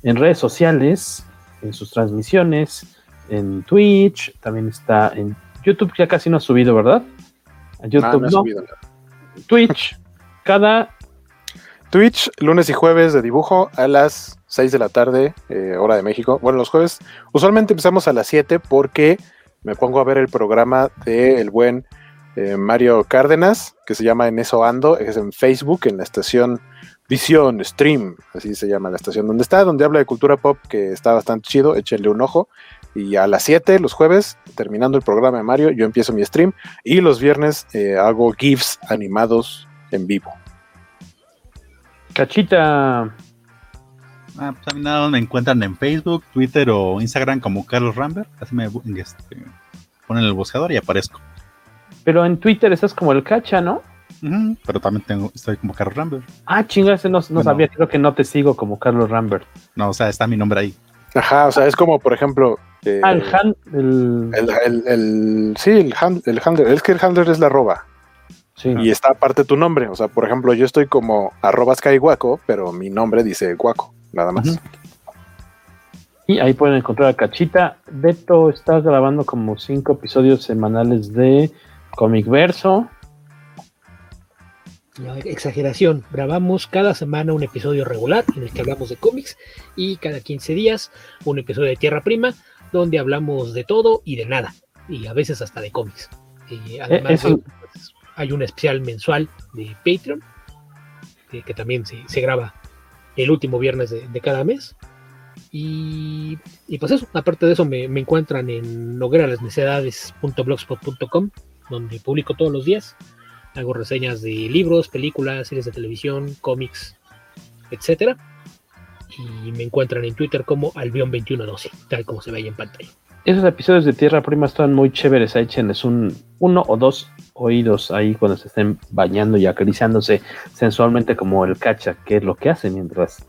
en redes sociales, en sus transmisiones, en Twitch, también está en YouTube, ya casi no ha subido, ¿verdad? A YouTube Ah, no no. subido nada. Twitch, cada Twitch, lunes y jueves de dibujo a las 6 de la tarde, eh, hora de México. Bueno, los jueves usualmente empezamos a las 7 porque me pongo a ver el programa del el buen eh, Mario Cárdenas, que se llama En eso ando, es en Facebook, en la estación Visión Stream, así se llama la estación donde está, donde habla de cultura pop, que está bastante chido, échenle un ojo. Y a las 7, los jueves, terminando el programa de Mario, yo empiezo mi stream. Y los viernes eh, hago GIFs animados en vivo. Cachita. Ah, pues a mí nada más me encuentran en Facebook, Twitter o Instagram como Carlos Rambert. Así me este, ponen el buscador y aparezco. Pero en Twitter estás como el cacha, ¿no? Pero también tengo, estoy como Carlos Rambert. Ah, chinga, ese no, no Bueno. sabía, creo que no te sigo como Carlos Rambert. No, o sea, está mi nombre ahí. Ajá, o sea, es como, por ejemplo. eh, Ah, el Han, el... el, el- el- sí, el, hand- el handler. Es que el handler es la arroba. Sí. Y está aparte tu nombre. O sea, por ejemplo, yo estoy como arroba skyguaco, pero mi nombre dice guaco, nada más. Y ahí pueden encontrar a Cachita. Beto está grabando como cinco episodios semanales de Comic Verso. No, exageración. Grabamos cada semana un episodio regular en el que hablamos de cómics y cada 15 días un episodio de Tierra Prima donde hablamos de todo y de nada y a veces hasta de cómics. Y además eso- de- pues, hay un especial mensual de Patreon que, que también se, graba el último viernes de, cada mes. Y, pues eso, aparte de eso me, encuentran en nogueralasnecedades.blogspot.com donde publico todos los días hago reseñas de libros, películas, series de televisión, cómics, etcétera. Y me encuentran en Twitter como Albion2112, tal como se ve ahí en pantalla. Esos episodios de Tierra Prima están muy chéveres. Échenles un uno o dos oídos ahí cuando se estén bañando y acariciándose sensualmente como el cacha, que es lo que hace mientras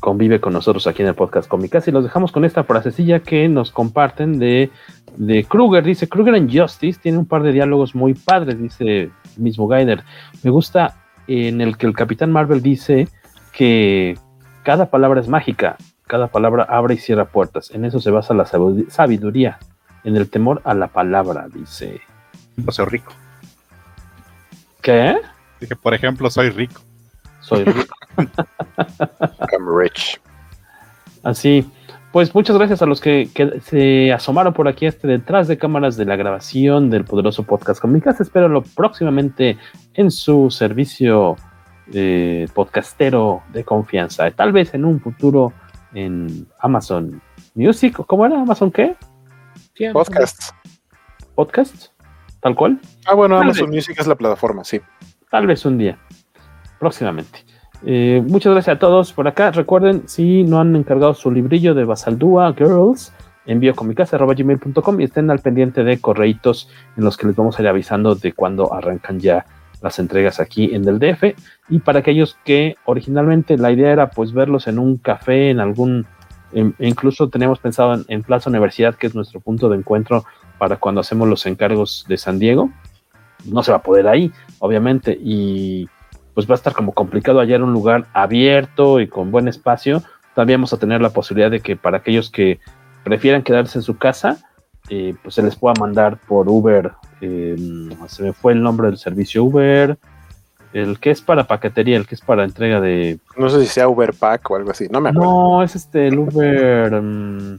convive con nosotros aquí en el podcast Cómicas. Y los dejamos con esta frasecilla que nos comparten de, de Kruger. Dice, Kruger en Justice tiene un par de diálogos muy padres, dice el mismo Gaider. Me gusta en el que el Capitán Marvel dice que cada palabra es mágica, cada palabra abre y cierra puertas. En eso se basa la sabidu- sabiduría, en el temor a la palabra, dice. O soy rico. ¿Qué? Dije, por ejemplo, soy rico. Soy rico. I'm rich. Así. Pues muchas gracias a los que, que se asomaron por aquí a este detrás de cámaras de la grabación del poderoso podcast Comunicas. Espero próximamente en su servicio eh, podcastero de confianza. Tal vez en un futuro en Amazon Music. ¿o ¿Cómo era? ¿Amazon qué? Podcast. ¿Podcast? ¿Tal cual? Ah, bueno, Tal Amazon vez. Music es la plataforma, sí. Tal vez un día. Próximamente. Eh, muchas gracias a todos por acá. Recuerden, si no han encargado su librillo de Basaldúa Girls, envío gmail.com y estén al pendiente de correitos en los que les vamos a ir avisando de cuando arrancan ya las entregas aquí en el DF. Y para aquellos que originalmente la idea era pues verlos en un café, en algún, en- incluso teníamos pensado en, en Plaza Universidad, que es nuestro punto de encuentro para cuando hacemos los encargos de San Diego. no se va a poder ahí, obviamente, y pues va a estar como complicado hallar un lugar abierto y con buen espacio. También vamos a tener la posibilidad de que para aquellos que prefieran quedarse en su casa, eh, pues se les pueda mandar por Uber. Eh, se me fue el nombre del servicio Uber. El que es para paquetería, el que es para entrega de. No sé si sea Uber Pack o algo así, no me acuerdo. No, es este, el Uber. um,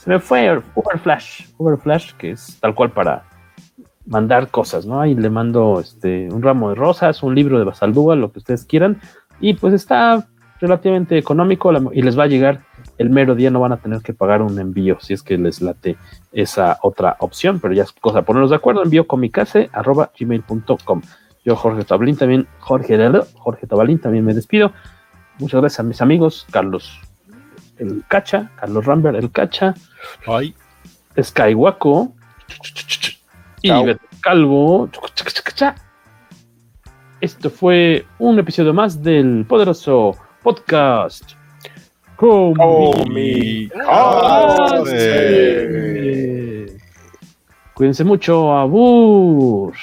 se me fue Uber Flash. Uber Flash, que es tal cual para mandar cosas, ¿no? Ahí le mando este, un ramo de rosas, un libro de Basaldúa, lo que ustedes quieran. Y pues está relativamente económico y les va a llegar el mero día, no van a tener que pagar un envío si es que les late esa otra opción, pero ya es cosa ponernos de acuerdo. Envío arroba gmail.com. Yo, Jorge Tabalín, también, Jorge, Jorge Tabalín, también me despido. Muchas gracias a mis amigos, Carlos el Cacha, Carlos Rambert el Cacha, Ay. Skywaco y Calvo. Esto fue un episodio más del poderoso podcast. Comicase. Cuídense mucho, abur.